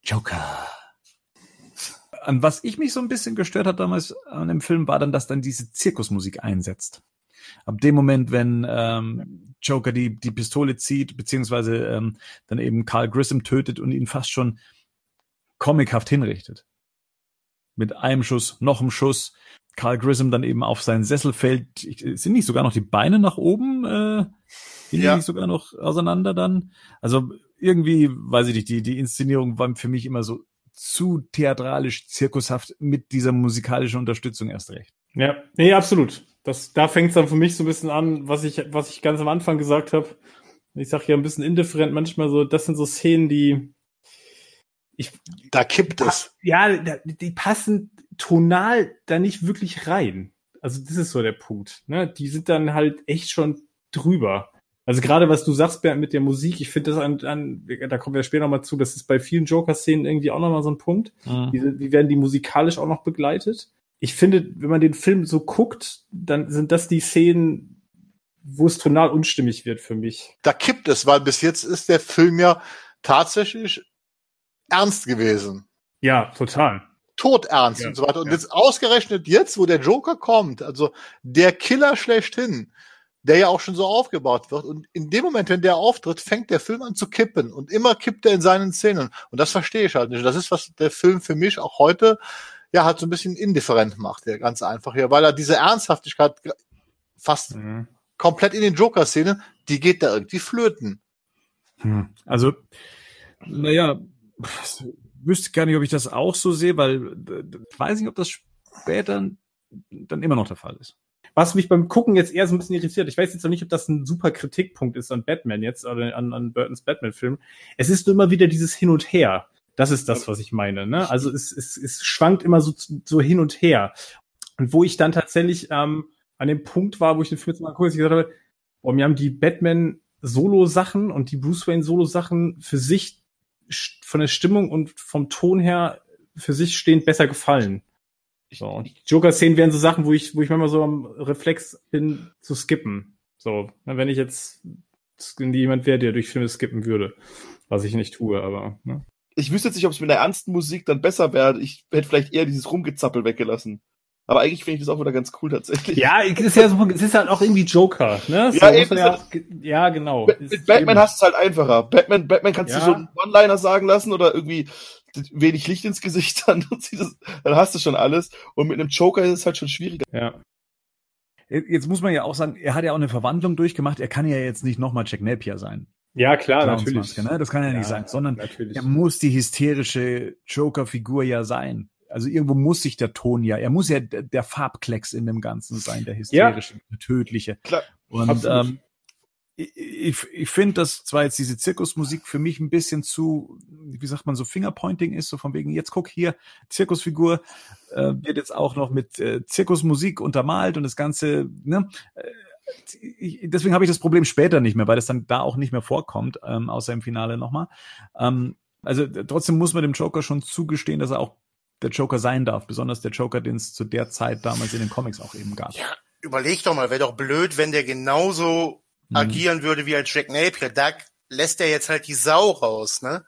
Speaker 4: Joker. An was ich mich so ein bisschen gestört hat damals an dem Film, war dann, dass dann diese Zirkusmusik einsetzt. Ab dem Moment, wenn ähm, Joker die, die Pistole zieht, beziehungsweise ähm, dann eben Carl Grissom tötet und ihn fast schon comichaft hinrichtet. Mit einem Schuss, noch einem Schuss. Carl Grissom dann eben auf seinen Sessel fällt. Sind nicht sogar noch die Beine nach oben? Äh, gehen die
Speaker 3: Ja.
Speaker 4: nicht sogar noch auseinander dann? Also irgendwie, weiß ich nicht, die, die Inszenierung war für mich immer so zu theatralisch, zirkushaft mit dieser musikalischen Unterstützung erst recht.
Speaker 5: Ja, nee, absolut. Das, da fängt es dann für mich so ein bisschen an, was ich, was ich ganz am Anfang gesagt habe. Ich sage ja ein bisschen indifferent manchmal so, das sind so Szenen, die ich,
Speaker 6: Da kippt es.
Speaker 5: ja, die passen tonal da nicht wirklich rein. Also das ist so der Punkt. Ne? Die sind dann halt echt schon drüber. Also gerade was du sagst, Bernd, mit der Musik, ich finde das an, an, da kommen wir später nochmal zu, das ist bei vielen Joker-Szenen irgendwie auch nochmal so ein Punkt. Wie, wie werden die musikalisch auch noch begleitet? Ich finde, wenn man den Film so guckt, dann sind das die Szenen, wo es tonal unstimmig wird für mich.
Speaker 6: Da kippt es, weil bis jetzt ist der Film ja tatsächlich ernst gewesen.
Speaker 5: Ja, total.
Speaker 6: Todernst
Speaker 5: Ja,
Speaker 6: und so weiter. Und
Speaker 5: ja.
Speaker 6: jetzt ausgerechnet jetzt, wo der Joker kommt, also der Killer schlechthin, der ja auch schon so aufgebaut wird. Und in dem Moment, wenn der auftritt, fängt der Film an zu kippen. Und immer kippt er in seinen Szenen. Und das verstehe ich halt nicht. Das ist, was der Film für mich auch heute ja halt so ein bisschen indifferent macht, ja, ganz einfach hier, weil er diese Ernsthaftigkeit fast
Speaker 5: Mhm.
Speaker 6: komplett in den Joker-Szenen, die geht da irgendwie flöten.
Speaker 4: Hm. Also, naja, wüsste gar nicht, ob ich das auch so sehe, weil äh, ich weiß nicht, ob das später dann immer noch der Fall ist.
Speaker 5: Was mich beim Gucken jetzt eher so ein bisschen irritiert, ich weiß jetzt noch nicht, ob das ein super Kritikpunkt ist an Batman jetzt oder an, an Burtons Batman-Film. Es ist nur immer wieder dieses Hin und Her. Das ist das, was ich meine. Ne? Also es, es, es schwankt immer so, so hin und her. Und wo ich dann tatsächlich ähm, an dem Punkt war, wo ich den Film jetzt mal kurz gesagt habe, boah, mir haben die Batman-Solo-Sachen und die Bruce Wayne-Solo-Sachen für sich von der Stimmung und vom Ton her für sich stehend besser gefallen. So, und die Joker-Szenen wären so Sachen, wo ich, wo ich manchmal so am Reflex bin, zu skippen. So, na, wenn ich jetzt jemand wäre, der durch Filme skippen würde. Was ich nicht tue, aber. Ne?
Speaker 2: Ich wüsste jetzt nicht, ob es mit der ernsten Musik dann besser wäre. Ich hätte vielleicht eher dieses Rumgezappel weggelassen. Aber eigentlich finde ich das auch wieder ganz cool tatsächlich.
Speaker 5: Ja, es ist ja so, es ist halt auch irgendwie Joker, ne? So
Speaker 2: Ja, eben,
Speaker 5: ja, ja, genau.
Speaker 2: Mit, mit Batman
Speaker 5: eben-
Speaker 2: hast du es halt einfacher. Batman, Batman kannst
Speaker 5: Ja.
Speaker 2: du so einen One-Liner sagen lassen oder irgendwie wenig Licht ins Gesicht, dann, dann hast du schon alles. Und mit einem Joker ist es halt schon schwieriger.
Speaker 5: Ja.
Speaker 4: Jetzt muss man ja auch sagen, er hat ja auch eine Verwandlung durchgemacht. Er kann ja jetzt nicht nochmal Jack Napier sein.
Speaker 5: Ja, klar, natürlich.
Speaker 4: Ne? Das kann ja, nicht sein, sondern
Speaker 5: natürlich.
Speaker 4: er muss die hysterische Joker-Figur ja sein. Also irgendwo muss sich der Ton ja, er muss ja der, Farbklecks in dem Ganzen sein, der hysterische, der tödliche.
Speaker 2: Klar,
Speaker 4: Und
Speaker 5: absolut.
Speaker 4: ähm, ich, ich, ich finde, dass zwar jetzt diese Zirkusmusik für mich ein bisschen zu, wie sagt man, so Fingerpointing ist, so von wegen, jetzt guck hier, Zirkusfigur äh, wird jetzt auch noch mit äh, Zirkusmusik untermalt und das Ganze, ne? Ich, deswegen habe ich das Problem später nicht mehr, weil das dann da auch nicht mehr vorkommt, ähm, außer im Finale nochmal. Ähm, also trotzdem muss man dem Joker schon zugestehen, dass er auch der Joker sein darf, besonders der Joker, den es zu der Zeit damals in den Comics auch eben gab.
Speaker 3: Ja, überleg doch mal, wäre doch blöd, wenn der genauso
Speaker 4: Mhm.
Speaker 3: agieren würde wie als Jack Napier. Da lässt er jetzt halt die Sau raus, ne?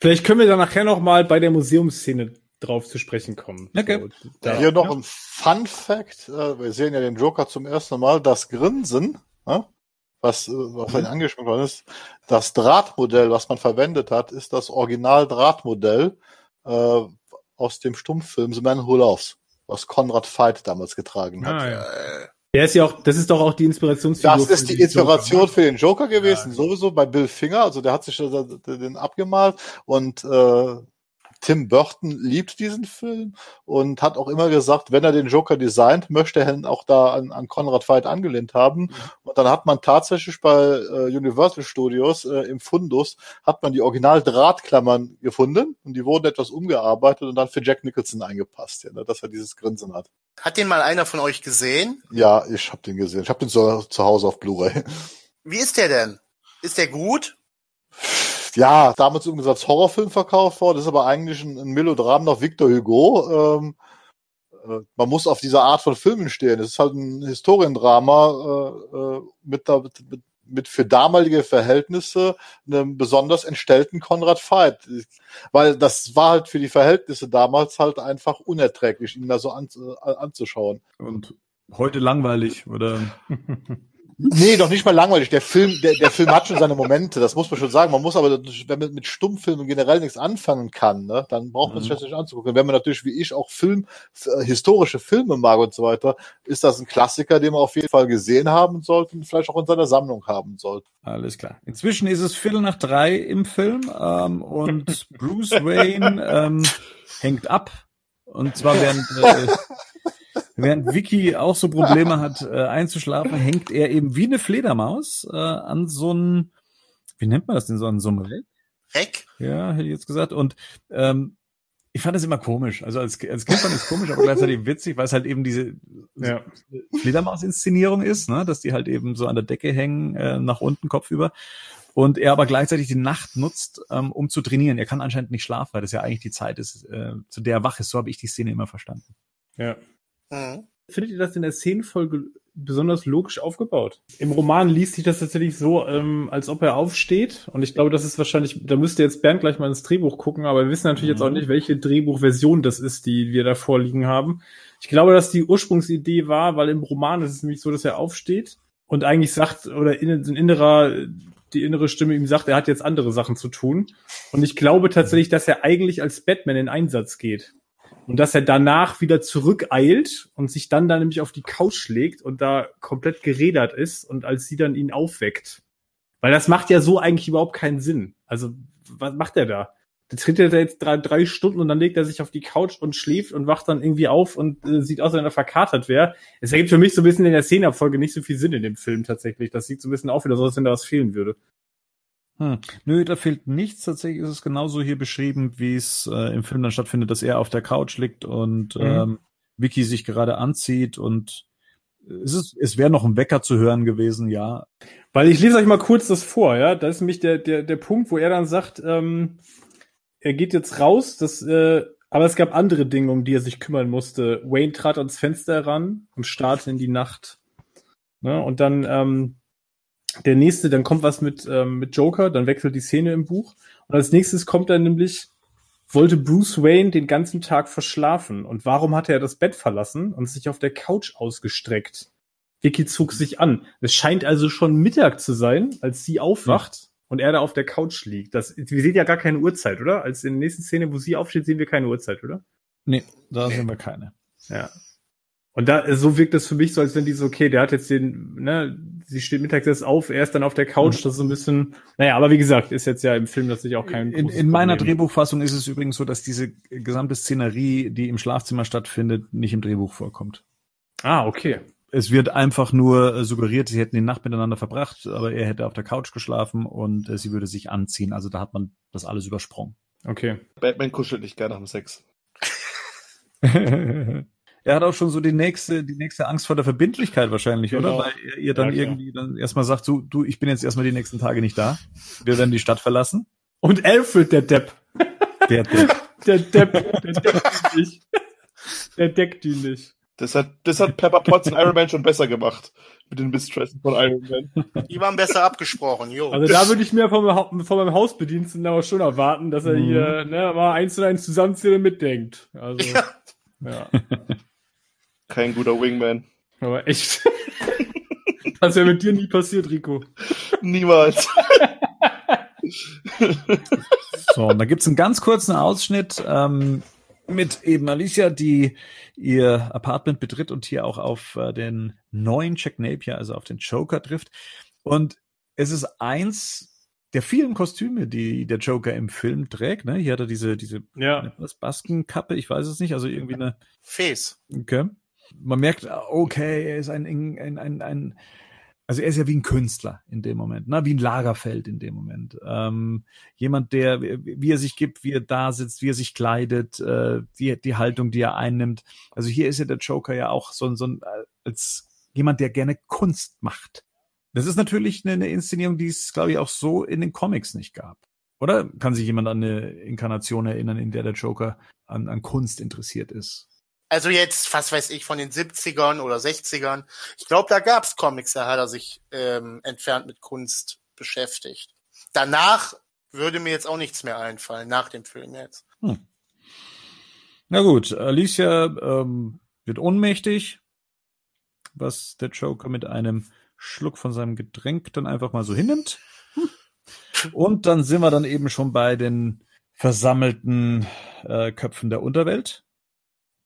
Speaker 5: Vielleicht können wir da nachher noch mal bei der Museumsszene drauf zu sprechen kommen.
Speaker 4: Okay.
Speaker 5: So, da,
Speaker 6: Hier noch ein Fun Fact. äh, Wir sehen ja den Joker zum ersten Mal. Das Grinsen, äh, was, äh, was vorhin angesprochen worden ist, das Drahtmodell, was man verwendet hat, ist das Original-Drahtmodell äh, aus dem Stummfilm The Man Who Loves, was Konrad Veidt damals getragen hat.
Speaker 5: Ah, ja. Der ist ja auch, das ist doch auch die Inspirationsfigur.
Speaker 6: Das ist die
Speaker 5: den
Speaker 6: Inspiration
Speaker 5: Joker,
Speaker 6: für den Joker gewesen, sowieso bei Bill Finger. Also der hat sich den abgemalt und äh, Tim Burton liebt diesen Film und hat auch immer gesagt, wenn er den Joker designt, möchte er ihn auch da an, an Conrad Veidt angelehnt haben. Und dann hat man tatsächlich bei äh, Universal Studios äh, im Fundus hat man die Original-Drahtklammern gefunden und die wurden etwas umgearbeitet und dann für Jack Nicholson eingepasst, ja, ne, dass er dieses Grinsen hat.
Speaker 3: hat den mal einer von euch gesehen?
Speaker 6: Ja, ich habe den gesehen. Ich habe den zu, zu Hause auf Blu-ray.
Speaker 3: Wie ist der denn? Ist der gut?
Speaker 6: Ja, damals übrigens als Horrorfilm verkauft worden, ist aber eigentlich ein, ein Melodram nach Victor Hugo. Ähm, äh, man muss auf dieser Art von Filmen stehen. Es ist halt ein Historiendrama äh, äh, mit, mit, mit für damalige Verhältnisse einem besonders entstellten Konrad Veidt. Weil das war halt für die Verhältnisse damals halt einfach unerträglich, ihn da so an, äh, anzuschauen.
Speaker 4: Und heute langweilig, oder?
Speaker 6: Nee, doch nicht mal langweilig. Der Film, der, der Film hat schon seine Momente, das muss man schon sagen. Man muss aber, wenn man mit Stummfilmen generell nichts anfangen kann, ne, dann braucht man sich
Speaker 4: Mhm.
Speaker 6: das nicht anzugucken. Wenn man natürlich wie ich auch Film, äh, historische Filme mag und so weiter, ist das ein Klassiker, den man auf jeden Fall gesehen haben sollte und vielleicht auch in seiner Sammlung haben sollte.
Speaker 4: Alles klar. Inzwischen ist es Viertel nach drei im Film ähm, und Bruce Wayne ähm, hängt ab. Und zwar während, äh, während Vicky auch so Probleme hat äh, einzuschlafen, hängt er eben wie eine Fledermaus äh, an so einem, wie nennt man das denn so, an so einem Reck?
Speaker 3: Reck?
Speaker 4: Ja, hätte ich jetzt gesagt. Und ähm, ich fand das immer komisch. Also als, als Kind fand ich es komisch, aber gleichzeitig witzig, weil es halt eben diese
Speaker 5: Ja.
Speaker 4: Fledermaus-Inszenierung ist, ne? dass die halt eben so an der Decke hängen, äh, nach unten, kopfüber. Und er aber gleichzeitig die Nacht nutzt, ähm, um zu trainieren. Er kann anscheinend nicht schlafen, weil das ja eigentlich die Zeit ist, äh, zu der er wach ist. So habe ich die Szene immer verstanden.
Speaker 5: Ja.
Speaker 3: Mhm.
Speaker 5: Findet ihr das in der Szenenfolge besonders logisch aufgebaut? Im Roman liest sich das tatsächlich so, ähm, als ob er aufsteht. Und ich glaube, das ist wahrscheinlich, da müsste jetzt Bernd gleich mal ins Drehbuch gucken, aber wir wissen natürlich jetzt auch
Speaker 4: Mhm.
Speaker 5: nicht, welche Drehbuchversion das ist, die wir da vorliegen haben. Ich glaube, dass die Ursprungsidee war, weil im Roman ist es nämlich so, dass er aufsteht und eigentlich sagt, oder in, ein innerer, die innere Stimme ihm sagt, er hat jetzt andere Sachen zu tun. Und ich glaube tatsächlich, dass er eigentlich als Batman in Einsatz geht. Und dass er danach wieder zurückeilt und sich dann da nämlich auf die Couch legt und da komplett gerädert ist und als sie dann ihn aufweckt. Weil das macht ja so eigentlich überhaupt keinen Sinn. Also, was macht er da? Der tritt er da jetzt drei, drei Stunden und dann legt er sich auf die Couch und schläft und wacht dann irgendwie auf und äh, sieht aus, als wenn er verkatert wäre. Es ergibt für mich so ein bisschen in der Szenenabfolge nicht so viel Sinn in dem Film tatsächlich. Das sieht so ein bisschen auf, wieder so, als wenn da was fehlen würde.
Speaker 4: Hm. Nö, da fehlt nichts. Tatsächlich ist es genauso hier beschrieben, wie es äh, im Film dann stattfindet, dass er auf der Couch liegt und
Speaker 5: Mhm.
Speaker 4: ähm, Vicky sich gerade anzieht und es ist, es wäre noch ein Wecker zu hören gewesen, ja.
Speaker 5: Weil ich lese euch mal kurz das vor, ja. Das ist nämlich der, der, der Punkt, wo er dann sagt, ähm, er geht jetzt raus, das, äh, aber es gab andere Dinge, um die er sich kümmern musste. Wayne trat ans Fenster heran und starrte in die Nacht. Ne? Und dann ähm, der nächste, dann kommt was mit, ähm, mit Joker, dann wechselt die Szene im Buch. Und als nächstes kommt dann nämlich, wollte Bruce Wayne den ganzen Tag verschlafen. Und warum hatte er das Bett verlassen und sich auf der Couch ausgestreckt? Vicky zog sich an. Es scheint also schon Mittag zu sein, als sie aufwacht und er da auf der Couch liegt. Das, wir sehen ja gar keine Uhrzeit, oder? Als in der nächsten Szene, wo sie aufsteht, sehen wir keine Uhrzeit, oder?
Speaker 4: Nee, da sehen wir keine.
Speaker 5: Ja. Und da, so wirkt es für mich so, als wenn die so, okay, der hat jetzt den, ne, sie steht mittags erst auf, er ist dann auf der Couch,
Speaker 4: Mhm.
Speaker 5: das ist so ein bisschen, naja, aber wie gesagt, ist jetzt ja im Film tatsächlich auch kein
Speaker 4: In, in meiner
Speaker 5: Problem.
Speaker 4: Drehbuchfassung ist es übrigens so, dass diese gesamte Szenerie, die im Schlafzimmer stattfindet, nicht im Drehbuch vorkommt.
Speaker 5: Ah, okay.
Speaker 4: Es wird einfach nur äh, suggeriert, sie hätten die Nacht miteinander verbracht, aber er hätte auf der Couch geschlafen und äh, sie würde sich anziehen. Also da hat man das alles übersprungen.
Speaker 5: Okay.
Speaker 2: Batman kuschelt nicht gerne nach dem Sex.
Speaker 4: er hat auch schon so die nächste, die nächste Angst vor der Verbindlichkeit wahrscheinlich,
Speaker 5: Genau.
Speaker 4: oder? Weil er ihr dann
Speaker 5: Ja,
Speaker 4: irgendwie dann erstmal sagt, du, du, ich bin jetzt erstmal die nächsten Tage nicht da. Wir werden die Stadt verlassen.
Speaker 5: Und Alfred, der Depp.
Speaker 4: Der, der,
Speaker 5: Der Depp, der deckt ihn nicht. Der deckt ihn nicht.
Speaker 2: Das hat, das hat Pepper Potts in Iron Man schon besser gemacht. Mit den Mistressen von Iron Man.
Speaker 3: Die waren besser abgesprochen, jo.
Speaker 5: Also da würde ich mir von, meinem von meinem Hausbediensteten aber schon erwarten, dass er
Speaker 4: Mhm.
Speaker 5: hier, ne, mal eins und eins zusammenzählt und mitdenkt. Also, ja.
Speaker 2: Kein guter Wingman.
Speaker 5: Aber echt. Das wäre mit dir nie passiert, Rico.
Speaker 2: Niemals.
Speaker 4: So, und da gibt's einen ganz kurzen Ausschnitt ähm, mit eben Alicia, die ihr Apartment betritt und hier auch auf äh, den neuen Jack Napier, also auf den Joker trifft. Und es ist eins der vielen Kostüme, die der Joker im Film trägt. Ne? Hier hat er diese, diese
Speaker 5: Ja.
Speaker 4: was, Baskenkappe, ich weiß es nicht, also irgendwie eine
Speaker 3: Face.
Speaker 4: Okay. Man merkt, okay, er ist ein, ein, ein, ein, also er ist ja wie ein Künstler in dem Moment, ne? wie ein Lagerfeld in dem Moment. Ähm, jemand, der, wie er sich gibt, wie er da sitzt, wie er sich kleidet, äh, die, die Haltung, die er einnimmt. Also hier ist ja der Joker ja auch so, ein- so ein, äh, als jemand, der gerne Kunst macht. Das ist natürlich eine, eine Inszenierung, die es, glaube ich, auch so in den Comics nicht gab. Oder kann sich jemand an eine Inkarnation erinnern, in der der Joker an, an Kunst interessiert ist?
Speaker 3: Also jetzt, was weiß ich, von den 70ern oder 60ern. Ich glaube, da gab's Comics, da hat er sich ähm, entfernt mit Kunst beschäftigt. Danach würde mir jetzt auch nichts mehr einfallen, nach dem Film jetzt.
Speaker 4: Na gut, Alicia ähm, wird ohnmächtig, was der Joker mit einem Schluck von seinem Getränk dann einfach mal so hinnimmt. Und dann sind wir dann eben schon bei den versammelten äh, Köpfen der Unterwelt,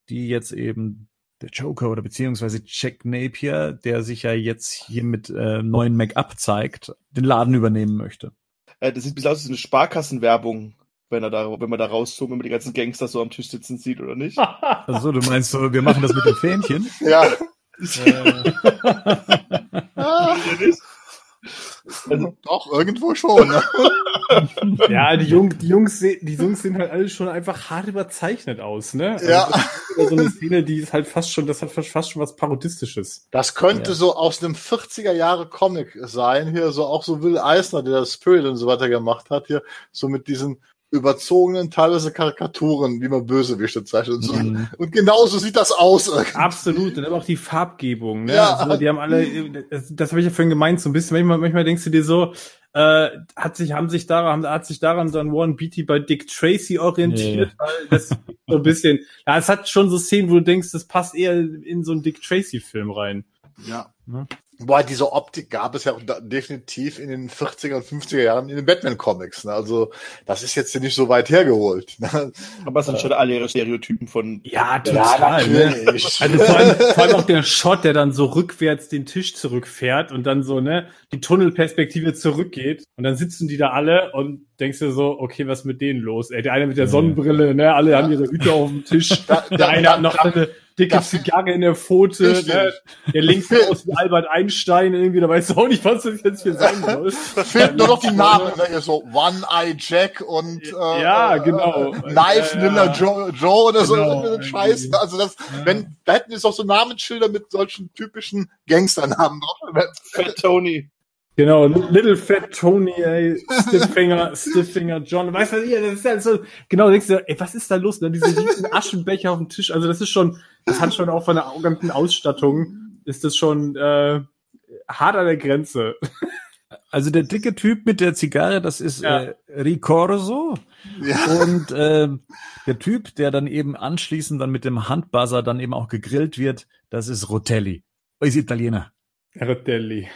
Speaker 4: die jetzt eben der Joker oder beziehungsweise Jack Napier, der sich ja jetzt hier mit äh, neuen Make-up zeigt, den Laden übernehmen möchte.
Speaker 2: Äh, das sieht ein bisschen aus wie eine Sparkassenwerbung, wenn er da, wenn man da rauszoomt, wenn man die ganzen Gangster so am Tisch sitzen sieht, oder nicht?
Speaker 4: Also du meinst so, wir machen das mit den Fähnchen?
Speaker 6: Ja.
Speaker 2: Also,
Speaker 6: Doch, irgendwo schon. Ne?
Speaker 5: Ja, die, Jung, die, Jungs, die Jungs sehen halt alle schon einfach hart überzeichnet aus, ne? Also
Speaker 6: Ja.
Speaker 5: das ist wieder so eine Szene, die ist halt fast schon, das hat fast fast schon was Parodistisches.
Speaker 6: Das könnte
Speaker 4: Ja.
Speaker 6: so aus einem 40er Jahre Comic sein, hier so auch so Will Eisner, der das Spirit und so weiter gemacht hat, hier so mit diesen überzogenen, teilweise Karikaturen, wie man Bösewichte zeichnet und so.
Speaker 4: Mhm.
Speaker 6: Und genauso sieht das aus. irgendwie.
Speaker 5: Absolut, und aber auch die Farbgebung, ne?
Speaker 6: Ja.
Speaker 5: Also, die haben alle, das, das habe ich ja vorhin gemeint, so ein bisschen, manchmal, manchmal denkst du dir so, äh, hat sich, haben sich daran, hat sich daran dann Warren Beatty bei Dick Tracy orientiert, weil das so ein bisschen, ja, es hat schon so Szenen, wo du denkst, das passt eher in so einen Dick Tracy Film rein.
Speaker 6: Ja.
Speaker 4: Ne?
Speaker 6: Wobei diese Optik gab es ja auch da, definitiv in den 40er und 50er Jahren in den Batman-Comics. Ne? Also das ist jetzt hier nicht so weit hergeholt. Ne?
Speaker 2: aber es sind schon alle ihre Stereotypen von.
Speaker 5: Ja,
Speaker 6: natürlich.
Speaker 5: Also vor allem, vor allem auch der Shot, der dann so rückwärts den Tisch zurückfährt und dann so, ne, die Tunnelperspektive zurückgeht und dann sitzen die da alle und denkst dir so, okay, was ist mit denen los? Ey, der eine mit der
Speaker 4: Ja.
Speaker 5: Sonnenbrille, ne, alle haben ihre Hüte auf dem Tisch. Der eine hat noch eine dicke Zigarre in der Pfote,
Speaker 6: Richtig.
Speaker 5: ne? Der links sieht aus wie Albert Einstein irgendwie, da weißt du auch nicht, was das jetzt hier sein soll.
Speaker 6: Da fehlt nur noch die Namen, ne? So One-Eye Jack und äh,
Speaker 5: Ja, genau.
Speaker 6: Knife
Speaker 5: Ja, ja.
Speaker 6: Ninja Joe, Joe oder so
Speaker 5: Genau,
Speaker 6: so ein Scheiß. ne? Also das, wenn da hätten jetzt auch so Namensschilder mit solchen typischen Gangsternamen drauf.
Speaker 2: Fat Tony.
Speaker 5: Genau, Little Fat Tony, ey, Stifffinger, Stifffinger John, weißt du, ja, das ist halt so, genau, denkst du, ey, was ist da los? Ne? Diese riesen Aschenbecher auf dem Tisch, also das ist schon, das hat schon auch von der ganzen Ausstattung, ist das schon äh, hart an der Grenze.
Speaker 4: Also der dicke Typ mit der Zigarre, das ist
Speaker 5: Ja.
Speaker 4: äh, Ricorso.
Speaker 6: Ja.
Speaker 4: Und äh, der Typ, der dann eben anschließend dann mit dem Handbuzzer dann eben auch gegrillt wird, das ist Rotelli. Ist Italiener.
Speaker 5: Rotelli.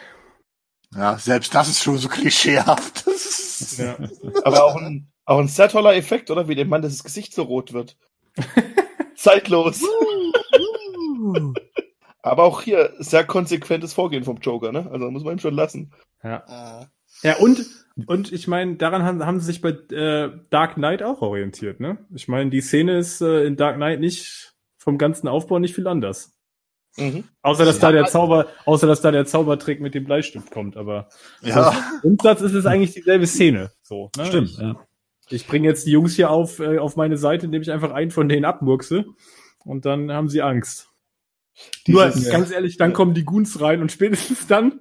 Speaker 6: ja, selbst das ist schon so klischeehaft.
Speaker 5: Ja.
Speaker 2: Aber auch ein, auch ein sehr toller Effekt, oder? Wie dem Mann das Gesicht so rot wird. Zeitlos. Aber auch hier sehr konsequentes Vorgehen vom Joker, ne? Also muss man ihm schon lassen.
Speaker 5: Ja.
Speaker 3: Äh,
Speaker 5: Ja, und, und ich meine, daran haben, haben sie sich bei äh, Dark Knight auch orientiert, ne? Ich meine, die Szene ist äh, in Dark Knight nicht vom ganzen Aufbau nicht viel anders.
Speaker 2: Mhm.
Speaker 5: Außer dass da
Speaker 6: Ja.
Speaker 5: der Zauber, außer dass da der Zaubertrick mit dem Bleistift kommt, aber
Speaker 6: Ja,
Speaker 5: im Grundsatz ist es eigentlich dieselbe Szene. So, ne?
Speaker 4: Stimmt,
Speaker 5: Ich,
Speaker 4: ja.
Speaker 5: ich bringe jetzt die Jungs hier auf, äh, auf meine Seite, indem ich einfach einen von denen abmurkse und dann haben sie Angst. Nur
Speaker 2: Dieses-
Speaker 5: ganz ehrlich, dann kommen die Goons rein und spätestens dann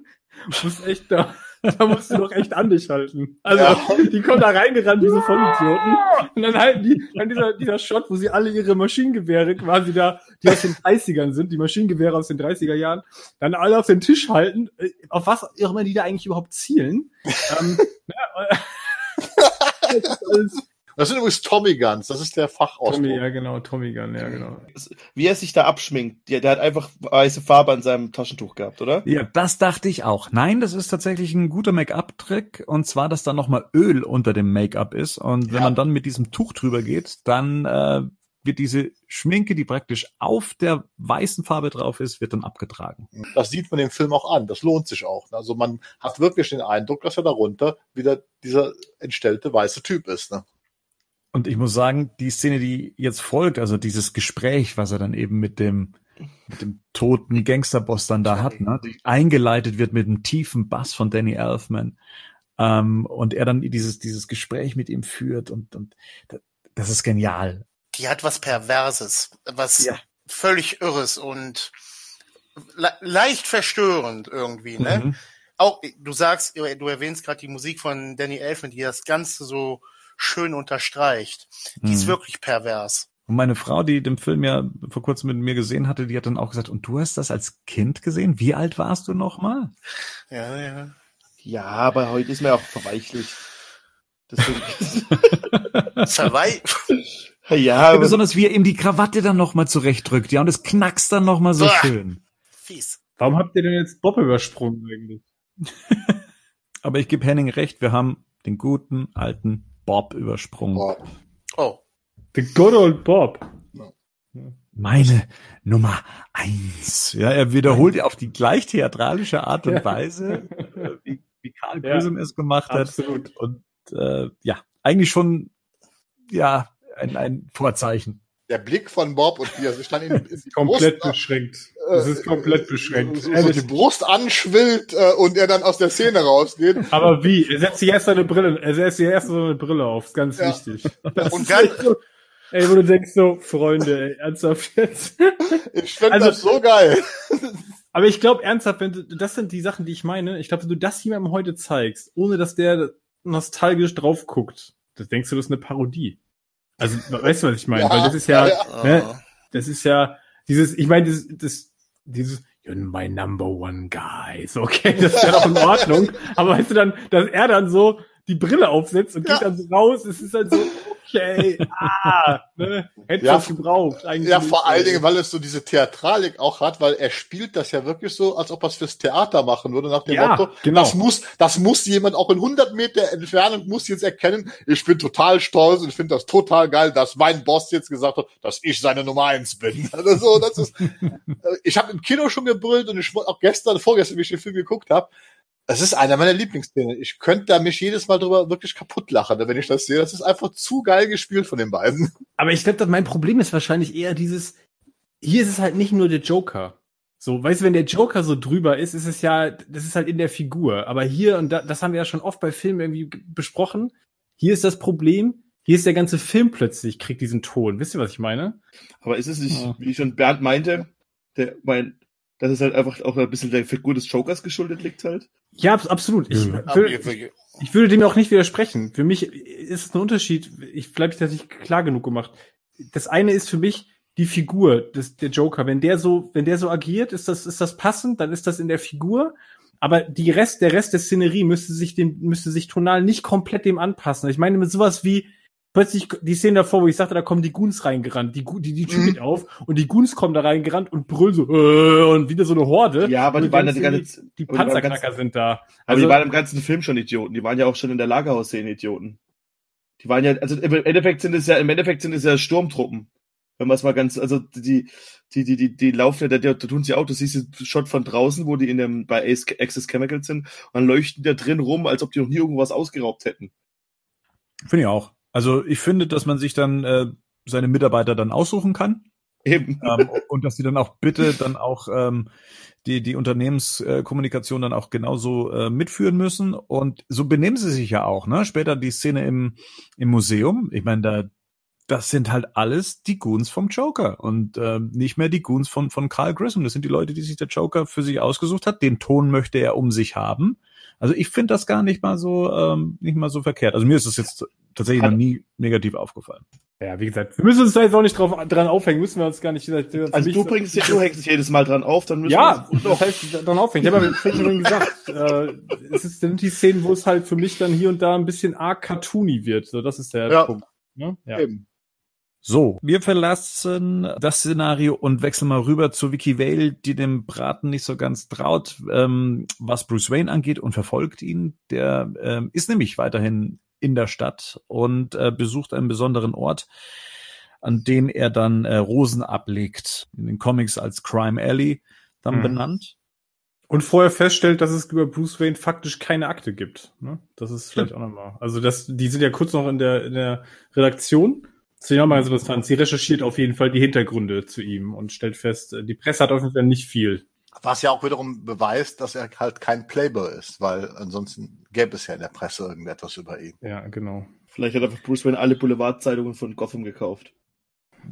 Speaker 5: muss echt da, da musst du doch echt an dich halten. Also
Speaker 6: Ja.
Speaker 5: die kommen da reingerannt, diese Vollidioten. Und dann halten die, dann dieser, dieser Shot, wo sie alle ihre Maschinengewehre quasi da, die aus den 30ern sind, die Maschinengewehre aus den 30er Jahren, dann alle auf den Tisch halten, äh, auf was auch immer die da eigentlich überhaupt zielen. ähm, ja, äh, das ist alles-
Speaker 6: das sind übrigens Tommy Guns, das ist der Fachausdruck.
Speaker 5: Tommy, ja genau, Tommy Gun, ja genau.
Speaker 2: Wie er sich da abschminkt. Der, der hat einfach weiße Farbe an seinem Taschentuch gehabt, oder?
Speaker 4: Ja, das dachte ich auch. Nein, das ist tatsächlich ein guter Make-up-Trick. Und zwar, dass da nochmal Öl unter dem Make-up ist. Und wenn
Speaker 6: Ja.
Speaker 4: man dann mit diesem Tuch drüber geht, dann äh, wird diese Schminke, die praktisch auf der weißen Farbe drauf ist, wird dann abgetragen.
Speaker 6: Das sieht man dem Film auch an. Das lohnt sich auch. Also man hat wirklich den Eindruck, dass er darunter wieder dieser entstellte weiße Typ ist. Ne?
Speaker 4: Und ich muss sagen, die Szene, die jetzt folgt, also dieses Gespräch, was er dann eben mit dem, mit dem toten Gangsterboss dann da hat, ne, die eingeleitet wird mit einem tiefen Bass von Danny Elfman, ähm, und er dann dieses, dieses Gespräch mit ihm führt und, und das ist genial.
Speaker 3: die hat was Perverses, was
Speaker 4: Ja.
Speaker 3: völlig Irres und le leicht verstörend irgendwie, ne?
Speaker 4: Mhm.
Speaker 3: Auch, du sagst, du erwähnst gerade die Musik von Danny Elfman, die das Ganze so schön unterstreicht. Die ist
Speaker 4: Mhm.
Speaker 3: wirklich pervers.
Speaker 4: Und meine Frau, die den Film ja vor kurzem mit mir gesehen hatte, die hat dann auch gesagt, und du hast das als Kind gesehen? Wie alt warst du nochmal?
Speaker 3: Ja, ja.
Speaker 2: Ja, aber heute ist mir auch verweichlicht. Deswegen,
Speaker 3: Verwei
Speaker 2: ja,
Speaker 4: Ja,
Speaker 2: aber
Speaker 4: besonders wie er ihm die Krawatte dann nochmal zurechtdrückt, ja, und es knackst dann nochmal so
Speaker 3: Uah.
Speaker 4: schön.
Speaker 3: fies.
Speaker 5: Warum habt ihr denn jetzt Bob übersprungen eigentlich?
Speaker 4: Aber ich gebe Henning recht, wir haben den guten alten Bob übersprungen.
Speaker 6: Boah.
Speaker 3: Oh,
Speaker 5: The good old Bob.
Speaker 4: Meine Nummer eins. Ja, er wiederholt ja auf die gleich theatralische Art und
Speaker 5: Ja.
Speaker 4: Weise, äh, wie, wie Karl
Speaker 5: Ja.
Speaker 4: Es gemacht hat.
Speaker 5: Absolut.
Speaker 4: Und äh, ja, eigentlich schon ja ein, ein Vorzeichen.
Speaker 6: Der Blick von Bob und wie er sich dann in, in
Speaker 5: Komplett
Speaker 6: Brust,
Speaker 5: beschränkt. Das ist komplett beschränkt.
Speaker 6: so, so die Brust anschwillt äh, und er dann aus der Szene rausgeht.
Speaker 5: Aber wie? Er setzt sich erst seine Brille, er setzt sich erst so eine Brille auf, ist ganz
Speaker 6: Ja.
Speaker 5: wichtig. Das
Speaker 3: Und dann-
Speaker 5: so, ey, wo du denkst so, Freunde, ey, ernsthaft jetzt.
Speaker 6: Ich finde
Speaker 5: Also-
Speaker 6: das so geil.
Speaker 5: Aber ich glaube ernsthaft, wenn du, das sind die Sachen, die ich meine. Ich glaube, wenn du das jemandem heute zeigst, ohne dass der nostalgisch drauf guckt, das denkst du, das ist eine Parodie. Also, weißt du, was ich meine?
Speaker 6: Ja,
Speaker 5: Weil das ist ja,
Speaker 6: ja,
Speaker 5: Ne? das ist ja dieses, ich meine, das, das, dieses, you're my number one guy. So, okay, das ist ja noch in Ordnung. Aber weißt du dann, dass er dann so die Brille aufsetzt und geht
Speaker 6: Ja.
Speaker 5: dann so raus, es ist halt so, okay, ah, ne, hätte
Speaker 6: Ja,
Speaker 5: das gebraucht. Eigentlich
Speaker 6: Ja, vor allen. Dingen, weil es so diese Theatralik auch hat, weil er spielt das ja wirklich so, als ob er es fürs Theater machen würde, nach dem
Speaker 5: Ja,
Speaker 6: Motto,
Speaker 5: genau.
Speaker 6: das muss, das muss jemand auch in 100 Meter Entfernung muss jetzt erkennen, ich bin total stolz und ich finde das total geil, dass mein Boss jetzt gesagt hat, dass ich seine Nummer eins bin. Also so, das ist, äh, ich habe im Kino schon gebrüllt und ich wollte auch gestern, vorgestern, wie ich den Film geguckt habe, es ist einer meiner Lieblingsszenen. Ich könnte da mich jedes Mal drüber wirklich kaputt lachen, wenn ich das sehe. Das ist einfach zu geil gespielt von den beiden.
Speaker 5: Aber ich glaube, mein Problem ist wahrscheinlich eher dieses, hier ist es halt nicht nur der Joker. So, weißt du, wenn der Joker so drüber ist, ist es ja, das ist halt in der Figur. Aber hier, und da, das haben wir ja schon oft bei Filmen irgendwie besprochen, hier ist das Problem, hier ist der ganze Film plötzlich, kriegt diesen Ton. Wisst ihr, was ich meine?
Speaker 2: Aber ist es nicht,
Speaker 4: Ja.
Speaker 2: wie schon Bernd meinte, der mein, dass es halt einfach auch ein bisschen der Figur des Jokers geschuldet liegt halt?
Speaker 5: Ja, abs- absolut. Ich,
Speaker 4: Ja.
Speaker 3: Ihr-
Speaker 5: ich würde dem auch nicht widersprechen. Für mich ist es ein Unterschied. Ich glaube, ich das nicht klar genug gemacht. Das eine ist für mich die Figur des, der Joker. Wenn der so, wenn der so agiert, ist das, ist das passend, dann ist das in der Figur. Aber die Rest, der Rest der Szenerie müsste sich dem, müsste sich tonal nicht komplett dem anpassen. Ich meine mit sowas wie, plötzlich die Szene davor, wo ich sagte, da kommen die Goons reingerannt, die, die, die Tür
Speaker 6: Mhm.
Speaker 5: geht auf und die Goons kommen da reingerannt und brüllen so, äh, und wieder so eine Horde.
Speaker 2: Ja, aber die waren ja die ganze,
Speaker 5: die
Speaker 2: aber
Speaker 5: Panzerknacker sind da.
Speaker 2: aber
Speaker 5: Also,
Speaker 2: die waren im ganzen Film schon Idioten. Die waren ja auch schon in der Lagerhausszene Idioten. Die waren ja, also im Endeffekt sind es ja, im Endeffekt sind es ja Sturmtruppen. Wenn man es mal ganz, also die, die, die, die, die laufen ja, da, da tun sie auch, du siehst den Shot von draußen, wo die in dem, bei Ace, Access Chemicals sind, und dann leuchten da drin rum, als ob die noch nie irgendwas ausgeraubt hätten.
Speaker 4: Finde ich auch. Also ich finde, dass man sich dann äh, seine Mitarbeiter dann aussuchen kann.
Speaker 2: Eben.
Speaker 4: ähm, und dass sie dann auch bitte dann auch ähm, die, die Unternehmenskommunikation dann auch genauso äh, mitführen müssen. Und so benehmen sie sich ja auch, ne? Später die Szene im, im Museum. Ich meine, da, das sind halt alles die Goons vom Joker und äh, nicht mehr die Goons von, von Carl Grissom. Das sind die Leute, die sich der Joker für sich ausgesucht hat. Den Ton möchte er um sich haben. Also ich finde das gar nicht mal so, ähm, nicht mal so verkehrt. Also mir ist das jetzt tatsächlich noch nie negativ aufgefallen.
Speaker 5: Ja, wie gesagt, wir müssen uns da jetzt auch nicht drauf, dran aufhängen, müssen wir uns gar nicht.
Speaker 2: Also du bringst dich, du hängst dich jedes Mal dran auf, dann müssen
Speaker 5: Ja,
Speaker 2: wir
Speaker 5: das heißt, dran aufhängen. Ich habe ja vorhin gesagt, äh, es ist, sind die Szenen, wo es halt für mich dann hier und da ein bisschen arg cartoony wird. So, das ist der
Speaker 6: Ja.
Speaker 5: Punkt. Ne? Ja.
Speaker 6: Eben.
Speaker 4: So, wir verlassen das Szenario und wechseln mal rüber zu Vicky Vale, die dem Braten nicht so ganz traut, ähm, was Bruce Wayne angeht und verfolgt ihn. Der ähm, ist nämlich weiterhin in der Stadt und äh, besucht einen besonderen Ort, an dem er dann äh, Rosen ablegt. In den Comics als Crime Alley dann
Speaker 5: Mhm.
Speaker 4: benannt.
Speaker 5: Und vorher feststellt, dass es über Bruce Wayne faktisch keine Akte gibt. Ne? Das ist vielleicht auch nochmal. Also das, die sind ja kurz noch in der, in der Redaktion. Das ist ja mal ganz interessant. Sie recherchiert auf jeden Fall die Hintergründe zu ihm und stellt fest, äh, die Presse hat auf jeden Fall nicht viel.
Speaker 6: Was ja auch wiederum beweist, dass er halt kein Playboy ist, weil ansonsten gäbe es ja in der Presse irgendetwas über ihn.
Speaker 5: Ja, genau.
Speaker 2: Vielleicht hat einfach Bruce Wayne alle Boulevardzeitungen von Gotham gekauft.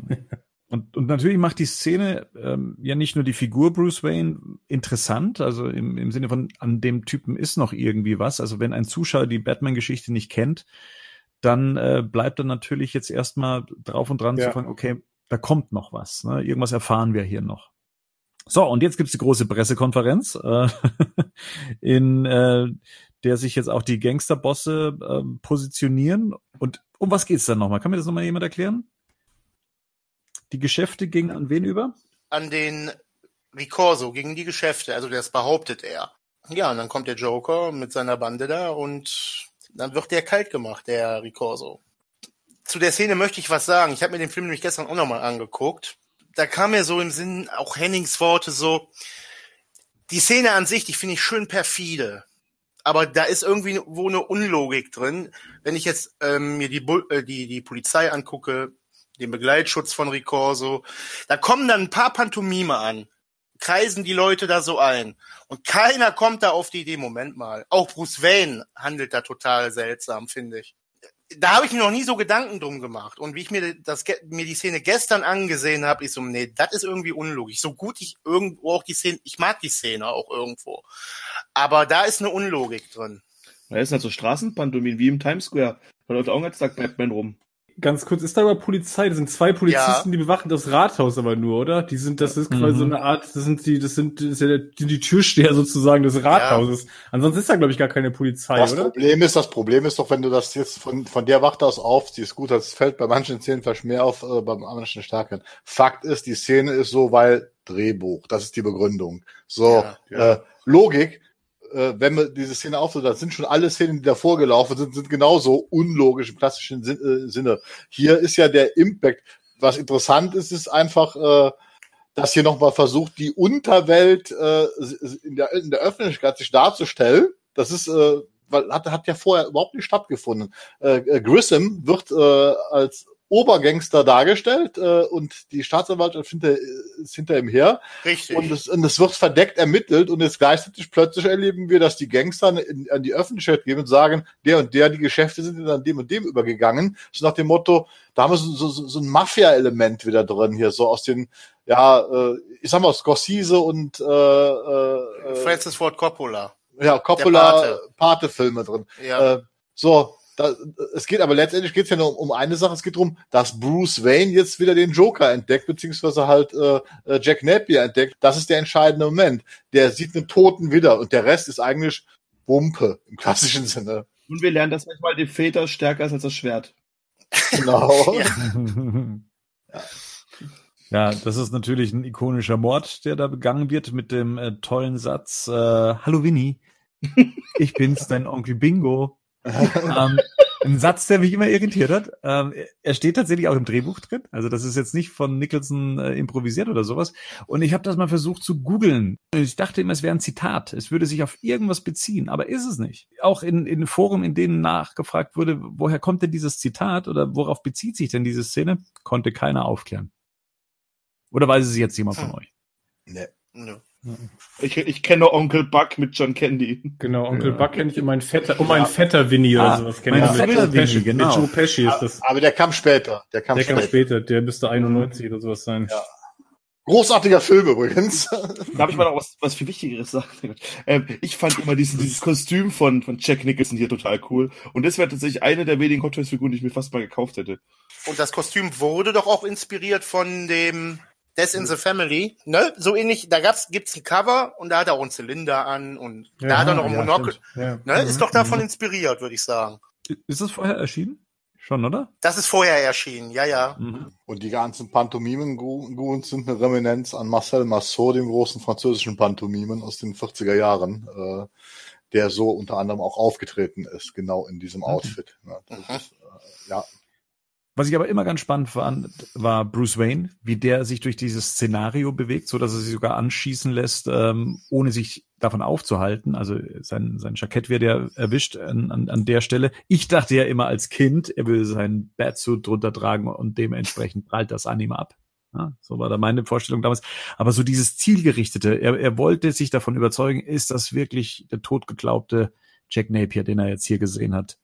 Speaker 4: Und, und natürlich macht die Szene ähm, ja nicht nur die Figur Bruce Wayne interessant, also im, im Sinne von, an dem Typen ist noch irgendwie was. Also wenn ein Zuschauer die Batman-Geschichte nicht kennt, dann äh, bleibt er natürlich jetzt erstmal drauf und dran
Speaker 5: Ja.
Speaker 4: zu fragen, okay, da kommt noch was. Ne? Irgendwas erfahren wir hier noch. So, und jetzt gibt's die große Pressekonferenz, äh, in äh, der sich jetzt auch die Gangsterbosse äh, positionieren. Und um was geht's dann nochmal? Kann mir das nochmal jemand erklären? Die Geschäfte gingen an wen über?
Speaker 3: An den Ricorso gegen die Geschäfte, also das behauptet er. Ja, und dann kommt der Joker mit seiner Bande da und dann wird der kalt gemacht, der Ricorso. Zu der Szene möchte ich was sagen. Ich habe mir den Film nämlich gestern auch nochmal angeguckt. Da kam mir so im Sinn auch Hennings Worte so, die Szene an sich, die finde ich schön perfide. Aber da ist irgendwie wo eine Unlogik drin. Wenn ich jetzt ähm, mir die, äh, die, die Polizei angucke, den Begleitschutz von Ricorso, da kommen dann ein paar Pantomime an, kreisen die Leute da so ein. Und keiner kommt da auf die Idee, Moment mal. Auch Bruce Wayne handelt da total seltsam, finde ich. Da habe ich mir noch nie so Gedanken drum gemacht. Und wie ich mir das mir die Szene gestern angesehen habe, ich so, nee, das ist irgendwie unlogisch. So gut ich irgendwo auch die Szene, ich mag die Szene auch irgendwo. Aber da ist eine Unlogik drin.
Speaker 2: Da ist halt so Straßenpantomin wie im Times Square. Da läuft auch ganz Tag Batman rum.
Speaker 5: Ganz kurz, ist da aber Polizei? Das sind zwei Polizisten, die bewachen das Rathaus aber nur, oder? Die sind, das ist quasi
Speaker 4: Mhm.
Speaker 5: so eine Art, das sind die, das sind, das ist ja die, die Türsteher sozusagen des Rathauses. Ansonsten ist da, glaube ich, gar keine Polizei,
Speaker 6: Das
Speaker 5: oder?
Speaker 6: Problem ist, das Problem ist doch, wenn du das jetzt von, von der Wacht aus aufziehst, gut, das fällt bei manchen Szenen vielleicht mehr auf, äh, beim manchen stärker. Fakt ist, die Szene ist so, weil Drehbuch, das ist die Begründung. So,
Speaker 3: Ja, ja.
Speaker 6: Äh, Logik, äh, wenn man diese Szene aufzieht, dann sind schon alle Szenen, die davor gelaufen sind, sind genauso unlogisch im klassischen Sin äh, Sinne. Hier ist ja der Impact. Was interessant ist, ist einfach, äh, dass hier nochmal versucht, die Unterwelt äh, in, der, in der Öffentlichkeit sich darzustellen. Das ist, äh, weil hat, hat ja vorher überhaupt nicht stattgefunden. Äh, äh, Grissom wird äh, als Obergangster dargestellt äh, und die Staatsanwaltschaft hinter, ist hinter ihm her
Speaker 3: Richtig.
Speaker 6: und es, und es wird verdeckt ermittelt und jetzt gleichzeitig plötzlich erleben wir, dass die Gangster in, an die Öffentlichkeit gehen und sagen, der und der, die Geschäfte sind dann an dem und dem übergegangen. So nach dem Motto, da haben wir so, so, so ein Mafia-Element wieder drin hier, so aus den, ja, äh, ich sag mal, Scorsese und äh, äh,
Speaker 3: Francis Ford Coppola.
Speaker 6: ja, Coppola
Speaker 3: Pate.
Speaker 6: Pate-Filme drin.
Speaker 3: Ja.
Speaker 6: Äh, so, da, es geht aber letztendlich geht es ja nur um, um eine Sache. Es geht darum, dass Bruce Wayne jetzt wieder den Joker entdeckt, beziehungsweise halt äh, äh, Jack Napier entdeckt. Das ist der entscheidende Moment. Der sieht einen Toten wieder und der Rest ist eigentlich Wumpe im klassischen Sinne.
Speaker 2: Und wir lernen, dass manchmal die Väter stärker ist als das Schwert.
Speaker 6: Genau.
Speaker 3: Ja.
Speaker 4: Ja, das ist natürlich ein ikonischer Mord, der da begangen wird mit dem äh, tollen Satz, äh, Hallo Winnie, ich bin's, dein Onkel Bingo. ähm, Ein Satz, der mich immer irritiert hat. Ähm, er steht tatsächlich auch im Drehbuch drin. Also das ist jetzt nicht von Nicholson äh, improvisiert oder sowas. Und ich habe das mal versucht zu googeln. Ich dachte immer, es wäre ein Zitat. Es würde sich auf irgendwas beziehen, aber ist es nicht. Auch in, in Foren, in denen nachgefragt wurde, woher kommt denn dieses Zitat oder worauf bezieht sich denn diese Szene, konnte keiner aufklären. Oder weiß es jetzt jemand von euch?
Speaker 6: Nee.
Speaker 3: Nö.
Speaker 2: Ich, ich kenne Onkel Buck mit John Candy.
Speaker 5: Genau, Onkel
Speaker 4: Ja.
Speaker 5: Buck kenne ich und mein Vetter, und mein Vetter Winnie
Speaker 4: Ah,
Speaker 5: oder sowas kenne
Speaker 4: mein
Speaker 5: ich.
Speaker 4: Vetter
Speaker 5: Joe Pesci.
Speaker 4: Winnie, genau.
Speaker 5: Mit Joe Pesci ist das.
Speaker 6: Aber der kam später. Der kam
Speaker 5: Der kam
Speaker 6: später.
Speaker 5: später, der müsste 91 oder sowas sein.
Speaker 6: Ja. Großartiger Film übrigens.
Speaker 2: Darf ich mal noch was, was viel Wichtigeres sagen? Ähm, ich fand immer diesen, dieses Kostüm von, von Jack Nicholson hier total cool. Und das wäre tatsächlich eine der wenigen Hot Toys Figuren, die ich mir fast mal gekauft hätte.
Speaker 3: Und das Kostüm wurde doch auch inspiriert von dem Death in the Family, ne? So ähnlich, da gab's, gibt's ein Cover und da hat er auch einen Zylinder an und da hat er noch ein
Speaker 5: ja,
Speaker 3: Monokel.
Speaker 5: Ja.
Speaker 3: Ne? Ist doch davon
Speaker 5: Mhm.
Speaker 3: inspiriert, würde ich sagen.
Speaker 4: Ist das vorher erschienen? Schon, oder?
Speaker 3: Das ist vorher erschienen, ja, ja.
Speaker 4: Mhm.
Speaker 6: Und die ganzen Pantomimen-Goons sind eine Reminiszenz an Marcel Marceau, dem großen französischen Pantomimen aus den 40er Jahren, äh, der so unter anderem auch aufgetreten ist, genau in diesem Outfit. Ja, das
Speaker 3: Mhm.
Speaker 6: ist, äh, ja,
Speaker 4: Was ich aber immer ganz spannend fand, war Bruce Wayne, wie der sich durch dieses Szenario bewegt, so dass er sich sogar anschießen lässt, ähm, ohne sich davon aufzuhalten. Also sein, sein Jackett wird ja erwischt an, an, an der Stelle. Ich dachte ja immer als Kind, er würde seinen Batsuit drunter tragen und dementsprechend prallt das an ihm ab. Ja, so war da meine Vorstellung damals. Aber so dieses Zielgerichtete, er, er wollte sich davon überzeugen, ist das wirklich der totgeglaubte Jack Napier, den er jetzt hier gesehen hat,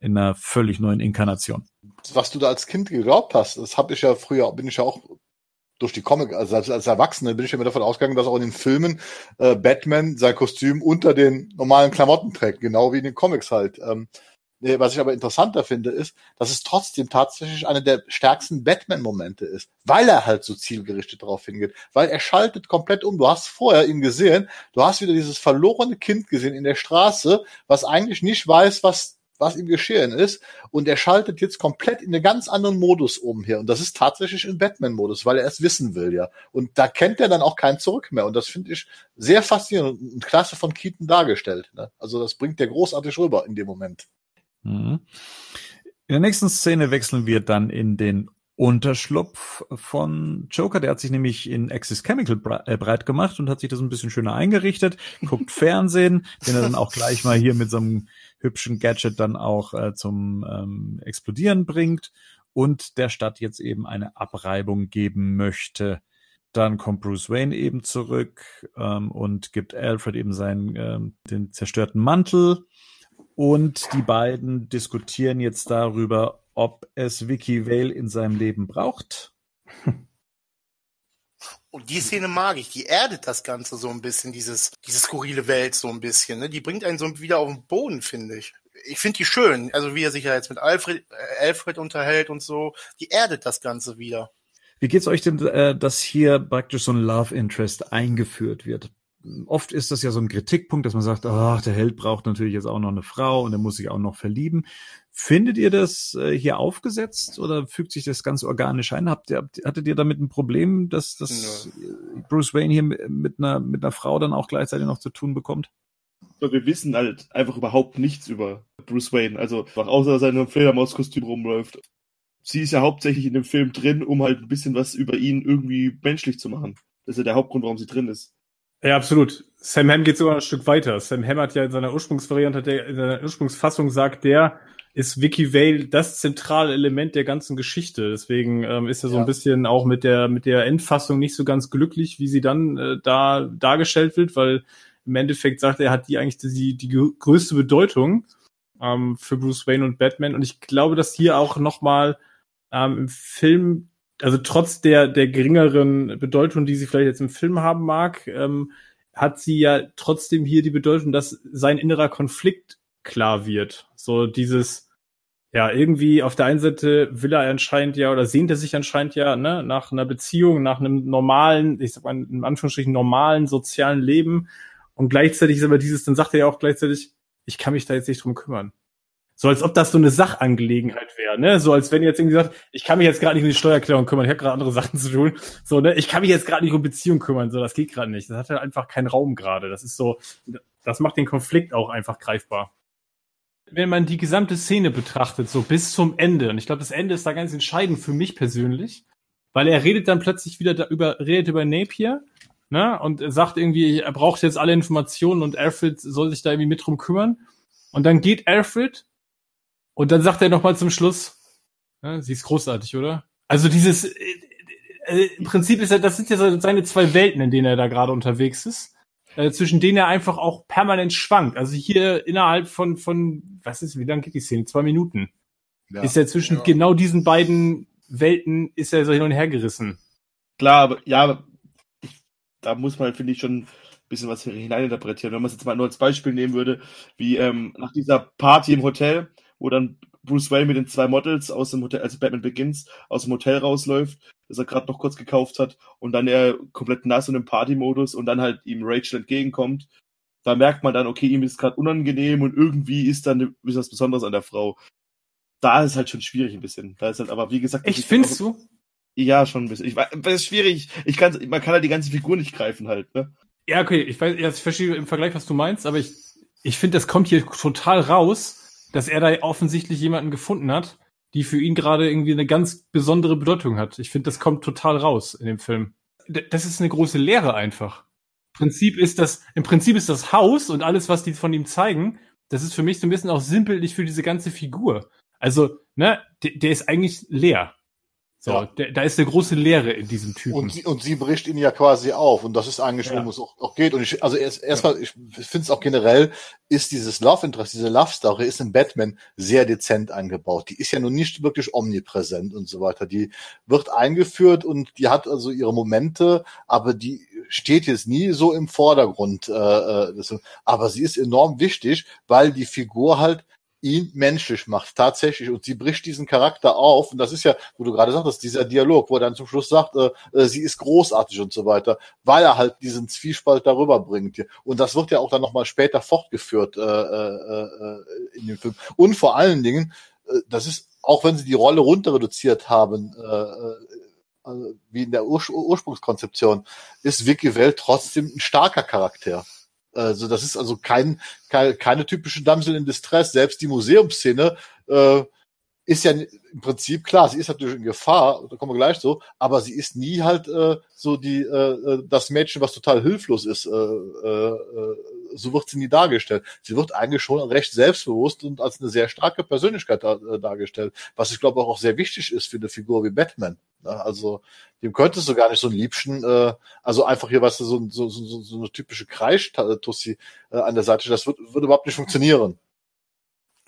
Speaker 4: in einer völlig neuen Inkarnation.
Speaker 6: was du da als Kind geglaubt hast, das habe ich ja früher, bin ich ja auch durch die Comic, also als, als Erwachsene bin ich ja immer davon ausgegangen, dass auch in den Filmen äh, Batman sein Kostüm unter den normalen Klamotten trägt, genau wie in den Comics halt. Ähm, was ich aber interessanter finde, ist, dass es trotzdem tatsächlich einer der stärksten Batman-Momente ist, weil er halt so zielgerichtet darauf hingeht, weil er schaltet komplett um. Du hast vorher ihn gesehen, du hast wieder dieses verlorene Kind gesehen in der Straße, was eigentlich nicht weiß, was was ihm geschehen ist. Und er schaltet jetzt komplett in einen ganz anderen Modus um hier. Und das ist tatsächlich ein Batman-Modus, weil er es wissen will, ja. Und da kennt er dann auch kein Zurück mehr. Und das finde ich sehr faszinierend und klasse von Keaton dargestellt. Ne? Also das bringt der großartig rüber in dem Moment.
Speaker 4: Mhm. In der nächsten Szene wechseln wir dann in den Unterschlupf von Joker. Der hat sich nämlich in Axis Chemical äh, breit gemacht und hat sich das ein bisschen schöner eingerichtet, guckt Fernsehen, den er dann auch gleich mal hier mit so einem hübschen Gadget dann auch äh, zum ähm, Explodieren bringt und der Stadt jetzt eben eine Abreibung geben möchte. Dann kommt Bruce Wayne eben zurück ähm, und gibt Alfred eben seinen ähm, den zerstörten Mantel. Und die beiden diskutieren jetzt darüber, ob es Vicky Vale in seinem Leben braucht.
Speaker 3: Und die Szene mag ich, die erdet das Ganze so ein bisschen, dieses, diese skurrile Welt so ein bisschen, ne? Die bringt einen so wieder auf den Boden, finde ich. Ich finde die schön, also wie er sich ja jetzt mit Alfred, äh, Alfred unterhält und so, die erdet das Ganze wieder.
Speaker 4: Wie geht's euch denn, äh, dass hier praktisch so ein Love Interest eingeführt wird? Oft ist das ja so ein Kritikpunkt, dass man sagt, ach, der Held braucht natürlich jetzt auch noch eine Frau und er muss sich auch noch verlieben. Findet ihr das äh, hier aufgesetzt oder fügt sich das ganz organisch ein? Habt ihr, habt, hattet ihr damit ein Problem, dass, dass äh, Bruce Wayne hier mit einer, mit einer Frau dann auch gleichzeitig noch zu tun bekommt?
Speaker 2: Wir wissen halt einfach überhaupt nichts über Bruce Wayne. Also, außer dass er in einem Fledermauskostüm rumläuft. Sie ist ja hauptsächlich in dem Film drin, um halt ein bisschen was über ihn irgendwie menschlich zu machen. Das ist ja der Hauptgrund, warum sie drin ist.
Speaker 5: Ja, absolut. Sam Hamm geht sogar ein Stück weiter. Sam Hamm hat ja in seiner Ursprungsvariante, der, in seiner Ursprungsfassung sagt, der ist Vicky Vale das zentrale Element der ganzen Geschichte. Deswegen ähm, ist er so
Speaker 6: Ja.
Speaker 5: ein bisschen auch mit der mit der Endfassung nicht so ganz glücklich, wie sie dann äh, da dargestellt wird, weil im Endeffekt sagt er, hat die eigentlich die, die grö- größte Bedeutung ähm, für Bruce Wayne und Batman. Und ich glaube, dass hier auch noch mal ähm, im Film also trotz der, der geringeren Bedeutung, die sie vielleicht jetzt im Film haben mag, ähm, hat sie ja trotzdem hier die Bedeutung, dass sein innerer Konflikt klar wird. So dieses, ja, irgendwie auf der einen Seite will er anscheinend ja oder sehnt er sich anscheinend ja ne, nach einer Beziehung, nach einem normalen, ich sag mal in Anführungsstrichen normalen sozialen Leben. Und gleichzeitig ist aber dieses, dann sagt er ja auch gleichzeitig, ich kann mich da jetzt nicht drum kümmern. So als ob das so eine Sachangelegenheit wäre, ne? So als wenn jetzt irgendwie sagt, ich kann mich jetzt gerade nicht um die Steuererklärung kümmern, ich habe gerade andere Sachen zu tun. So, ne? Ich kann mich jetzt gerade nicht um Beziehung kümmern, so das geht gerade nicht. Das hat halt einfach keinen Raum gerade. Das ist so, das macht den Konflikt auch einfach greifbar. wenn man die gesamte Szene betrachtet, so bis zum Ende, und ich glaube, das Ende ist da ganz entscheidend für mich persönlich, weil er redet dann plötzlich wieder da über, redet über Napier, ne, und sagt irgendwie, er braucht jetzt alle Informationen und Alfred soll sich da irgendwie mit drum kümmern. Und dann geht Alfred und dann sagt er nochmal zum Schluss, ne, sie ist großartig, oder? Also dieses, äh, äh, im Prinzip ist er, das sind ja seine zwei Welten, in denen er da gerade unterwegs ist äh, zwischen denen er einfach auch permanent schwankt. Also hier innerhalb von, von was ist, wie lang geht die Szene? Zwei Minuten.
Speaker 6: Ja.
Speaker 5: Ist er zwischen
Speaker 2: Ja.
Speaker 5: genau diesen beiden Welten, ist er so hin und her gerissen.
Speaker 2: Klar, aber ja, aber ich, da muss man, finde ich, schon ein bisschen was hineininterpretieren. Wenn man es jetzt mal nur als Beispiel nehmen würde, wie ähm, nach dieser Party im Hotel, wo dann Bruce Wayne mit den zwei Models aus dem Hotel, also Batman Begins, aus dem Hotel rausläuft, das er gerade noch kurz gekauft hat, und dann er komplett nass und im Party-Modus und dann halt ihm Rachel entgegenkommt. Da merkt man dann, okay, ihm ist gerade unangenehm und irgendwie ist dann bisschen was Besonderes an der Frau. Da ist halt schon schwierig ein bisschen. Da ist halt, aber wie gesagt,
Speaker 5: Echt,
Speaker 2: ich-
Speaker 5: findest du?
Speaker 2: ja, schon ein bisschen. Ich weiß, das ist schwierig. Ich kann, man kann halt die ganze Figur nicht greifen halt, ne?
Speaker 5: Ja, okay, ich weiß, ja, ich verstehe im Vergleich, was du meinst, aber ich, ich finde, das kommt hier total raus, dass er da offensichtlich jemanden gefunden hat, die für ihn gerade irgendwie eine ganz besondere Bedeutung hat. Ich finde, das kommt total raus in dem Film. D- Das ist eine große Lehre einfach. Im Prinzip ist das, im Prinzip ist das Haus und alles, was die von ihm zeigen, das ist für mich so ein bisschen auch sinnbildlich für diese ganze Figur. Also, ne, der ist eigentlich leer. So,
Speaker 6: Ja.
Speaker 5: der, da ist eine große Leere in diesem Typen.
Speaker 6: Und sie, und sie bricht ihn ja quasi auf. Und das ist eigentlich,
Speaker 5: Ja.
Speaker 6: worum es auch, auch geht. Und ich, also erst, erstmal, ich finde es auch generell, ist dieses Love Interest, diese Love Story, ist in Batman sehr dezent eingebaut. Die ist ja nun nicht wirklich omnipräsent und so weiter. Die wird eingeführt und die hat also ihre Momente, aber die steht jetzt nie so im Vordergrund. Äh, äh, aber sie ist enorm wichtig, weil die Figur halt ihn menschlich macht, tatsächlich. Und sie bricht diesen Charakter auf. Und das ist ja, wo du gerade sagtest, dieser Dialog, wo er dann zum Schluss sagt, äh, äh, sie ist großartig und so weiter, weil er halt diesen Zwiespalt darüber bringt. Und das wird ja auch dann nochmal später fortgeführt äh, äh, äh, in dem Film. Und vor allen Dingen, äh, das ist, auch wenn sie die Rolle runter reduziert haben, äh, äh, also wie in der Ur Ursprungskonzeption, ist Vicky Vale trotzdem ein starker Charakter. Also das ist also kein, keine, keine typische Damsel in Distress. Selbst die Museumsszene äh, ist ja im Prinzip klar, sie ist natürlich in Gefahr, da kommen wir gleich so, aber sie ist nie halt äh, so die äh, das Mädchen, was total hilflos ist. Äh, äh, äh, so wird sie nie dargestellt. Sie wird eigentlich schon recht selbstbewusst und als eine sehr starke Persönlichkeit da, äh, dargestellt, was ich glaube auch sehr wichtig ist für eine Figur wie Batman. Ja, also dem könntest du gar nicht so ein Liebchen, äh, also einfach hier, was du, so, so, so, so eine typische Kreisch-Tussi äh, an der Seite, das würde überhaupt nicht funktionieren.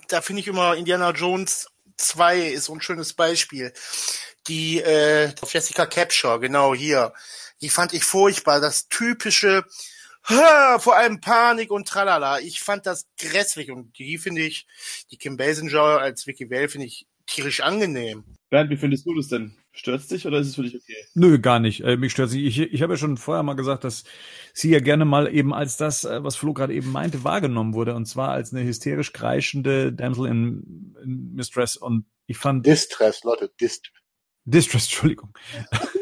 Speaker 3: da finde ich immer Indiana Jones 2 ist so ein schönes Beispiel. Die äh, Jessica Capture, genau hier. Die fand ich furchtbar. Das typische, ha, vor allem Panik und tralala. Ich fand das grässlich und die finde ich, die Kim Basinger als Vicky Vale finde ich tierisch angenehm.
Speaker 2: Bernd, wie findest du das denn? Stört's dich oder ist es für dich okay?
Speaker 4: Nö, gar nicht. Äh, mich stört sie. Ich, ich habe ja schon vorher mal gesagt, dass sie ja gerne mal eben als das, äh, was Flo gerade eben meinte, wahrgenommen wurde. Und zwar als eine hysterisch kreischende Damsel in, in Mistress. Und ich fand
Speaker 6: Distress, Leute, Distress.
Speaker 4: Distress, Entschuldigung.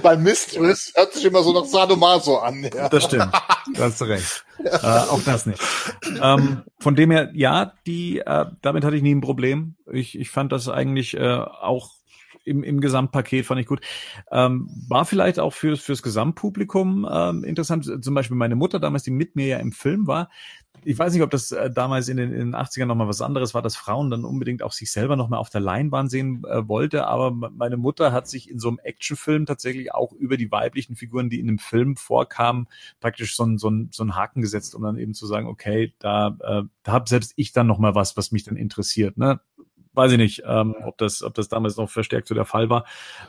Speaker 6: Weil Mistress hört sich immer so nach Sadomaso an. Ja.
Speaker 4: Das stimmt. Da hast du recht. äh, auch das nicht. Ähm, von dem her, ja, die, äh, damit hatte ich nie ein Problem. Ich, ich fand das eigentlich äh, auch im, im Gesamtpaket fand ich gut. Ähm, war vielleicht auch fürs, fürs Gesamtpublikum ähm, interessant. Zum Beispiel meine Mutter damals, die mit mir ja im Film war. Ich weiß nicht, ob das äh, damals in den, in den 80ern nochmal was anderes war, dass Frauen dann unbedingt auch sich selber nochmal auf der Leinwand sehen äh, wollte. Aber meine Mutter hat sich in so einem Actionfilm tatsächlich auch über die weiblichen Figuren, die in dem Film vorkamen, praktisch so einen so einen- so einen Haken gesetzt, um dann eben zu sagen, okay, da, äh, da habe selbst ich dann nochmal was, was mich dann interessiert. Ne? Weiß ich nicht, ähm, ob das, ob das damals noch verstärkt so der Fall war.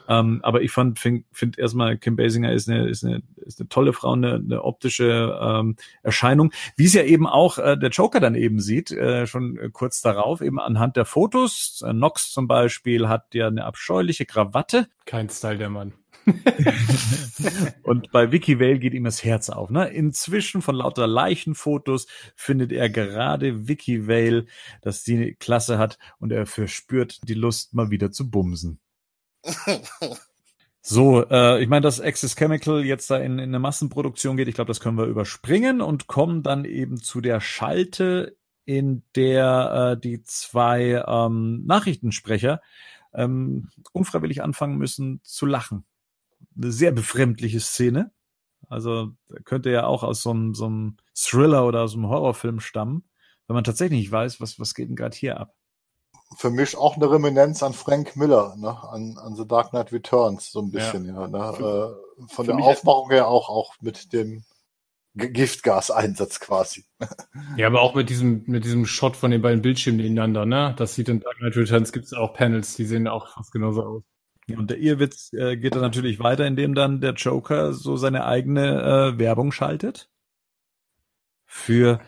Speaker 4: Ähm, aber ich fand, finde find erstmal Kim Basinger ist eine, ist eine, ist eine tolle Frau, eine, eine optische ähm, Erscheinung, wie es ja eben auch äh, der Joker dann eben sieht, äh, schon kurz darauf, eben anhand der Fotos. Äh, Nox zum Beispiel hat ja eine abscheuliche Krawatte
Speaker 5: Kein Style der Mann.
Speaker 4: und bei Vicky Vale geht ihm das Herz auf. Ne? Inzwischen von lauter Leichenfotos findet er gerade Vicky Vale, dass die Klasse hat und er verspürt die Lust, mal wieder zu bumsen. So, äh, ich meine, dass Access Chemical jetzt da in, in eine Massenproduktion geht, ich glaube, das können wir überspringen und kommen dann eben zu der Schalte in der äh, die zwei ähm, Nachrichtensprecher ähm, unfreiwillig anfangen müssen zu lachen. Eine sehr befremdliche Szene. Also könnte ja auch aus so einem, so einem Thriller oder aus einem Horrorfilm stammen, wenn man tatsächlich nicht weiß, was, was geht denn gerade hier ab.
Speaker 6: Für mich auch eine Reminiszenz an Frank Miller, ne? an, an The Dark Knight Returns, so ein bisschen, ja. ja ne?
Speaker 2: Für-
Speaker 6: äh, von
Speaker 2: für
Speaker 6: der Aufmachung her auch, auch mit dem Giftgaseinsatz quasi.
Speaker 5: Ja, aber auch mit diesem, mit diesem Shot von den beiden Bildschirmen nebeneinander, ne? Das sieht in Dark Knight Returns gibt's auch Panels, die sehen auch fast genauso aus.
Speaker 4: Und der Irrwitz äh, geht dann natürlich weiter, indem dann der Joker so seine eigene äh, Werbung schaltet. Für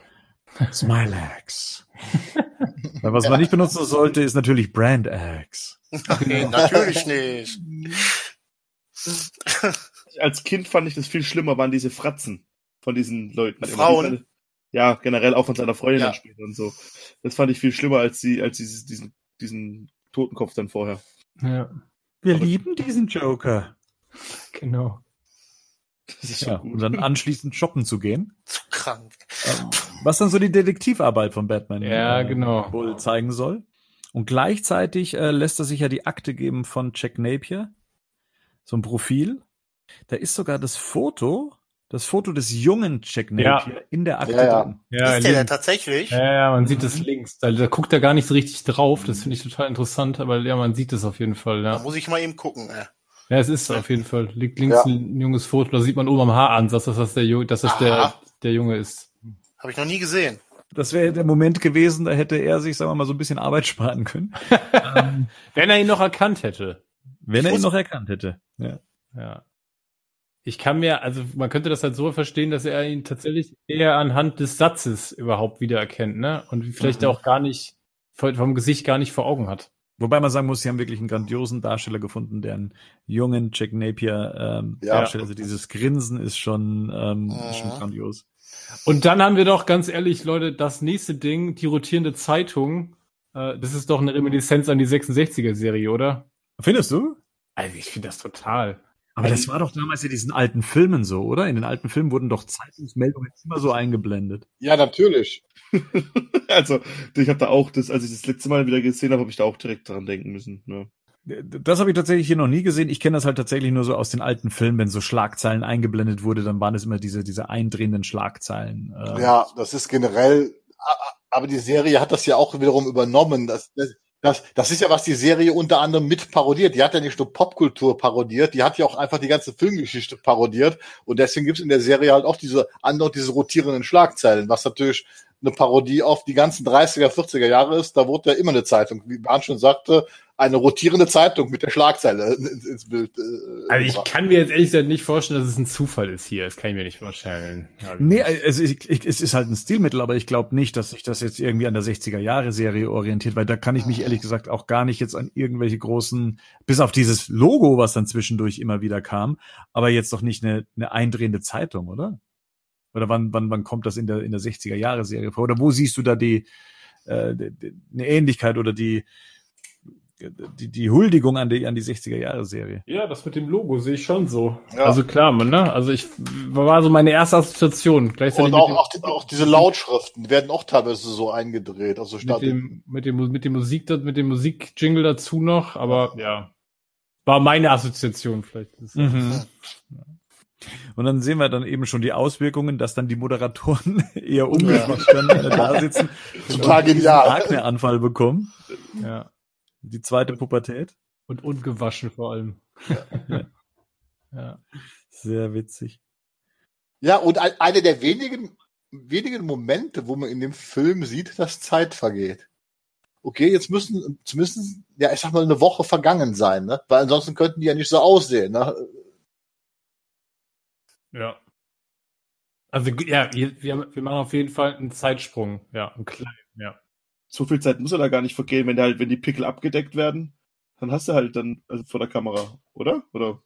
Speaker 4: Smilex. Weil was man nicht benutzen sollte, ist natürlich Brand X.
Speaker 3: Nee, natürlich nicht.
Speaker 2: Als Kind fand ich das viel schlimmer, waren diese Fratzen von diesen Leuten.
Speaker 3: Frauen?
Speaker 2: Ja, generell auch von seiner Freundin
Speaker 3: Ja.
Speaker 2: dann später und so. Das fand ich viel schlimmer als die, als dieses, diesen, diesen Totenkopf dann vorher.
Speaker 5: Ja,
Speaker 4: Wir
Speaker 2: Aber-
Speaker 4: lieben diesen Joker.
Speaker 5: genau.
Speaker 2: Das ist
Speaker 4: Ja,
Speaker 2: so
Speaker 4: und
Speaker 2: gut.
Speaker 4: dann anschließend shoppen zu gehen.
Speaker 3: Zu krank.
Speaker 4: Ähm, Was dann so die Detektivarbeit von Batman
Speaker 5: Ja,
Speaker 4: äh,
Speaker 5: genau.
Speaker 4: wohl zeigen soll. Und gleichzeitig äh, lässt er sich ja die Akte geben von Jack Napier. So ein Profil. Da ist sogar das Foto, das Foto des jungen Jack
Speaker 5: Ja.
Speaker 4: Napier in der Akte
Speaker 6: Ja, ja.
Speaker 4: drin.
Speaker 5: Ja,
Speaker 3: ist der da
Speaker 5: links.
Speaker 3: tatsächlich?
Speaker 5: ja, ja, man sieht es links. Da, da guckt er gar nicht so richtig drauf. Das finde ich total interessant, aber ja, man sieht es auf jeden Fall,
Speaker 3: Da
Speaker 5: ja.
Speaker 3: muss ich mal eben gucken. Äh.
Speaker 5: Ja, es ist auf jeden Fall. Liegt links
Speaker 6: Ja.
Speaker 5: ein junges Foto, da sieht man oben am Haaransatz, dass das der, Ju- dass das der, der Junge ist.
Speaker 3: Habe ich noch nie gesehen.
Speaker 4: Das wäre der Moment gewesen, da hätte er sich, sagen wir mal, so ein bisschen Arbeit sparen können. ähm,
Speaker 5: Wenn er ihn noch erkannt hätte.
Speaker 4: wenn er ihn noch erkannt hätte. Ja.
Speaker 5: Ja. Ich kann mir, also man könnte das halt so verstehen, dass er ihn tatsächlich eher anhand des Satzes überhaupt wiedererkennt, ne? Und vielleicht
Speaker 4: Mhm.
Speaker 5: auch gar nicht, vom Gesicht gar nicht vor Augen hat.
Speaker 4: Wobei man sagen muss, sie haben wirklich einen grandiosen Darsteller gefunden, der einen jungen Jack Napier ähm,
Speaker 6: Ja.
Speaker 4: darstellt. Also dieses Grinsen ist schon, ähm, ist schon
Speaker 3: Mhm.
Speaker 4: grandios.
Speaker 5: Und dann haben wir doch ganz ehrlich, Leute, das nächste Ding, die rotierende Zeitung, äh, das ist doch eine Reminiszenz an die 66er-Serie, oder?
Speaker 4: Findest du?
Speaker 5: Also ich finde das total.
Speaker 4: Aber das war doch damals in diesen alten Filmen so, oder? In den alten Filmen wurden doch Zeitungsmeldungen immer so eingeblendet.
Speaker 6: Ja, natürlich.
Speaker 2: Also, ich habe da auch das, als ich das letzte Mal wieder gesehen habe, habe ich da auch direkt dran denken müssen. Ne?
Speaker 4: Das habe ich tatsächlich hier noch nie gesehen. Ich kenne das halt tatsächlich nur so aus den alten Filmen, wenn so Schlagzeilen eingeblendet wurde, dann waren es immer diese, diese eindrehenden Schlagzeilen. äh,
Speaker 6: Ja, das ist generell, aber die Serie hat das ja auch wiederum übernommen. Das, das, das, das ist ja, was die Serie unter anderem mit parodiert. Die hat ja nicht nur Popkultur parodiert, die hat ja auch einfach die ganze Filmgeschichte parodiert. Und deswegen gibt's in der Serie halt auch diese andere, diese rotierenden Schlagzeilen, was natürlich eine Parodie auf die ganzen 30er, 40er Jahre ist. Da wurde ja immer eine Zeitung, wie Bahn schon sagte, eine rotierende Zeitung mit der Schlagzeile ins, Bild. Äh,
Speaker 5: Also ich kann mir jetzt ehrlich gesagt nicht vorstellen, dass es ein Zufall ist hier. Das kann ich mir nicht vorstellen.
Speaker 4: Nee, also ich, ich, es ist halt ein Stilmittel, aber ich glaube nicht, dass sich das jetzt irgendwie an der 60er-Jahre-Serie orientiert, weil da kann ich mich ehrlich gesagt auch gar nicht jetzt an irgendwelche großen, bis auf dieses Logo, was dann zwischendurch immer wieder kam, aber jetzt doch nicht eine, eine eindrehende Zeitung, oder? Oder wann, wann, wann kommt das in der, in der 60er-Jahre-Serie vor? Oder wo siehst du da die, äh, die, die eine Ähnlichkeit oder die, die, die Huldigung an die, an die 60er-Jahre-Serie?
Speaker 5: Ja, das mit dem Logo sehe ich schon so.
Speaker 6: Ja.
Speaker 5: Also klar, man, ne? Also ich war so meine erste Assoziation. Gleichzeitig
Speaker 6: Und auch,
Speaker 5: dem-
Speaker 6: auch, die- auch diese Lautschriften die werden auch teilweise so eingedreht. Also statt
Speaker 5: mit dem, mit dem, mit dem Musik, mit dem Musikjingle dazu noch, aber ja. War meine Assoziation vielleicht.
Speaker 4: Mhm. Und dann sehen wir dann eben schon die Auswirkungen, dass dann die Moderatoren eher dann äh, da sitzen
Speaker 6: Total genial.
Speaker 4: Akne-Anfall bekommen.
Speaker 5: Ja.
Speaker 4: Die zweite Pubertät.
Speaker 5: Und ungewaschen vor allem. ja.
Speaker 4: Sehr witzig.
Speaker 6: Ja, und ein, eine der wenigen, wenigen Momente, wo man in dem Film sieht, dass Zeit vergeht. Okay, jetzt müssen zumindest, ja, ich sag mal, eine Woche vergangen sein, ne? Weil ansonsten könnten die ja nicht so aussehen, ne?
Speaker 5: Ja. Also ja, wir, wir machen auf jeden Fall einen Zeitsprung. Ja, einen kleinen, ja.
Speaker 2: So viel Zeit muss ja da gar nicht vergehen, wenn der halt, wenn die Pickel abgedeckt werden, dann hast du halt dann also vor der Kamera, oder? Oder?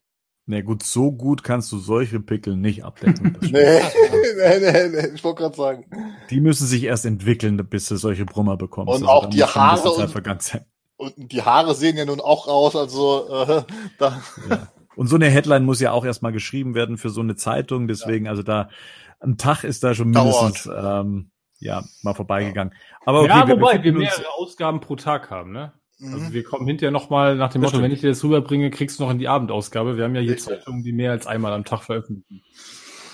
Speaker 4: Na gut, so gut kannst du solche Pickel nicht abdecken.
Speaker 6: Nee, nee, nee, nee, ich wollte gerade sagen.
Speaker 4: Die müssen sich erst entwickeln, bis du solche Brummer bekommst. Also
Speaker 6: Und auch
Speaker 4: da
Speaker 6: die Haare und-. Und die Haare sehen ja nun auch aus, also äh, da,
Speaker 4: Und so eine Headline muss ja auch erstmal geschrieben werden für so eine Zeitung. Deswegen, also da, ein Tag ist da schon
Speaker 3: Dauert.
Speaker 4: mindestens ähm, ja mal vorbeigegangen. Aber okay,
Speaker 5: ja, wobei wir
Speaker 4: uns-
Speaker 5: mehrere Ausgaben pro Tag haben, ne?
Speaker 6: Mhm.
Speaker 5: Also wir kommen hinterher nochmal nach dem
Speaker 4: Das
Speaker 5: Motto,
Speaker 4: stimmt.
Speaker 5: wenn ich dir das rüberbringe, kriegst du noch in die Abendausgabe. Wir haben ja hier. Zeitungen, die mehr als einmal am Tag veröffentlichen.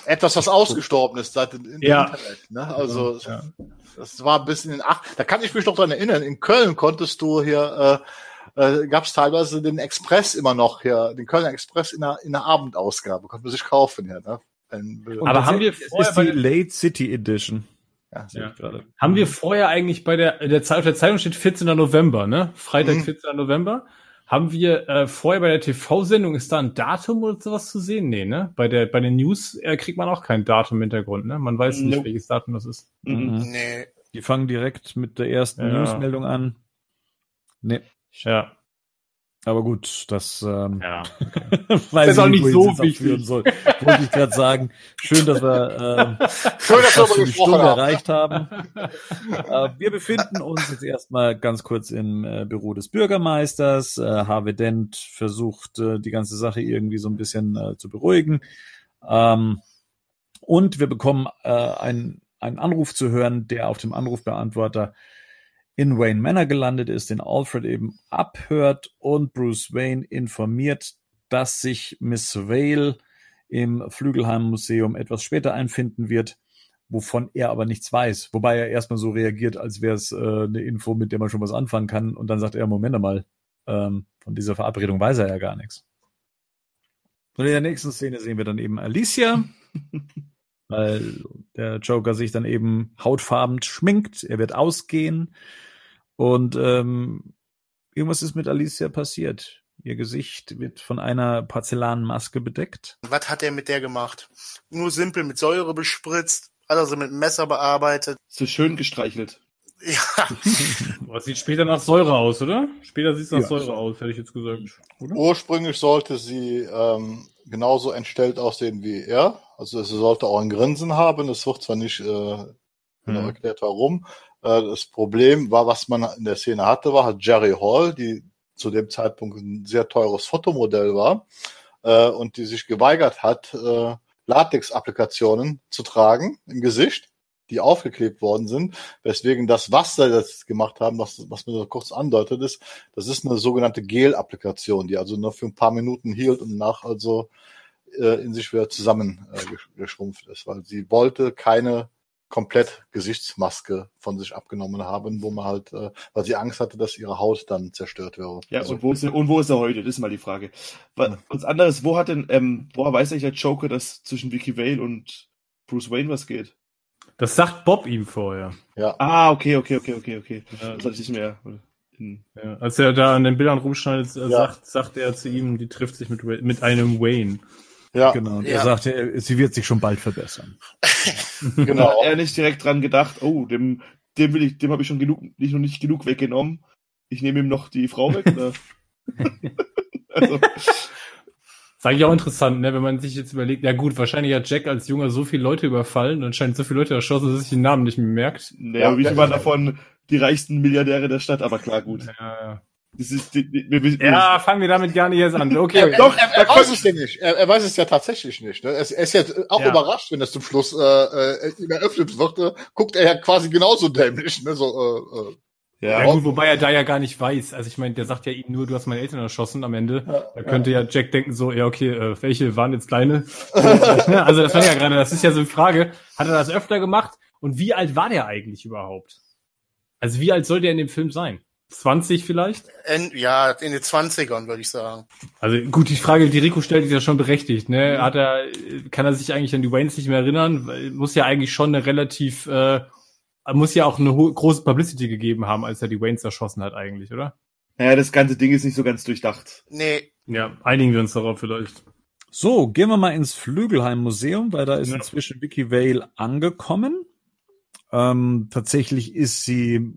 Speaker 6: Etwas, was ausgestorben ist seit dem
Speaker 5: Ja.
Speaker 6: Internet. Ne? Also
Speaker 5: Ja.
Speaker 6: das war bis in den acht. Da kann ich mich noch dran erinnern. In Köln konntest du hier äh, äh, gab es teilweise den Express immer noch hier, den Kölner Express in der, in der Abendausgabe. Konnte man sich kaufen hier. Ne? Ein,
Speaker 5: Aber haben wir
Speaker 4: ist-
Speaker 5: vorher
Speaker 4: ist die Late City Edition.
Speaker 6: ja,
Speaker 4: sehe
Speaker 5: Ja.
Speaker 4: ich gerade.
Speaker 5: Haben wir vorher eigentlich bei der, in der, Zeit, auf der Zeitung steht 14. November, ne? Freitag,
Speaker 6: Mhm.
Speaker 5: 14. November. Haben wir äh, vorher bei der TV-Sendung, ist da ein Datum oder sowas zu sehen? Nee, ne? Bei der, bei den News äh, kriegt man auch kein Datum im Hintergrund, ne? Man weiß nicht,
Speaker 2: Nope.
Speaker 5: welches Datum das ist.
Speaker 2: Mhm.
Speaker 4: Mhm.
Speaker 3: Nee.
Speaker 4: Die fangen direkt mit der ersten
Speaker 5: Ja.
Speaker 4: Newsmeldung an. Nee,
Speaker 5: Ja.
Speaker 4: aber gut, das ähm,
Speaker 5: Ja.
Speaker 4: weiß
Speaker 5: Ist auch nicht
Speaker 4: wohin
Speaker 5: so wichtig.
Speaker 4: Soll. Wollte ich gerade sagen. Schön, dass wir ähm,
Speaker 6: Schön, dass wir darüber
Speaker 4: die Stunde
Speaker 6: haben.
Speaker 4: erreicht haben. äh, wir befinden uns jetzt erstmal ganz kurz im äh, Büro des Bürgermeisters. Äh, Harvey Dent versucht, äh, die ganze Sache irgendwie so ein bisschen äh, zu beruhigen. Ähm, und wir bekommen äh, einen, einen Anruf zu hören, der auf dem Anrufbeantworter in Wayne Manor gelandet ist, den Alfred eben abhört und Bruce Wayne informiert, dass sich Miss Vale im Flügelheim Museum etwas später einfinden wird, wovon er aber nichts weiß. Wobei er erstmal so reagiert, als wäre es äh, eine Info, mit der man schon was anfangen kann. Und dann sagt er, Moment mal, ähm, von dieser Verabredung weiß er ja gar nichts. Und in der nächsten Szene sehen wir dann eben Alicia, weil der Joker sich dann eben hautfarben schminkt. Er wird ausgehen und ähm, irgendwas ist mit Alicia passiert. Ihr Gesicht wird von einer Porzellanmaske bedeckt.
Speaker 3: Was hat er mit der gemacht? Nur simpel mit Säure bespritzt, hat er sie mit einem Messer bearbeitet.
Speaker 2: So schön gestreichelt.
Speaker 3: Ja,
Speaker 5: Was sieht später nach Säure aus, oder? Später sieht es nach
Speaker 4: Ja.
Speaker 5: Säure aus, hätte ich jetzt gesagt.
Speaker 6: Ursprünglich sollte sie ähm, genauso entstellt aussehen wie er. Also sie sollte auch ein Grinsen haben. Es wird zwar nicht äh, genau
Speaker 5: Mhm.
Speaker 6: erklärt, warum. Äh, das Problem war, was man in der Szene hatte, war Jerry Hall, die zu dem Zeitpunkt ein sehr teures Fotomodell war äh, und die sich geweigert hat, äh, Latex-Applikationen zu tragen im Gesicht, die aufgeklebt worden sind. Weswegen das, was sie jetzt gemacht haben, was, was mir so kurz andeutet, ist, das ist eine sogenannte Gel-Applikation, die also nur für ein paar Minuten hielt und nach also äh, in sich wieder zusammen äh, ist, weil sie wollte keine komplett Gesichtsmaske von sich abgenommen haben, wo man halt, äh, weil sie Angst hatte, dass ihre Haut dann zerstört wäre.
Speaker 2: Ja,
Speaker 6: Also,
Speaker 2: und, wo ist er, und wo ist er heute? Das ist mal die Frage. Was, was anderes, wo hat denn, ähm, woher weiß eigentlich der Joker, dass zwischen Vicky Vale und Bruce Wayne was geht?
Speaker 5: Das sagt Bob ihm vorher.
Speaker 6: ja.
Speaker 2: Ah, okay, okay, okay, okay, okay.
Speaker 5: Ja.
Speaker 2: Das hatte ich nicht mehr.
Speaker 5: Ja, als er da an den Bildern rumschneidet, äh,
Speaker 6: Ja.
Speaker 5: sagt, sagt er zu ihm, die trifft sich mit, mit einem Wayne.
Speaker 6: Ja,
Speaker 4: Genau. Und
Speaker 3: Ja.
Speaker 4: er sagte, sie wird sich schon bald verbessern.
Speaker 6: genau.
Speaker 2: Hat er nicht direkt dran gedacht, oh, dem, dem will ich, dem habe ich schon genug, nicht noch nicht genug weggenommen. Ich nehme ihm noch die Frau weg, oder? also,
Speaker 5: Ist eigentlich auch interessant, ne, wenn man sich jetzt überlegt, ja gut, wahrscheinlich hat Jack als Junger so viele Leute überfallen und scheint so viele Leute erschossen, dass er sich den Namen nicht mehr merkt.
Speaker 2: naja,
Speaker 6: Ja,
Speaker 2: wie viel
Speaker 6: ja.
Speaker 2: waren davon die reichsten Milliardäre der Stadt? Aber klar, gut.
Speaker 5: Ja,
Speaker 2: Das ist,
Speaker 5: ja fangen wir damit gar nicht erst an. Okay,
Speaker 6: Er, doch, er, er weiß es ja nicht. Er, er weiß es ja tatsächlich nicht. Ne? Er, ist- er ist jetzt auch
Speaker 5: Ja.
Speaker 6: überrascht, wenn das zum Schluss äh, äh, ihm eröffnet wird. Äh, guckt er ja quasi genauso dämlich. Ne? So, äh, äh.
Speaker 2: ja,
Speaker 5: Ja gut, wobei er da ja gar nicht weiß. Also ich meine, der sagt ja ihm nur, du hast meine Eltern erschossen am Ende. Da könnte ja Jack denken so, ja okay, äh, welche waren jetzt deine? also das war ja gerade, das ist ja so eine Frage. Hat er das öfter gemacht? Und wie alt war der eigentlich überhaupt? Also wie alt soll der in dem Film sein? 20 vielleicht?
Speaker 3: in, ja, in den 20ern, würde ich sagen.
Speaker 5: Also gut, die Frage, die Rico stellt, ist ja schon berechtigt. Ne? Hat er, kann er sich eigentlich an die Waynes nicht mehr erinnern? Muss ja eigentlich schon eine relativ, äh, muss ja auch eine große Publicity gegeben haben, als er die Waynes erschossen hat eigentlich, oder?
Speaker 2: naja, das ganze Ding ist nicht so ganz durchdacht.
Speaker 3: Nee,
Speaker 5: Ja, einigen wir uns darauf vielleicht.
Speaker 4: So, gehen wir mal ins Flügelheim Museum, weil da ist
Speaker 5: Ja.
Speaker 4: inzwischen Vicky Vale angekommen. Ähm, tatsächlich ist sie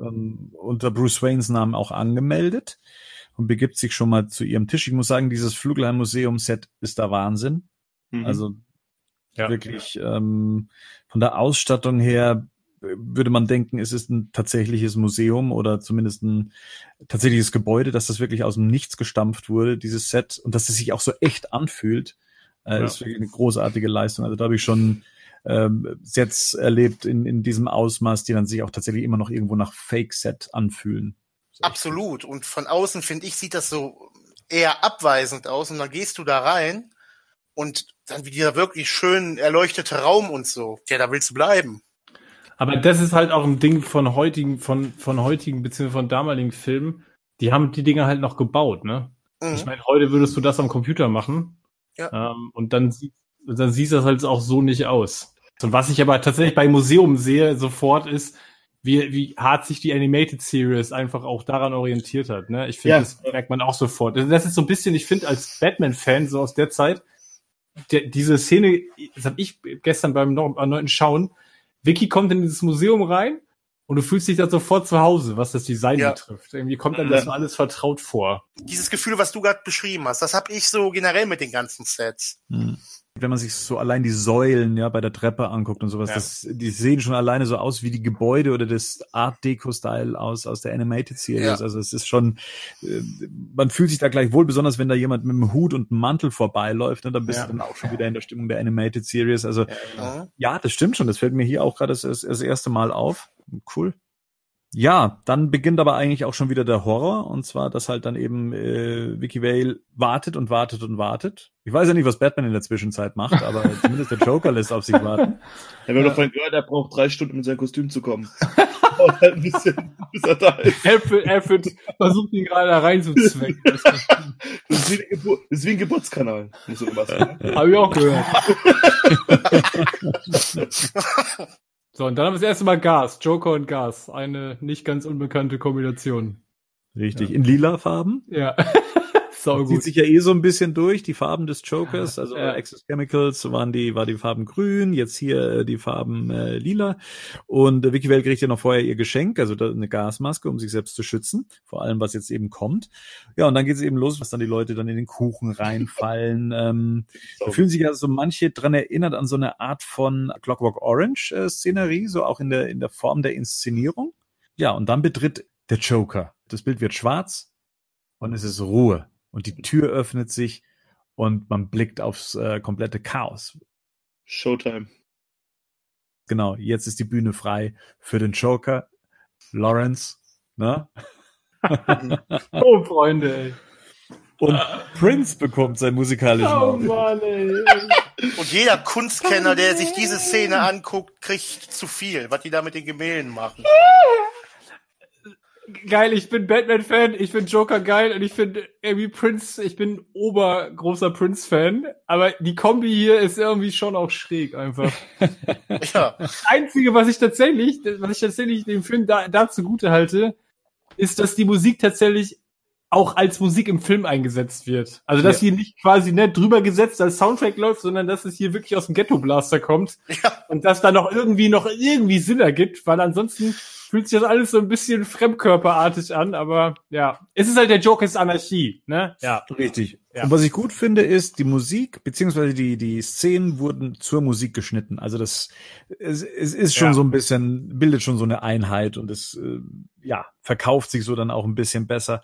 Speaker 4: ähm, unter Bruce Waynes Namen auch angemeldet und begibt sich schon mal zu ihrem Tisch. Ich muss sagen, dieses Flügelheim Museum Set ist der Wahnsinn.
Speaker 2: Mhm.
Speaker 4: Also
Speaker 5: Ja.
Speaker 4: wirklich ähm, von der Ausstattung her würde man denken, es ist ein tatsächliches Museum oder zumindest ein tatsächliches Gebäude, dass das wirklich aus dem Nichts gestampft wurde, dieses Set, und dass es sich auch so echt anfühlt, äh,
Speaker 5: Ja.
Speaker 4: ist wirklich eine großartige Leistung. Also da habe ich schon ähm, Sets erlebt in, in diesem Ausmaß, die dann sich auch tatsächlich immer noch irgendwo nach Fake-Set anfühlen.
Speaker 3: Absolut. Und von außen, finde ich, sieht das so eher abweisend aus. Und dann gehst du da rein und dann wie dieser wirklich schön erleuchtete Raum und so. Ja, da willst du bleiben.
Speaker 5: Aber das ist halt auch ein Ding von heutigen, von, von heutigen beziehungsweise von damaligen Filmen. Die haben die Dinge halt noch gebaut, ne?
Speaker 3: Mhm.
Speaker 5: Ich meine, heute würdest du das am Computer machen.
Speaker 3: Ja.
Speaker 5: Ähm, und dann, sie- dann sieht das halt auch so nicht aus. Und was ich aber tatsächlich bei Museum sehe, sofort ist, wie, wie hart sich die Animated Series einfach auch daran orientiert hat. Ne? Ich finde,
Speaker 2: Ja.
Speaker 5: das merkt man auch sofort. Also Das ist so ein bisschen, ich finde, als Batman-Fan, so aus der Zeit, der, diese Szene, das habe ich gestern beim erneuten Schauen, Vicky kommt in dieses Museum rein und du fühlst dich da sofort zu Hause, was das Design
Speaker 3: Ja.
Speaker 5: betrifft. Irgendwie kommt einem das so alles vertraut vor.
Speaker 3: Dieses Gefühl, was du gerade beschrieben hast, das habe ich so generell mit den ganzen Sets.
Speaker 4: Hm. Wenn man sich so allein die Säulen ja bei der Treppe anguckt und sowas,
Speaker 5: Ja.
Speaker 4: das, die sehen schon alleine so aus wie die Gebäude oder das Art Deco-Style aus aus der Animated Series.
Speaker 3: Ja.
Speaker 4: Also es ist schon, äh, man fühlt sich da gleich wohl, besonders wenn da jemand mit einem Hut und einem Mantel vorbeiläuft, ne, dann bist
Speaker 5: Ja.
Speaker 4: du dann auch schon wieder in der Stimmung der Animated Series. Also ja, das stimmt schon. Das fällt mir hier auch gerade das, das erste Mal auf. Cool. Ja, dann beginnt aber eigentlich auch schon wieder der Horror. Und zwar, dass halt dann eben äh, Vicky Vale wartet und wartet und wartet. Ich weiß ja nicht, was Batman in der Zwischenzeit macht, aber zumindest der Joker lässt auf sich warten.
Speaker 2: Ja, wir haben doch vorhin gehört, er braucht drei Stunden, um in sein Kostüm zu kommen. Halt ein bisschen, bis er da ist.
Speaker 5: Alfred, Alfred versucht ihn gerade da reinzuzwecken.
Speaker 2: Das ist wie ein, Gebur das ist wie ein Geburtskanal. Muss so was sagen.
Speaker 5: Habe ich auch gehört. So, und dann haben wir das erste Mal Gas. Joker und Gas. Eine nicht ganz unbekannte Kombination.
Speaker 4: Richtig. In lila Farben.
Speaker 5: Ja. Sau
Speaker 4: Zieht
Speaker 5: gut.
Speaker 4: sich ja eh so ein bisschen durch, die Farben des Jokers. Also
Speaker 5: Ja.
Speaker 4: Access Chemicals waren die, war die Farben grün, jetzt hier äh, die Farben äh, lila. Und äh, Vale kriegt ja noch vorher ihr Geschenk, also da eine Gasmaske, um sich selbst zu schützen, vor allem was jetzt eben kommt. Ja, und dann geht es eben los, was dann die Leute dann in den Kuchen reinfallen. ähm, da fühlen sich ja so manche dran erinnert an so eine Art von Clockwork Orange äh, Szenerie, so auch in der, in der Form der Inszenierung. Ja, und dann betritt der Joker. Das Bild wird schwarz und es ist Ruhe. Und die Tür öffnet sich und man blickt aufs äh, komplette Chaos.
Speaker 2: Showtime.
Speaker 4: Genau, jetzt ist die Bühne frei für den Joker. Lawrence, ne?
Speaker 5: Oh, Freunde, ey.
Speaker 4: Und Prince bekommt seinen musikalischen
Speaker 5: Oh. Mann, ey.
Speaker 3: Und jeder Kunstkenner, der sich diese Szene anguckt, kriegt zu viel, was die da mit den Gemälden machen.
Speaker 5: Geil, ich bin Batman-Fan, ich bin Joker geil und ich finde irgendwie Prince, ich bin obergroßer Prince-Fan, aber die Kombi hier ist irgendwie schon auch schräg einfach.
Speaker 3: Ja,
Speaker 5: Das Einzige, was ich tatsächlich, was ich tatsächlich dem Film da, da zugute halte, ist, dass die Musik tatsächlich auch als Musik im Film eingesetzt wird. Also, dass hier nicht quasi nicht drüber gesetzt als Soundtrack läuft, sondern dass es hier wirklich aus dem Ghetto Blaster kommt.
Speaker 3: Ja.
Speaker 5: Und dass da noch irgendwie noch irgendwie Sinn ergibt, weil ansonsten fühlt sich das alles so ein bisschen fremdkörperartig an, aber ja. Es ist halt der Joker ist Anarchie, ne? Ja.
Speaker 4: Richtig.
Speaker 5: Ja.
Speaker 4: Und was ich gut finde, ist, die Musik, beziehungsweise die, die Szenen wurden zur Musik geschnitten. Also das, es, es ist schon
Speaker 5: Ja.
Speaker 4: so ein bisschen, bildet schon so eine Einheit und es, äh, ja, verkauft sich so dann auch ein bisschen besser.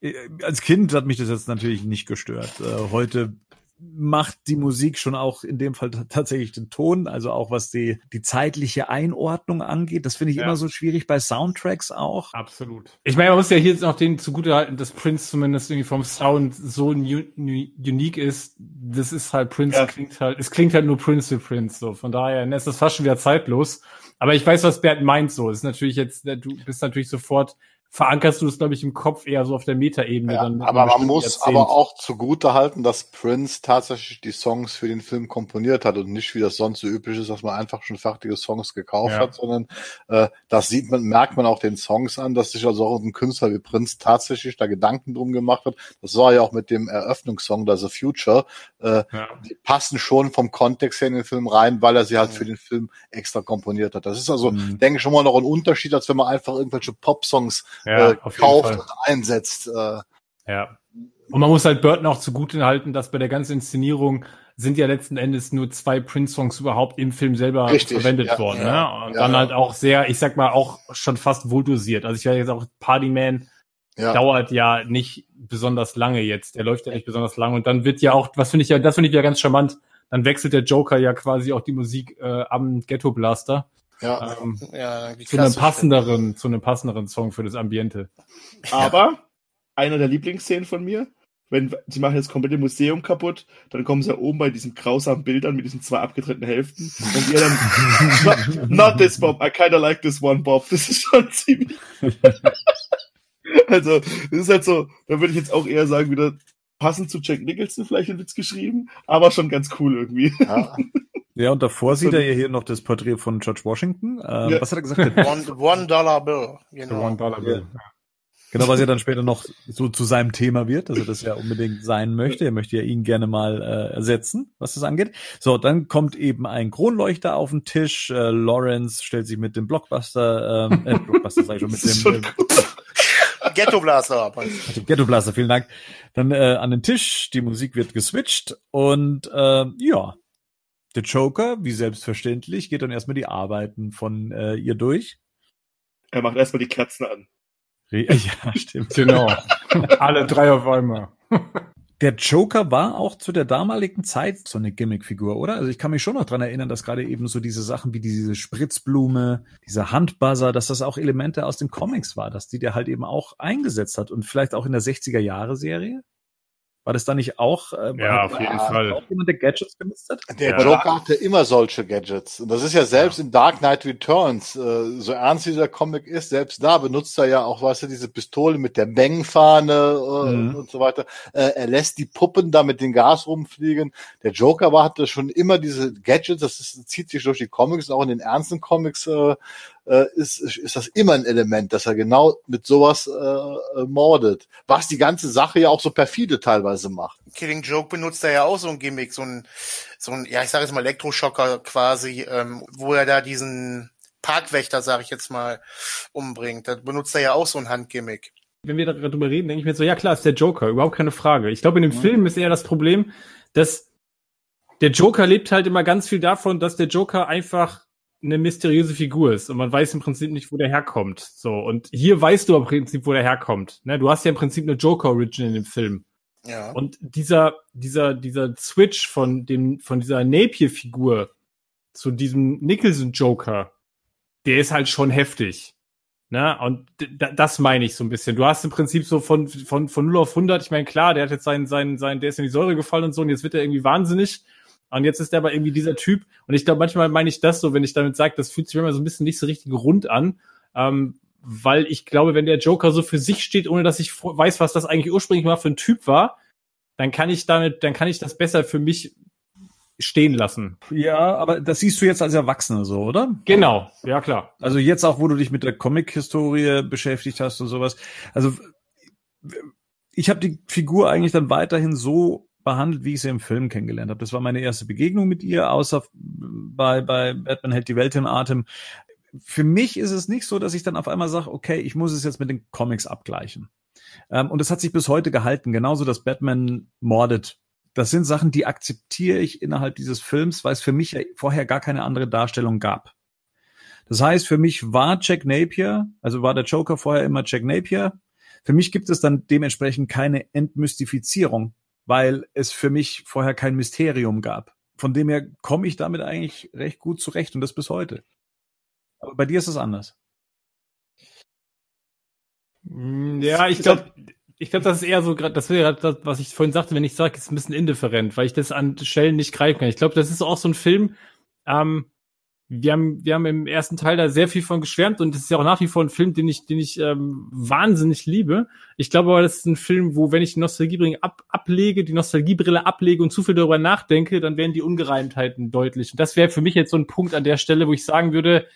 Speaker 4: Äh, Als Kind hat mich das jetzt natürlich nicht gestört. Äh, Heute macht die Musik schon auch in dem Fall tatsächlich den Ton, also auch was die, die zeitliche Einordnung angeht. Das finde ich
Speaker 5: Ja.
Speaker 4: immer so schwierig bei Soundtracks auch.
Speaker 5: Absolut. Ich meine, man muss ja hier jetzt noch den zugutehalten, dass Prince zumindest irgendwie vom Sound so unique ist. Das ist halt Prince
Speaker 2: Ja.
Speaker 5: klingt halt, es klingt halt nur Prince für Prince, so. Von daher ne, ist das fast schon wieder zeitlos. Aber ich weiß, was Bert meint, so. Das ist natürlich jetzt, ne, du bist natürlich sofort, verankerst du es, glaube ich, im Kopf eher so auf der Metaebene.
Speaker 6: Ja,
Speaker 5: dann
Speaker 6: aber man muss
Speaker 5: Jahrzehnt.
Speaker 6: aber auch zugute halten, dass Prince tatsächlich die Songs für den Film komponiert hat und nicht wie das sonst so üblich ist, dass man einfach schon fertige Songs gekauft
Speaker 5: Ja.
Speaker 6: hat, sondern äh, das sieht man, merkt man auch den Songs an, dass sich also auch ein Künstler wie Prince tatsächlich da Gedanken drum gemacht hat. Das war ja auch mit dem Eröffnungssong, da The Future. Äh,
Speaker 5: Ja.
Speaker 6: die passen schon vom Kontext her in den Film rein, weil er sie halt für den Film extra komponiert hat. Das ist also,
Speaker 4: Mhm.
Speaker 6: denke ich, schon mal noch ein Unterschied, als wenn man einfach irgendwelche Pop-Songs
Speaker 5: Ja,
Speaker 6: äh,
Speaker 5: auf jeden
Speaker 6: kauft
Speaker 5: Fall.
Speaker 6: und einsetzt. Äh,
Speaker 5: Ja. Und man muss halt Burton auch zugute halten, dass bei der ganzen Inszenierung sind ja letzten Endes nur zwei Prince-Songs überhaupt im Film selber
Speaker 6: Richtig,
Speaker 5: verwendet
Speaker 6: ja,
Speaker 5: worden.
Speaker 6: ja,
Speaker 5: ne? Und
Speaker 6: ja,
Speaker 5: dann
Speaker 6: ja.
Speaker 5: halt auch sehr, ich sag mal, auch schon fast wohl dosiert. Also ich werde jetzt auch Partyman
Speaker 6: ja.
Speaker 5: dauert ja nicht besonders lange jetzt. Der läuft ja nicht besonders lange. Und dann wird ja auch, was finde ich ja, das finde ich ja ganz charmant, dann wechselt der Joker ja quasi auch die Musik äh, am Ghetto Blaster.
Speaker 6: Ja.
Speaker 5: Ähm,
Speaker 3: Ja,
Speaker 5: zu einem passenderen, zu einem passenderen Song für das Ambiente.
Speaker 2: Aber einer der Lieblingsszenen von mir, wenn sie machen das komplette Museum kaputt, dann kommen sie oben bei diesen grausamen Bildern mit diesen zwei abgetrennten Hälften und ihr dann not, not this Bob, I kinda like this one Bob. Das ist schon ziemlich. also, das ist halt so, da würde ich jetzt auch eher sagen, wieder passend zu Jack Nicholson vielleicht ein Witz geschrieben, aber schon ganz cool irgendwie.
Speaker 6: ja.
Speaker 4: Ja, und davor sieht er ja hier noch das Porträt von George Washington. Ähm,
Speaker 2: Ja.
Speaker 4: Was hat er gesagt? Der-
Speaker 3: One, one Dollar Bill.
Speaker 5: The
Speaker 3: Genau.
Speaker 5: One Dollar Bill.
Speaker 4: Genau, was ja dann später noch so zu seinem Thema wird, dass er das ja unbedingt sein möchte. Er möchte ja ihn gerne mal äh, ersetzen, was das angeht. So, dann kommt eben ein Kronleuchter auf den Tisch. Äh, Lawrence stellt sich mit dem Blockbuster, ähm, äh, Blockbuster sag ich schon, mit dem,
Speaker 2: schon
Speaker 4: äh.
Speaker 3: Ghetto Blaster.
Speaker 4: Ghetto Blaster, vielen Dank. Dann äh, an den Tisch, die Musik wird geswitcht und äh, ja, der Joker, wie selbstverständlich, geht dann erstmal die Arbeiten von äh, ihr durch.
Speaker 2: Er macht erstmal die Kerzen an.
Speaker 4: Re- Ja, stimmt.
Speaker 5: Genau. Alle drei auf einmal.
Speaker 4: Der Joker war auch zu der damaligen Zeit so eine Gimmickfigur, oder? Also ich kann mich schon noch dran erinnern, dass gerade eben so diese Sachen wie diese Spritzblume, dieser Handbuzzer, dass das auch Elemente aus den Comics war, dass die der halt eben auch eingesetzt hat und vielleicht auch in der 60er Jahre Serie. War das da nicht auch, äh,
Speaker 5: Ja, auf jeden
Speaker 4: auch
Speaker 5: Fall.
Speaker 4: jemand, der Gadgets benutzt hat?
Speaker 6: Der
Speaker 5: Ja.
Speaker 6: Joker hatte immer solche Gadgets. Und das ist ja selbst in Dark Knight Returns, äh, so ernst dieser Comic ist, selbst da benutzt er ja auch, weißt du, diese Pistole mit der Mengenfahne äh,
Speaker 4: Mhm.
Speaker 6: und so weiter. Äh, er lässt die Puppen da mit dem Gas rumfliegen. Der Joker war, hatte schon immer diese Gadgets, das ist, zieht sich durch die Comics, auch in den ernsten Comics äh, äh, ist, ist das immer ein Element, dass er genau mit sowas äh, äh, mordet. Was die ganze Sache ja auch so perfide teilweise macht.
Speaker 3: Killing Joke benutzt er ja auch so ein Gimmick, so ein, so ein, ja, ich sage jetzt mal Elektroschocker quasi, ähm, wo er da diesen Parkwächter, sage ich jetzt mal, umbringt. Da benutzt er ja auch so ein Handgimmick.
Speaker 5: wenn wir darüber reden, denke ich mir so, ja klar, ist der Joker, überhaupt keine Frage. Ich glaube, in dem Film ist eher das Problem, dass der Joker lebt halt immer ganz viel davon, dass der Joker einfach eine mysteriöse Figur ist und man weiß im Prinzip nicht, wo der herkommt. So und hier weißt du im Prinzip, wo der herkommt. Ne, du hast ja im Prinzip eine Joker Origin in dem Film.
Speaker 3: Ja.
Speaker 5: Und dieser, dieser, dieser Switch von dem, von dieser Napier-Figur zu diesem Nicholson-Joker, der ist halt schon heftig. Ne? Und das meine ich so ein bisschen. Du hast im Prinzip so von, von, von 0 auf 100, ich meine, klar, der hat jetzt seinen, seinen, seinen, der ist in die Säure gefallen und so, und jetzt wird er irgendwie wahnsinnig. Und jetzt ist er aber irgendwie dieser Typ. Und ich glaube, manchmal meine ich das so, wenn ich damit sage, das fühlt sich immer so ein bisschen nicht so richtig rund an. Ähm, weil ich glaube, wenn der Joker so für sich steht, ohne dass ich weiß, was das eigentlich ursprünglich mal für ein Typ war, dann kann ich damit, dann kann ich das besser für mich stehen lassen.
Speaker 4: Ja, aber das siehst du jetzt als Erwachsener so, oder?
Speaker 5: Genau, ja klar.
Speaker 4: Also jetzt auch, wo du dich mit der Comic-Historie beschäftigt hast und sowas. Also ich habe die Figur eigentlich dann weiterhin so behandelt, wie ich sie im Film kennengelernt habe. Das war meine erste Begegnung mit ihr, außer bei, bei Batman hält die Welt in Atem. Für mich ist es nicht so, dass ich dann auf einmal sage, okay, ich muss es jetzt mit den Comics abgleichen. Ähm, und es hat sich bis heute gehalten, genauso dass Batman mordet. Das sind Sachen, die akzeptiere ich innerhalb dieses Films, weil es für mich vorher gar keine andere Darstellung gab. Das heißt, für mich war Jack Napier, also war der Joker vorher immer Jack Napier. Für mich gibt es dann dementsprechend keine Entmystifizierung, weil es für mich vorher kein Mysterium gab. Von dem her komme ich damit eigentlich recht gut zurecht und das bis heute. Aber bei dir ist es anders.
Speaker 5: Mm, Ja, ich glaube, ich glaube, das ist eher so gerade, das wäre gerade das, was ich vorhin sagte, wenn ich sage, ist ein bisschen indifferent, weil ich das an Stellen nicht greifen kann. Ich glaube, das ist auch so ein Film, ähm, wir haben, wir haben im ersten Teil da sehr viel von geschwärmt und es ist ja auch nach wie vor ein Film, den ich, den ich ähm, wahnsinnig liebe. Ich glaube aber, das ist ein Film, wo, wenn ich die Nostalgiebrille ab, ablege, die Nostalgiebrille ablege und zu viel darüber nachdenke, dann werden die Ungereimtheiten deutlich. Und das wäre für mich jetzt so ein Punkt an der Stelle, wo ich sagen würde,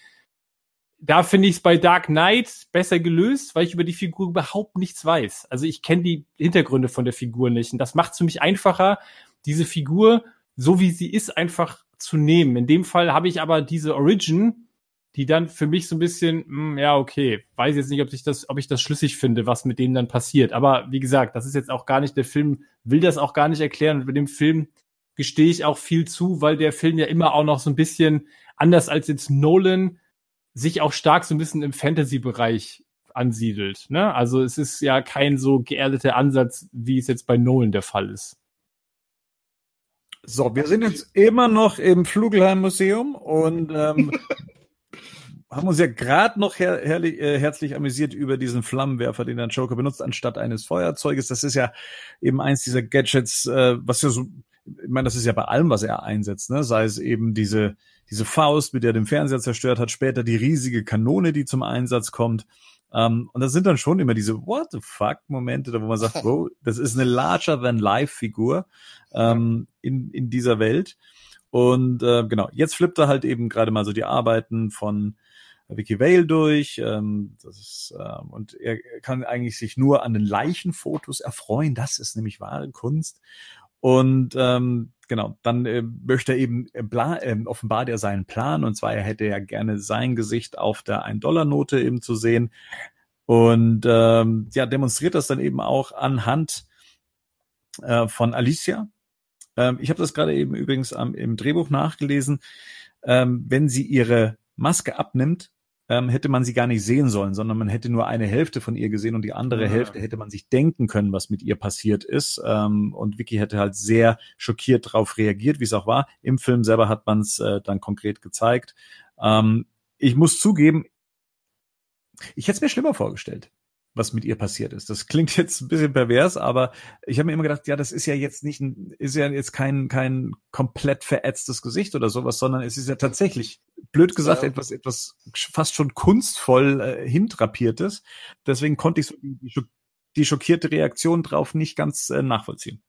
Speaker 5: da finde ich es bei Dark Knight besser gelöst, weil ich über die Figur überhaupt nichts weiß. Also ich kenne die Hintergründe von der Figur nicht. Und das macht es für mich einfacher, diese Figur, so wie sie ist, einfach zu nehmen. In dem Fall habe ich aber diese Origin, die dann für mich so ein bisschen, hm, ja, okay, weiß jetzt nicht, ob ich das, ob ich das schlüssig finde, was mit dem dann passiert. Aber wie gesagt, das ist jetzt auch gar nicht, der Film will das auch gar nicht erklären. Und bei dem Film gestehe ich auch viel zu, weil der Film ja immer auch noch so ein bisschen, anders als jetzt Nolan, sich auch stark so ein bisschen im Fantasy-Bereich ansiedelt. Ne? Also es ist ja kein so geerdeter Ansatz, wie es jetzt bei Nolan der Fall ist.
Speaker 4: So, wir sind jetzt immer noch im Flugelheim Museum und ähm, haben uns ja gerade noch her herrlich, äh, herzlich amüsiert über diesen Flammenwerfer, den der Joker benutzt, anstatt eines Feuerzeuges. Das ist ja eben eins dieser Gadgets, äh, was ja so, ich meine, das ist ja bei allem, was er einsetzt, ne? Sei es eben diese, diese Faust, mit der er den Fernseher zerstört hat, später die riesige Kanone, die zum Einsatz kommt. Um, und das sind dann schon immer diese What the fuck Momente, da wo man sagt, wow, das ist eine larger than life Figur ähm, in, in dieser Welt. Und äh, genau, jetzt flippt er halt eben gerade mal so die Arbeiten von Vicky Vale durch. Ähm, das ist, ähm, und er kann eigentlich sich nur an den Leichenfotos erfreuen. Das ist nämlich wahre Kunst. Und ähm, genau, dann äh, möchte er eben, äh, äh, offenbart er seinen Plan, und zwar er hätte ja gerne sein Gesicht auf der 1-Dollar-Note eben zu sehen. Und ähm, ja, demonstriert das dann eben auch anhand äh, von Alicia. Ähm, ich habe das gerade eben übrigens am, im Drehbuch nachgelesen. Ähm, wenn sie ihre Maske abnimmt, ähm, hätte man sie gar nicht sehen sollen, sondern man hätte nur eine Hälfte von ihr gesehen und die andere ja. Hälfte hätte man sich denken können, was mit ihr passiert ist. Ähm, und Vicky hätte halt sehr schockiert darauf reagiert, wie es auch war. Im Film selber hat man es äh, dann konkret gezeigt. Ähm, ich muss zugeben, ich hätte es mir schlimmer vorgestellt was mit ihr passiert ist. Das klingt jetzt ein bisschen pervers, aber ich habe mir immer gedacht, ja, das ist ja jetzt nicht ein, ist ja jetzt kein kein komplett verätztes Gesicht oder sowas, sondern es ist ja tatsächlich blöd gesagt ja. etwas etwas fast schon kunstvoll äh, hintrapiertes. Deswegen konnte ich so die, die schockierte Reaktion drauf nicht ganz äh, nachvollziehen.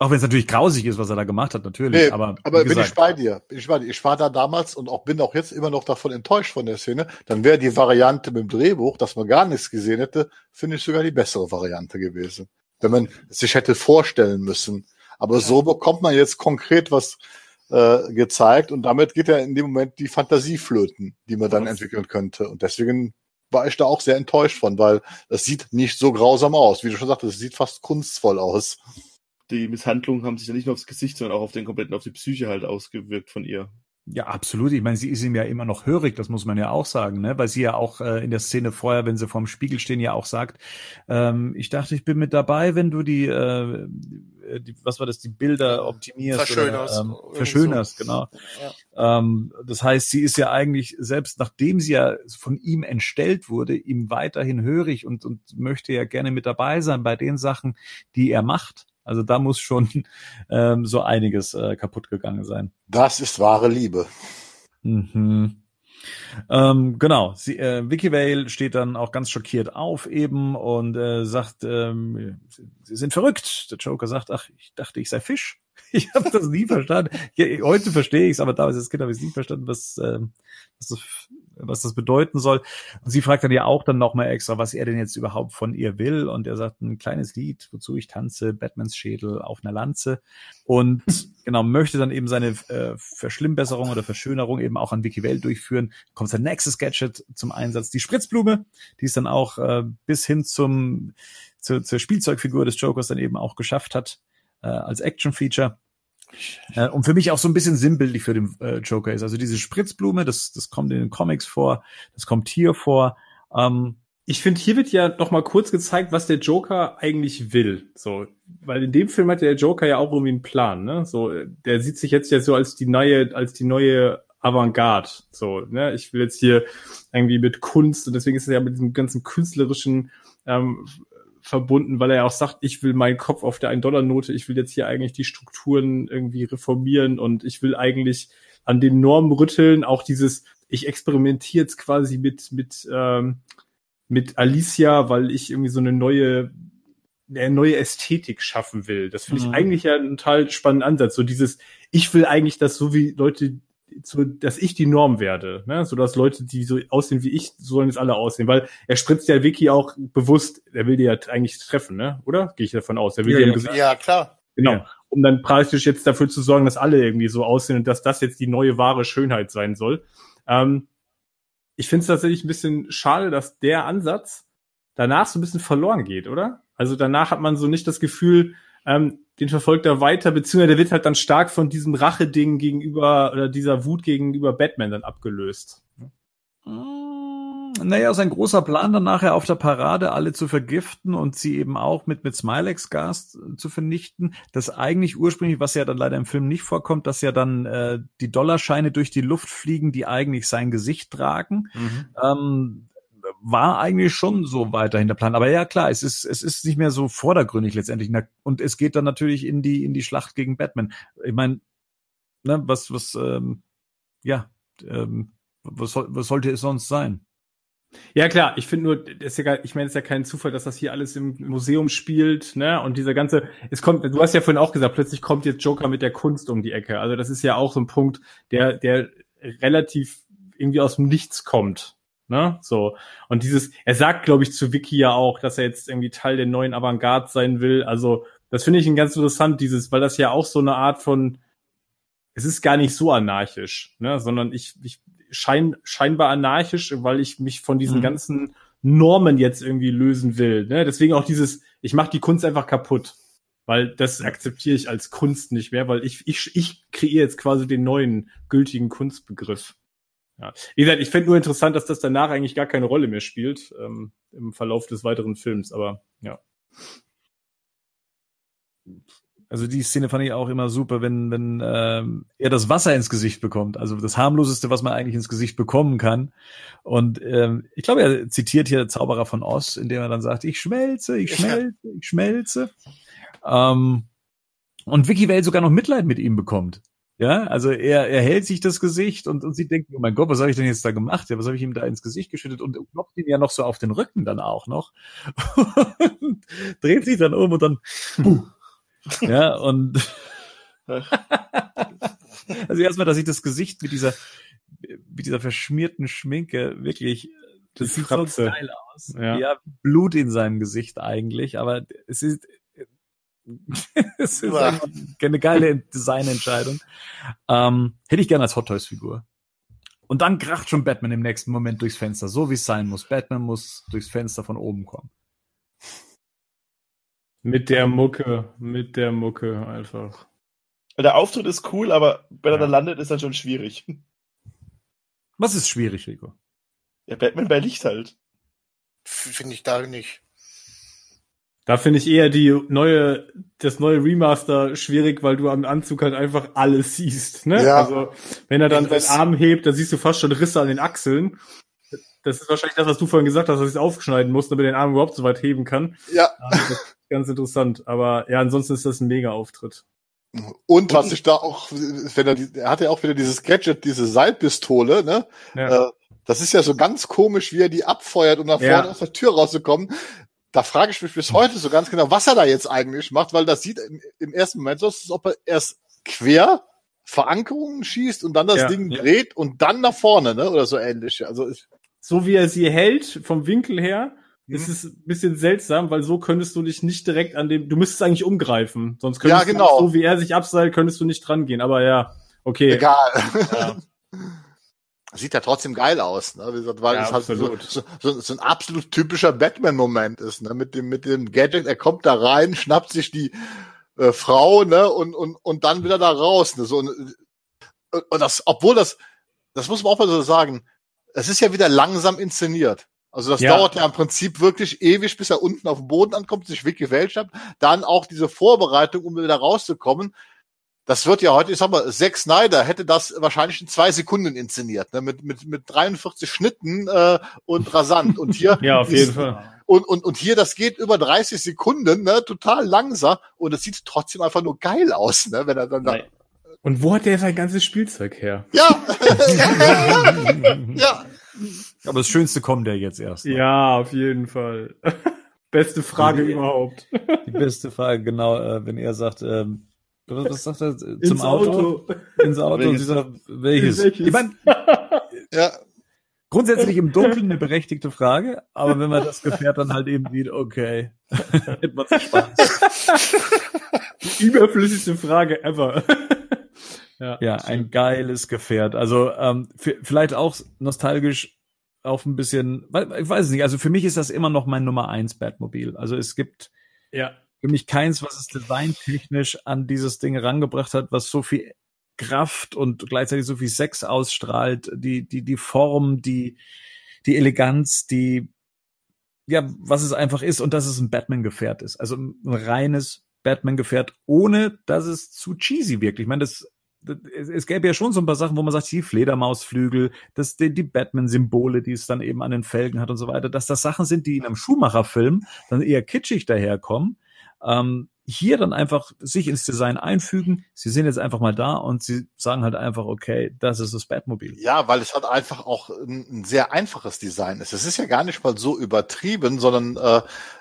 Speaker 4: Auch wenn es natürlich grausig ist, was er da gemacht hat, natürlich. Nee, aber
Speaker 6: aber bin ich bei dir. Bin ich bei dir. Ich war da damals und auch bin auch jetzt immer noch davon enttäuscht von der Szene. Dann wäre die Variante mit dem Drehbuch, dass man gar nichts gesehen hätte, finde ich sogar die bessere Variante gewesen. Wenn man sich hätte vorstellen müssen. Aber ja. so bekommt man jetzt konkret was äh, gezeigt und damit geht ja in dem Moment die Fantasie flöten, die man dann entwickeln könnte. Und deswegen war ich da auch sehr enttäuscht von, weil es sieht nicht so grausam aus. Wie du schon sagtest, es sieht fast kunstvoll aus
Speaker 2: die Misshandlungen haben sich ja nicht nur aufs Gesicht, sondern auch auf den kompletten, auf die Psyche halt ausgewirkt von ihr.
Speaker 4: Ja, absolut. Ich meine, sie ist ihm ja immer noch hörig, das muss man ja auch sagen, ne? Weil sie ja auch äh, in der Szene vorher, wenn sie vorm Spiegel stehen, ja auch sagt, ähm, ich dachte, ich bin mit dabei, wenn du die, äh, die was war das, die Bilder optimierst
Speaker 3: verschönerst,
Speaker 4: oder, ähm, verschönerst, so. genau. Ja. Ähm, das heißt, sie ist ja eigentlich, selbst nachdem sie ja von ihm entstellt wurde, ihm weiterhin hörig und, und möchte ja gerne mit dabei sein bei den Sachen, die er macht. Also da muss schon ähm, so einiges äh, kaputt gegangen sein.
Speaker 6: Das ist wahre Liebe.
Speaker 4: Mhm. Ähm, genau, sie, äh, Vicky Vale steht dann auch ganz schockiert auf eben und äh, sagt, ähm, sie sind verrückt. Der Joker sagt, ach, ich dachte, ich sei Fisch. Ich habe das nie verstanden. Ja, heute verstehe ich es, aber damals als Kind habe ich es nie verstanden, was, äh, was das was das bedeuten soll. Und sie fragt dann ja auch dann nochmal extra, was er denn jetzt überhaupt von ihr will. Und er sagt ein kleines Lied, wozu ich tanze, Batmans Schädel auf einer Lanze. Und genau, möchte dann eben seine äh, Verschlimmbesserung oder Verschönerung eben auch an Vicky Welt durchführen. Kommt sein nächstes Gadget zum Einsatz, die Spritzblume, die es dann auch äh, bis hin zum zu, zur Spielzeugfigur des Jokers dann eben auch geschafft hat äh, als Action-Feature. Äh, und für mich auch so ein bisschen sinnbildlich für den äh, Joker ist. Also diese Spritzblume, das, das kommt in den Comics vor, das kommt hier vor. Ähm,
Speaker 5: ich finde, hier wird ja noch mal kurz gezeigt, was der Joker eigentlich will. So, weil in dem Film hat der Joker ja auch irgendwie einen Plan. Ne? So, der sieht sich jetzt ja so als die neue, als die neue Avantgarde. So, ne? Ich will jetzt hier irgendwie mit Kunst und deswegen ist er ja mit diesem ganzen künstlerischen ähm, verbunden, weil er auch sagt, ich will meinen Kopf auf der 1-Dollar-Note, ich will jetzt hier eigentlich die Strukturen irgendwie reformieren und ich will eigentlich an den Normen rütteln, auch dieses, ich experimentiere jetzt quasi mit, mit, ähm, mit Alicia, weil ich irgendwie so eine neue, eine neue Ästhetik schaffen will. Das finde ich mhm. eigentlich ja einen total spannenden Ansatz. So dieses, ich will eigentlich, dass so wie Leute so, dass ich die Norm werde, ne? so dass Leute, die so aussehen wie ich, so sollen jetzt alle aussehen, weil er spritzt ja Vicky auch bewusst, er will die ja eigentlich treffen, ne? Oder? Gehe ich davon aus. Er will
Speaker 3: ja, ja, klar. ja, klar.
Speaker 5: Genau. Ja. Um dann praktisch jetzt dafür zu sorgen, dass alle irgendwie so aussehen und dass das jetzt die neue wahre Schönheit sein soll. Ähm, ich finde es tatsächlich ein bisschen schade, dass der Ansatz danach so ein bisschen verloren geht, oder? Also danach hat man so nicht das Gefühl, ähm, den verfolgt er weiter, beziehungsweise der wird halt dann stark von diesem Rache-Ding gegenüber oder dieser Wut gegenüber Batman dann abgelöst.
Speaker 4: Hm, Naja, sein großer Plan dann nachher auf der Parade alle zu vergiften und sie eben auch mit, mit Smilex-Gas zu vernichten. Das eigentlich ursprünglich, was ja dann leider im Film nicht vorkommt, dass ja dann äh, die Dollarscheine durch die Luft fliegen, die eigentlich sein Gesicht tragen.
Speaker 5: Mhm.
Speaker 4: Ähm, war eigentlich schon so weiterhin der Plan. Aber ja, klar, es ist, es ist nicht mehr so vordergründig letztendlich. Und es geht dann natürlich in die, in die Schlacht gegen Batman. Ich meine, ne, was, was, ähm, ja, ähm, was, was sollte es sonst sein?
Speaker 5: Ja, klar, ich finde nur, ist ja, ich meine, es ist ja kein Zufall, dass das hier alles im Museum spielt, ne? Und dieser ganze, es kommt, du hast ja vorhin auch gesagt, plötzlich kommt jetzt Joker mit der Kunst um die Ecke. Also das ist ja auch so ein Punkt, der, der relativ irgendwie aus dem Nichts kommt. Ne? So. Und dieses, er sagt, glaube ich, zu Vicky ja auch, dass er jetzt irgendwie Teil der neuen Avantgarde sein will. Also, das finde ich ganz interessant, dieses, weil das ja auch so eine Art von, es ist gar nicht so anarchisch, ne? sondern ich, ich schein, scheinbar anarchisch, weil ich mich von diesen
Speaker 4: Mhm.
Speaker 5: ganzen Normen jetzt irgendwie lösen will. Ne? Deswegen auch dieses, ich mache die Kunst einfach kaputt. Weil das akzeptiere ich als Kunst nicht mehr, weil ich, ich, ich kreiere jetzt quasi den neuen gültigen Kunstbegriff. Ja. Wie gesagt, ich finde nur interessant, dass das danach eigentlich gar keine Rolle mehr spielt ähm, im Verlauf des weiteren Films, aber ja.
Speaker 4: Also die Szene fand ich auch immer super, wenn, wenn ähm, er das Wasser ins Gesicht bekommt. Also das harmloseste, was man eigentlich ins Gesicht bekommen kann. Und ähm, ich glaube, er zitiert hier Zauberer von Oz, indem er dann sagt, ich schmelze, ich schmelze, ich schmelze. Ähm, und Vicky Welt sogar noch Mitleid mit ihm bekommt. Ja, also er, er hält sich das Gesicht und, und sie denkt, oh mein Gott, was habe ich denn jetzt da gemacht? Ja, was habe ich ihm da ins Gesicht geschüttet? Und klopft ihn ja noch so auf den Rücken dann auch noch. Und dreht sich dann um und dann, puh. Ja, und also erstmal, dass ich das Gesicht mit dieser, mit dieser verschmierten Schminke wirklich, das
Speaker 5: Die
Speaker 4: sieht
Speaker 5: Fratze.
Speaker 4: so geil aus.
Speaker 5: Ja.
Speaker 4: Ja. Blut in seinem Gesicht eigentlich, aber es ist, es ist einfach eine geile Designentscheidung. Ähm, hätte ich gerne als Hot Toys Figur. Und dann kracht schon Batman im nächsten Moment durchs Fenster, so wie es sein muss. Batman muss durchs Fenster von oben kommen.
Speaker 5: Mit der Mucke, mit der Mucke einfach.
Speaker 2: Der Auftritt ist cool, aber wenn er
Speaker 5: Ja.
Speaker 2: dann landet, ist dann schon schwierig.
Speaker 4: Was ist schwierig, Rico?
Speaker 2: Ja, Batman bei Licht halt.
Speaker 3: Finde ich da nicht.
Speaker 5: Da finde ich eher die neue, das neue Remaster schwierig, weil du am Anzug halt einfach alles siehst. Ne?
Speaker 6: Ja.
Speaker 5: Also wenn er dann
Speaker 3: Ja,
Speaker 5: seinen Arm hebt, da siehst du fast schon Risse an den Achseln. Das ist wahrscheinlich das, was du vorhin gesagt hast, dass ich es aufschneiden muss, damit er den Arm überhaupt so weit heben kann.
Speaker 6: Ja.
Speaker 5: Also, ganz interessant. Aber ja, ansonsten ist das ein Mega-Auftritt.
Speaker 6: Und was ich da auch, wenn er, die- er hat ja auch wieder dieses Gadget, diese Seilpistole, ne?
Speaker 5: Ja.
Speaker 6: Äh, das ist ja so ganz komisch, wie er die abfeuert, um nach
Speaker 5: Ja.
Speaker 6: vorne aus der Tür rauszukommen. Da frage ich mich bis heute so ganz genau, was er da jetzt eigentlich macht, weil das sieht im, im ersten Moment so aus, als ob er erst quer Verankerungen schießt und dann das
Speaker 5: Ja,
Speaker 6: Ding
Speaker 4: ja.
Speaker 6: dreht und dann nach vorne, ne? Oder so ähnlich. Also ich,
Speaker 5: so wie er sie hält, vom Winkel her,
Speaker 6: Mhm.
Speaker 5: ist es ein bisschen seltsam, weil so könntest du dich nicht direkt an dem, du müsstest eigentlich umgreifen. Sonst könntest
Speaker 6: Ja, genau.
Speaker 5: du, so wie er sich abseilt, könntest du nicht dran gehen. Aber ja, okay.
Speaker 6: egal.
Speaker 5: Ja.
Speaker 6: Sieht ja trotzdem geil aus, ne? Wie gesagt, weil
Speaker 5: Ja,
Speaker 6: es halt so, so, so, ein absolut typischer Batman-Moment ist, ne? Mit dem, mit dem Gadget, er kommt da rein, schnappt sich die äh, Frau, ne? Und, und, und dann wieder da raus, ne? So, und, und das, obwohl das, das muss man auch mal so sagen, es ist ja wieder langsam inszeniert. Also das
Speaker 5: Ja.
Speaker 6: dauert ja im Prinzip wirklich ewig, bis er unten auf dem Boden ankommt, sich Welt schnappt. Dann auch diese Vorbereitung, um wieder rauszukommen. Das wird ja heute, ich sag mal, Zack Snyder hätte das wahrscheinlich in zwei Sekunden inszeniert, ne? mit, mit, mit 43 Schnitten äh, und rasant. Und hier,
Speaker 5: Ja, auf
Speaker 6: ist-
Speaker 5: jeden Fall.
Speaker 6: Und, und, und hier, das geht über 30 Sekunden, ne? total langsam. Und es sieht trotzdem einfach nur geil aus, ne? wenn er dann da.
Speaker 5: Und wo hat der sein ganzes Spielzeug her?
Speaker 6: Ja! ja!
Speaker 4: Aber das Schönste kommt ja jetzt erst. noch.
Speaker 5: Ja, auf jeden Fall. Beste Frage
Speaker 4: Ja.
Speaker 5: überhaupt.
Speaker 4: Die beste Frage, genau, äh, wenn er sagt, ähm, was, was sagt er? Zum
Speaker 5: Ins
Speaker 4: Auto? Ins Auto und
Speaker 2: Welches?
Speaker 4: sie sagt, welches?
Speaker 5: Welches?
Speaker 4: Ich mein,
Speaker 6: Ja,
Speaker 4: grundsätzlich im Dunkeln eine berechtigte Frage, aber wenn man das Gefährt dann halt eben sieht, okay, hätte man sich sparen.
Speaker 5: Die überflüssigste Frage ever. ja.
Speaker 4: Ja, ein geiles Gefährt. Also ähm, vielleicht auch nostalgisch auf ein bisschen, weil- ich weiß es nicht, also für mich ist das immer noch mein Nummer eins Batmobil. Also es gibt
Speaker 5: ja.
Speaker 4: Für mich keins, was es designtechnisch an dieses Ding rangebracht hat, was so viel Kraft und gleichzeitig so viel Sex ausstrahlt, die, die, die Form, die, die Eleganz, die, ja, was es einfach ist und dass es ein Batman-Gefährt ist. Also ein reines Batman-Gefährt, ohne dass es zu cheesy wirkt. Ich meine, das es, es gäbe ja schon so ein paar Sachen, wo man sagt, die Fledermausflügel, das, die, die Batman-Symbole, die es dann eben an den Felgen hat und so weiter, dass das Sachen sind, die in einem Schumacher-Film dann eher kitschig daherkommen. Ähm, hier dann einfach sich ins Design einfügen. Sie sind jetzt einfach mal da und sie sagen halt einfach, okay, das ist das Batmobil.
Speaker 6: Ja, weil es halt einfach auch ein, ein sehr einfaches Design ist. Es ist ja gar nicht mal so übertrieben, sondern äh,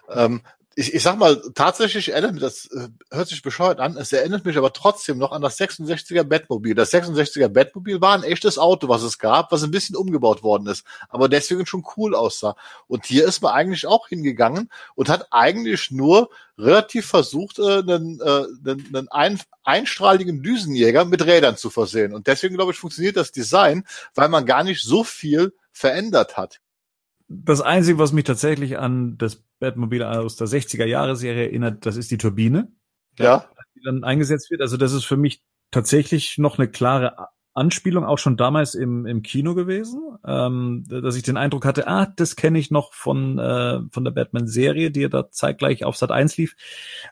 Speaker 6: ähm, ich, ich sag mal, tatsächlich erinnert mich, das äh, hört sich bescheuert an, es erinnert mich aber trotzdem noch an das 66er Batmobil. Das 66er Batmobil war ein echtes Auto, was es gab, was ein bisschen umgebaut worden ist, aber deswegen schon cool aussah. Und hier ist man eigentlich auch hingegangen und hat eigentlich nur relativ versucht, äh, einen, äh, einen, einen ein, einstrahligen Düsenjäger mit Rädern zu versehen. Und deswegen, glaube ich, funktioniert das Design, weil man gar nicht so viel verändert hat.
Speaker 4: Das Einzige, was mich tatsächlich an das Batmobil aus der 60er Jahre Serie erinnert, das ist die Turbine.
Speaker 6: Ja.
Speaker 4: Die dann eingesetzt wird. Also das ist für mich tatsächlich noch eine klare Anspielung, auch schon damals im, im Kino gewesen, ähm, dass ich den Eindruck hatte, ah, das kenne ich noch von, äh, von der Batman-Serie, die ja da zeitgleich auf Sat 1 lief.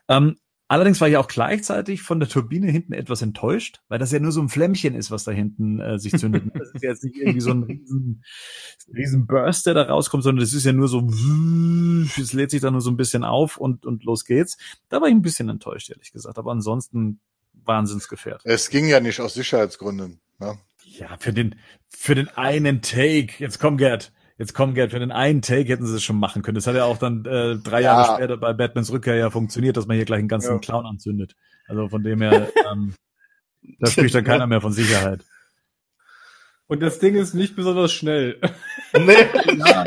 Speaker 4: Ähm, Allerdings war ich auch gleichzeitig von der Turbine hinten etwas enttäuscht, weil das ja nur so ein Flämmchen ist, was da hinten äh, sich zündet. Das ist jetzt nicht irgendwie so ein riesen, riesen Burst, der da rauskommt, sondern das ist ja nur so, es lädt sich da nur so ein bisschen auf und, und los geht's. Da war ich ein bisschen enttäuscht, ehrlich gesagt. Aber ansonsten Wahnsinnsgefährt.
Speaker 6: Es ging ja nicht aus Sicherheitsgründen. Ne?
Speaker 4: Ja, für den, für den einen Take. Jetzt komm, Gerd jetzt komm, Gerd, für den einen Take hätten sie es schon machen können. Das hat ja auch dann äh, drei ja. Jahre später bei Batmans Rückkehr ja funktioniert, dass man hier gleich einen ganzen ja. Clown anzündet. Also von dem her, ähm, da spricht dann keiner mehr von Sicherheit.
Speaker 5: Und das Ding ist nicht besonders schnell. Nee. ja,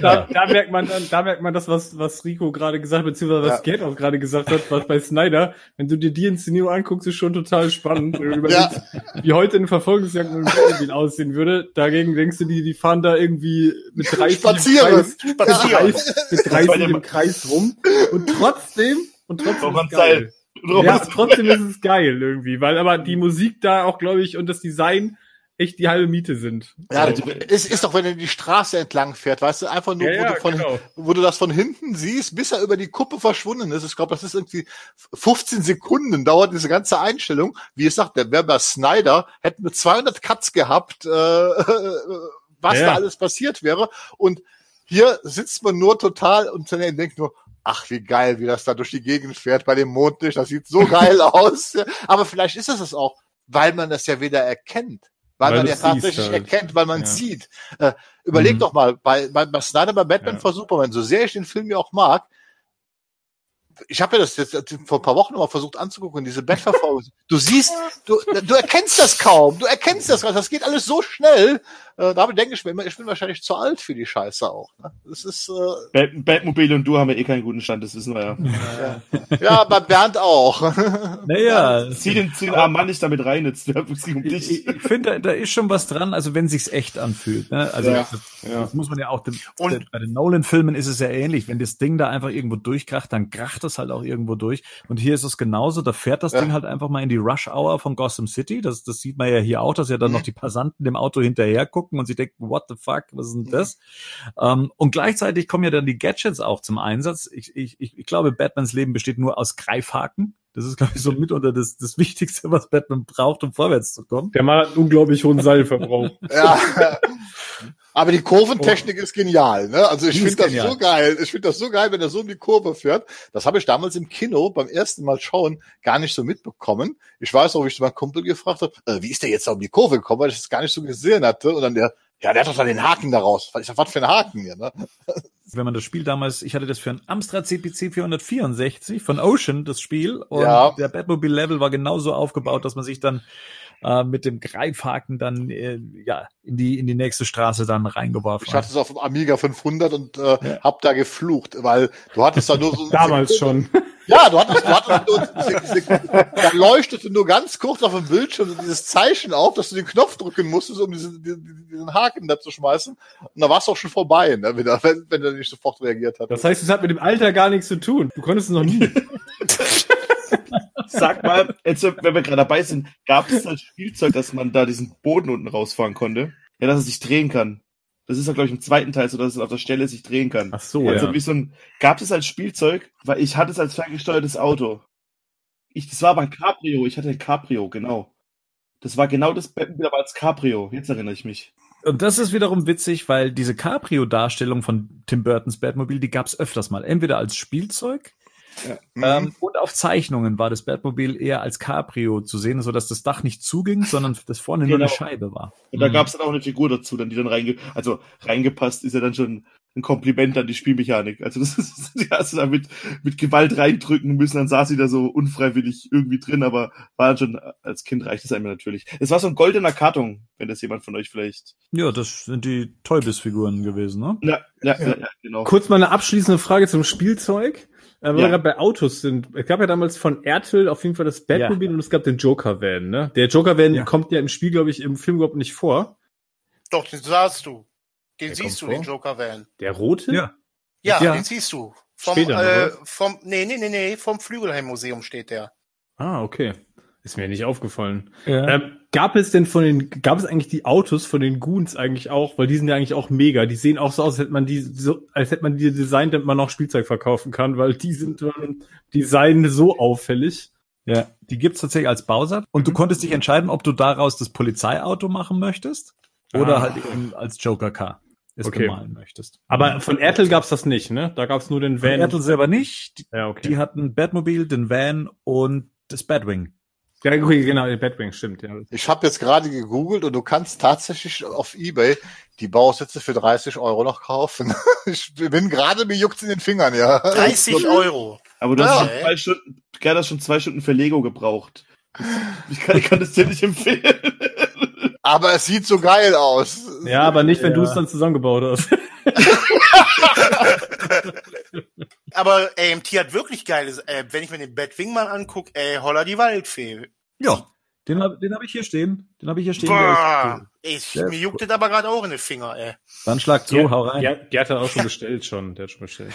Speaker 5: da, da, merkt man dann, da merkt man das, was, was Rico gerade gesagt hat, beziehungsweise was ja. Gerd auch gerade gesagt hat, was bei Snyder, wenn du dir die Inszenierung anguckst, ist schon total spannend. ja. Wie heute eine Verfolgungsjagd mit dem aussehen würde. Dagegen denkst du, die, die fahren da irgendwie mit 30
Speaker 6: Spazieren.
Speaker 5: im Kreis, mit 30, mit 30 im Kreis rum. Und trotzdem, und trotzdem ist geil. Ja, trotzdem ist es geil irgendwie, weil aber die Musik da auch, glaube ich, und das Design, echt die halbe Miete sind.
Speaker 6: Ja, also, es ist doch, wenn er die Straße entlang fährt, weißt du, einfach nur, ja, wo, ja, du von, genau. wo du das von hinten siehst, bis er über die Kuppe verschwunden ist. Ich glaube, das ist irgendwie 15 Sekunden dauert diese ganze Einstellung. Wie ich sagte, der Werber Snyder hätten wir 200 Cuts gehabt, äh, was ja. da alles passiert wäre. Und hier sitzt man nur total und denkt nur, ach, wie geil, wie das da durch die Gegend fährt bei dem Mondlicht. Das sieht so geil aus. Aber vielleicht ist es es auch, weil man das ja wieder erkennt weil, weil man ja tatsächlich halt. erkennt, weil man ja. sieht. Äh, überleg mhm. doch mal, bei, bei, bei Snyder, bei Batman ja. vor Superman, so sehr ich den Film ja auch mag, ich habe ja das jetzt vor ein paar Wochen mal versucht anzugucken, diese Bettverfolgung. Du siehst, du, du erkennst das kaum, du erkennst das, das geht alles so schnell. Äh, damit denke ich mir immer, ich bin wahrscheinlich zu alt für die Scheiße auch. Ne? Das ist
Speaker 2: äh, Batmobil und du haben ja eh keinen guten Stand, das wissen wir ja.
Speaker 6: Ja, ja bei Bernd auch.
Speaker 4: Naja,
Speaker 2: zieh den, zieh den armen Mann nicht damit rein, jetzt um
Speaker 4: dich. Ich, ich finde, da, da, ist schon was dran, also wenn sich's echt anfühlt. Ne? Also ja, das, ja. das muss man ja auch, dem, und, bei den Nolan-Filmen ist es ja ähnlich. Wenn das Ding da einfach irgendwo durchkracht, dann kracht das halt auch irgendwo durch. Und hier ist es genauso, da fährt das ja. Ding halt einfach mal in die Rush-Hour von Gotham City. Das, das sieht man ja hier auch, dass ja dann mhm. noch die Passanten dem Auto hinterher gucken und sie denken, what the fuck, was ist denn das? Mhm. Um, und gleichzeitig kommen ja dann die Gadgets auch zum Einsatz. Ich, ich, ich glaube, Batmans Leben besteht nur aus Greifhaken. Das ist, glaube ich, so mitunter das, das Wichtigste, was Batman braucht, um vorwärts zu kommen.
Speaker 5: Der Mann hat einen unglaublich hohen Seilverbrauch.
Speaker 6: ja. Aber die Kurventechnik oh. ist genial, ne? Also ich finde das genial. so geil. Ich finde das so geil, wenn er so um die Kurve fährt. Das habe ich damals im Kino beim ersten Mal schauen gar nicht so mitbekommen. Ich weiß auch, wie ich meinen Kumpel gefragt habe, äh, wie ist der jetzt da um die Kurve gekommen, weil ich das gar nicht so gesehen hatte. Und dann der, ja, der hat doch da den Haken daraus. Ich sag, was für ein Haken hier, ne?
Speaker 4: Wenn man das Spiel damals, ich hatte das für ein Amstrad CPC 464 von Ocean, das Spiel. Und
Speaker 6: ja.
Speaker 4: der Batmobile Level war genauso aufgebaut, dass man sich dann äh, mit dem Greifhaken dann äh, ja in die in die nächste Straße dann reingeworfen.
Speaker 6: Ich hatte es auf dem Amiga 500 und äh, ja. hab da geflucht, weil du hattest da nur so
Speaker 5: damals schon.
Speaker 6: Ja, du hattest, du hattest nur, da leuchtete nur ganz kurz auf dem Bildschirm dieses Zeichen auf, dass du den Knopf drücken musstest, um diesen, diesen Haken da zu schmeißen. Und da war es auch schon vorbei, ne, wenn, wenn, wenn er nicht sofort reagiert hat.
Speaker 5: Das heißt, es hat mit dem Alter gar nichts zu tun. Du konntest es noch nie.
Speaker 2: Sag mal, jetzt, wenn wir gerade dabei sind, gab es das Spielzeug, dass man da diesen Boden unten rausfahren konnte? Ja, dass es sich drehen kann. Das ist ja, glaube ich, im zweiten Teil so, dass es auf der Stelle sich drehen kann.
Speaker 5: Ach so,
Speaker 2: Also
Speaker 5: ja.
Speaker 2: wie so ein, gab es als Spielzeug, weil ich hatte es als ferngesteuertes Auto. Ich, das war aber ein Cabrio, ich hatte ein Cabrio, genau. Das war genau das Batmobile, aber als Cabrio. Jetzt erinnere ich mich.
Speaker 4: Und das ist wiederum witzig, weil diese Cabrio-Darstellung von Tim Burtons Batmobile, die gab's öfters mal. Entweder als Spielzeug
Speaker 6: Mhm.
Speaker 4: ähm, und auf Zeichnungen war das Batmobil eher als Cabrio zu sehen, so dass das Dach nicht zuging, sondern das vorne nur
Speaker 2: Genau.
Speaker 4: eine Scheibe war.
Speaker 2: Und da
Speaker 5: Mhm.
Speaker 2: gab es dann auch eine Figur dazu, dann die dann reinge, also reingepasst ist ja dann schon ein Kompliment an die Spielmechanik. Also das ist, die hast du da mit, mit Gewalt reindrücken müssen, dann saß sie da so unfreiwillig irgendwie drin, aber war dann schon, als Kind reicht es einem natürlich. Es war so ein goldener Karton, wenn das jemand von euch vielleicht.
Speaker 4: Ja, das sind die Toybis-Figuren gewesen, ne?
Speaker 2: Ja, ja, ja, ja genau.
Speaker 5: Kurz mal eine abschließende Frage zum Spielzeug. Äh, weil
Speaker 2: Ja.
Speaker 5: wir gerade bei Autos sind. Es gab ja damals von Ertel auf jeden Fall das Batmobil und es gab den Joker-Van, ne? Der Joker-Van
Speaker 4: Ja.
Speaker 5: kommt ja im Spiel, glaube ich, im Film überhaupt nicht vor.
Speaker 3: Doch, den sahst du. Den
Speaker 5: Der
Speaker 3: siehst du,
Speaker 5: kommt
Speaker 3: den
Speaker 5: vor?
Speaker 3: Joker-Van.
Speaker 5: Der rote?
Speaker 4: Ja.
Speaker 3: Ja,
Speaker 4: Ja.
Speaker 3: den siehst du. Vom,
Speaker 5: Später,
Speaker 3: äh, vom, nee, nee, nee, nee, vom Flügelheim-Museum steht der.
Speaker 5: Ah, okay. Ist mir nicht aufgefallen.
Speaker 4: Ja.
Speaker 5: Ähm, gab es denn von den, gab es eigentlich die Autos von den Goons eigentlich auch? Weil die sind ja eigentlich auch mega. Die sehen auch so aus, als hätte man die, so, als hätte man die designt, damit man auch Spielzeug verkaufen kann, weil die sind vom Design so auffällig.
Speaker 4: Ja, die gibt's tatsächlich als Bausatz. Und du
Speaker 5: Mhm.
Speaker 4: konntest dich entscheiden, ob du daraus das Polizeiauto machen möchtest oder
Speaker 5: Ah.
Speaker 4: halt eben als Joker-Car es
Speaker 5: Okay.
Speaker 4: bemalen möchtest.
Speaker 5: Aber von Ertel gab's das nicht, ne? Da gab's nur den
Speaker 4: Van
Speaker 5: Van.
Speaker 4: Ertel selber nicht. Die,
Speaker 5: ja, okay.
Speaker 4: die hatten Batmobil, den Van und das Batwing.
Speaker 5: Ja, okay, genau, der Batwing stimmt, ja.
Speaker 6: Ich habe jetzt gerade gegoogelt und du kannst tatsächlich auf Ebay die Bausätze für 30 Euro noch kaufen. Ich bin gerade, mir juckt's in den Fingern, ja.
Speaker 3: 30 Euro.
Speaker 2: Aber du hast
Speaker 3: Ja.
Speaker 2: schon zwei Stunden, Gerd hat schon zwei Stunden für Lego gebraucht. Ich kann, ich kann das dir nicht empfehlen.
Speaker 6: Aber es sieht so geil aus.
Speaker 5: Ja, aber nicht, wenn
Speaker 4: Ja.
Speaker 5: du es dann zusammengebaut hast.
Speaker 3: Aber AMT hat wirklich geiles, äh, wenn ich mir den Batwing mal angucke, ey, holla die Waldfee.
Speaker 4: Ja, den habe den hab ich hier stehen. Den habe ich hier stehen. Der
Speaker 3: Boah,
Speaker 4: cool.
Speaker 3: ich,
Speaker 4: Der
Speaker 3: mir juckt das aber gerade auch in den Finger, ey.
Speaker 4: Dann schlag zu, hau rein.
Speaker 5: Ja, Gerd hat auch schon bestellt schon. Der hat schon bestellt.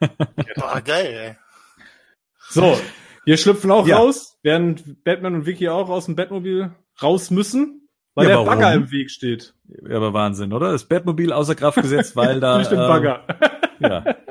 Speaker 3: Boah, geil, ey.
Speaker 5: So, wir schlüpfen auch
Speaker 4: Ja.
Speaker 5: raus, während Batman und Vicky auch aus dem Batmobil raus müssen, weil
Speaker 4: Ja,
Speaker 5: der
Speaker 4: warum?
Speaker 5: Bagger im Weg steht.
Speaker 4: Ja, aber Wahnsinn, oder? Das Batmobil außer Kraft gesetzt, weil da.
Speaker 5: Durch den
Speaker 4: ähm,
Speaker 5: Bagger.
Speaker 4: Ja.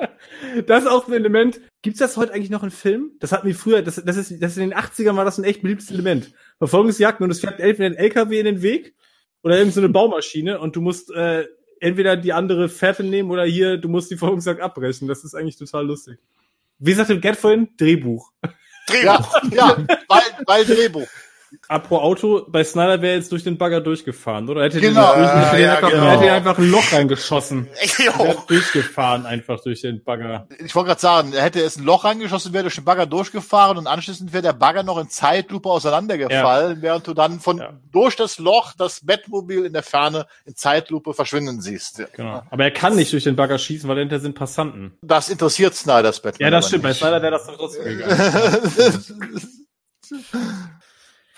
Speaker 5: Das ist auch ein Element. Gibt's das heute eigentlich noch im Film? Das hatten wir früher, das, das ist, das in den 80ern war das ein echt beliebtes Element. Verfolgungsjagden und es fährt entweder ein LKW in den Weg oder irgendeine so eine Baumaschine und du musst äh, entweder die andere Fährte nehmen oder hier, du musst die Verfolgungsjagd abbrechen. Das ist eigentlich total lustig. Wie sagte Gerd vorhin? Drehbuch.
Speaker 6: Ja,
Speaker 3: Drehbuch.
Speaker 6: ja, weil, weil Drehbuch.
Speaker 5: Apro Auto, bei Snyder wäre jetzt durch den Bagger durchgefahren, oder? Hätte
Speaker 6: Genau.
Speaker 5: den, durch, hätte
Speaker 3: Ja,
Speaker 5: einfach,
Speaker 3: genau.
Speaker 5: hätte einfach ein Loch reingeschossen. Wäre durchgefahren einfach durch den Bagger.
Speaker 6: Ich wollte gerade sagen, er hätte jetzt ein Loch reingeschossen, wäre durch den Bagger durchgefahren und anschließend wäre der Bagger noch in Zeitlupe auseinandergefallen, während du dann von
Speaker 5: Ja.
Speaker 6: durch das Loch das Batmobil in der Ferne in Zeitlupe verschwinden siehst.
Speaker 5: Genau. Aber er kann nicht durch den Bagger schießen, weil dahinter sind Passanten.
Speaker 6: Das interessiert Snyders Batman.
Speaker 5: Ja, das stimmt. Bei. Snyder wäre das doch trotzdem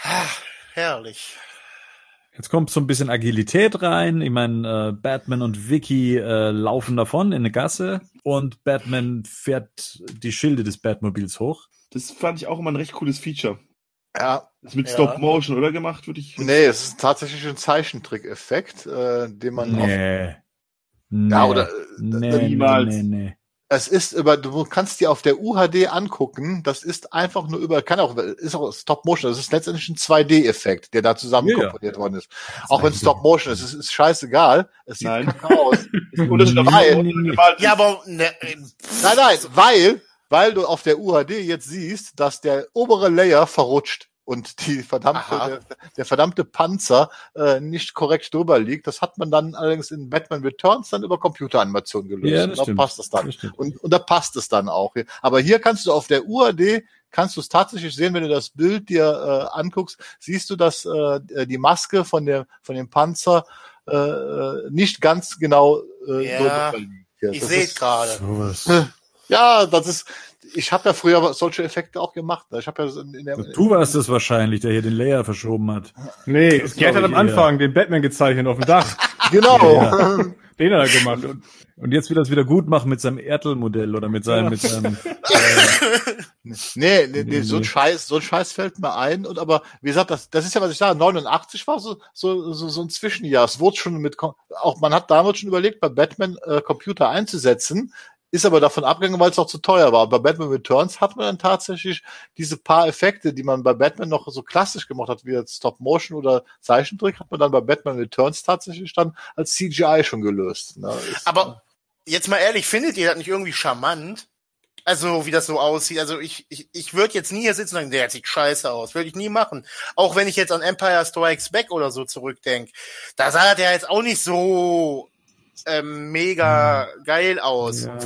Speaker 5: gegangen.
Speaker 3: Herrlich.
Speaker 4: Jetzt kommt so ein bisschen Agilität rein. Ich meine, äh, Batman und Vicky äh, laufen davon in eine Gasse und Batman fährt die Schilde des Batmobils hoch.
Speaker 2: Das fand ich auch immer ein recht cooles Feature.
Speaker 6: ja,
Speaker 2: Das mit
Speaker 3: Ja.
Speaker 2: Stop Motion, oder gemacht, würde ich.
Speaker 6: nee, es ist tatsächlich ein Zeichentrick-Effekt, äh, den man auf,
Speaker 4: Nee. nee.
Speaker 6: ja, oder,
Speaker 4: nee, nee,
Speaker 2: niemals.
Speaker 4: nee, nee.
Speaker 6: Es ist über, du kannst dir auf der UHD angucken, das ist einfach nur über, kann auch, ist auch Stop Motion, das ist letztendlich ein 2D-Effekt, der da zusammen
Speaker 4: Ja, ja.
Speaker 6: komponiert worden ist. Auch wenn es Stop Motion ist, es ist scheißegal, es sieht
Speaker 2: Nein.
Speaker 6: kacke aus.
Speaker 2: Das ist
Speaker 6: Weil-
Speaker 3: Ja,
Speaker 2: ist.
Speaker 3: aber, ne, äh,
Speaker 6: Nein, nein, weil, weil du auf der UHD jetzt siehst, dass der obere Layer verrutscht und die verdammte, der, der verdammte Panzer äh, nicht korrekt drüber liegt. Das hat man dann allerdings in Batman Returns dann über Computeranimation gelöst.
Speaker 4: Ja,
Speaker 6: und da
Speaker 4: stimmt.
Speaker 6: passt das dann.
Speaker 4: Das.
Speaker 6: Und, und da passt es dann auch. Aber hier kannst du auf der UAD kannst du es tatsächlich sehen, wenn du das Bild dir äh, anguckst, siehst du, dass äh, die Maske von der von dem Panzer äh, nicht ganz genau äh,
Speaker 3: Ja,
Speaker 6: so drüber liegt. Ja,
Speaker 3: ich sehe
Speaker 6: ist-
Speaker 3: gerade.
Speaker 6: Ja, das ist. Ich habe ja früher solche Effekte auch gemacht. Ich habe ja in der,
Speaker 4: Du warst es wahrscheinlich, der hier den Layer verschoben hat.
Speaker 5: Nee,
Speaker 4: Das
Speaker 5: Gerd hat am Anfang den Batman gezeichnet auf dem Dach.
Speaker 6: genau.
Speaker 4: Ja.
Speaker 5: Den hat er gemacht.
Speaker 4: Und Und jetzt will er es wieder gut machen mit seinem Ertel-Modell oder mit seinem, mit seinem äh,
Speaker 6: Nee, nee, nee,
Speaker 4: Nee,
Speaker 6: so ein. Scheiß, so ein Scheiß fällt mir ein. Und aber, wie gesagt, das, das ist ja, was ich sage, 89 war so, so, so, so ein Zwischenjahr. Es wurde schon mit, auch man hat damals schon überlegt, bei Batman äh, Computer einzusetzen, ist aber davon abgegangen, weil es auch zu teuer war. Bei Batman Returns hat man dann tatsächlich diese paar Effekte, die man bei Batman noch so klassisch gemacht hat, wie jetzt Stop Motion oder Zeichentrick, hat man dann bei Batman Returns tatsächlich dann als CGI schon gelöst. Ne?
Speaker 3: Aber jetzt mal ehrlich, findet ihr das nicht irgendwie charmant? Also, wie das so aussieht. Also, ich, ich, ich würde jetzt nie hier sitzen und sagen, der sieht scheiße aus. Würde ich nie machen. Auch wenn ich jetzt an Empire Strikes Back oder so zurückdenke. Da sah der jetzt auch nicht so ähm, mega geil aus.
Speaker 4: Ja.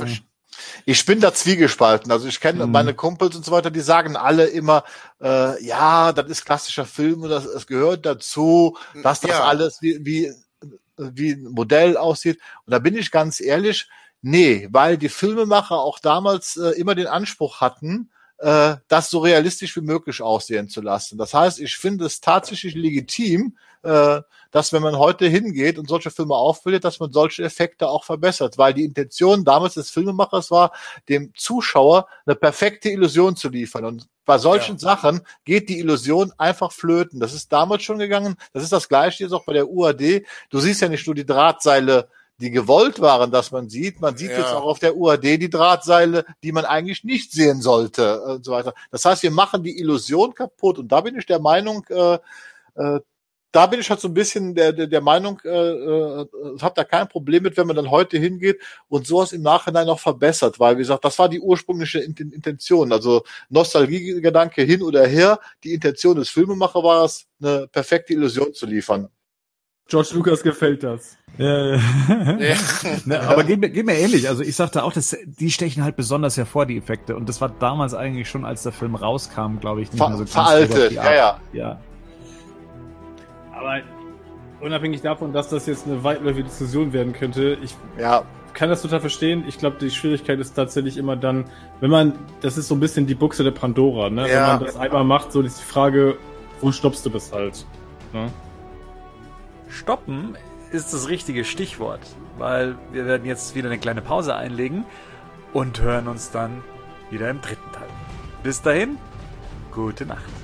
Speaker 6: Ich bin da zwiegespalten. Also ich kenne
Speaker 4: Mhm.
Speaker 6: meine Kumpels und so weiter, die sagen alle immer, äh, ja, das ist klassischer Film und das, es gehört dazu, dass das
Speaker 3: Ja.
Speaker 6: alles wie, wie, wie ein Modell aussieht. Und da bin ich ganz ehrlich, nee, weil die Filmemacher auch damals äh, immer den Anspruch hatten, äh, das so realistisch wie möglich aussehen zu lassen. Das heißt, ich finde es tatsächlich legitim, äh, dass wenn man heute hingeht und solche Filme aufbildet, dass man solche Effekte auch verbessert, weil die Intention damals des Filmemachers war, dem Zuschauer eine perfekte Illusion zu liefern. Und bei solchen Sachen geht die Illusion einfach flöten. Das ist damals schon gegangen. Das ist das Gleiche jetzt auch bei der UAD. Du siehst ja nicht nur die Drahtseile, die gewollt waren, dass man sieht. Man sieht
Speaker 3: Ja.
Speaker 6: jetzt auch auf der UAD die Drahtseile, die man eigentlich nicht sehen sollte äh, und so weiter. Das heißt, wir machen die Illusion kaputt. Und da bin ich der Meinung, äh, äh, da bin ich halt so ein bisschen der, der, der Meinung, äh, äh, habe da kein Problem mit, wenn man dann heute hingeht und sowas im Nachhinein noch verbessert, weil wie gesagt, das war die ursprüngliche Inten- Intention. Also Nostalgiegedanke hin oder her, die Intention des Filmemachers war es, eine perfekte Illusion zu liefern.
Speaker 5: George Lucas gefällt das.
Speaker 4: äh,
Speaker 3: Ja.
Speaker 4: Ne, aber geht mir, geht mir ähnlich. Also ich sagte auch, dass die stechen halt besonders hervor, die Effekte. Und das war damals eigentlich schon, als der Film rauskam, glaube ich, nicht
Speaker 6: Ver
Speaker 4: mehr so ganz
Speaker 6: veraltet,
Speaker 4: die
Speaker 6: ja,
Speaker 4: Art.
Speaker 6: ja.
Speaker 4: ja.
Speaker 5: Aber unabhängig davon, dass das jetzt eine weitläufige Diskussion werden könnte, ich
Speaker 6: Ja,
Speaker 5: kann das total verstehen. Ich glaube, die Schwierigkeit ist tatsächlich immer dann, wenn man, das ist so ein bisschen die Buchse der Pandora, ne? Wenn
Speaker 3: Ja.
Speaker 5: man das einmal macht, so ist die Frage, wo stoppst du das halt? Ne?
Speaker 1: Stoppen ist das richtige Stichwort, weil wir werden jetzt wieder eine kleine Pause einlegen und hören uns dann wieder im dritten Teil. Bis dahin, gute Nacht.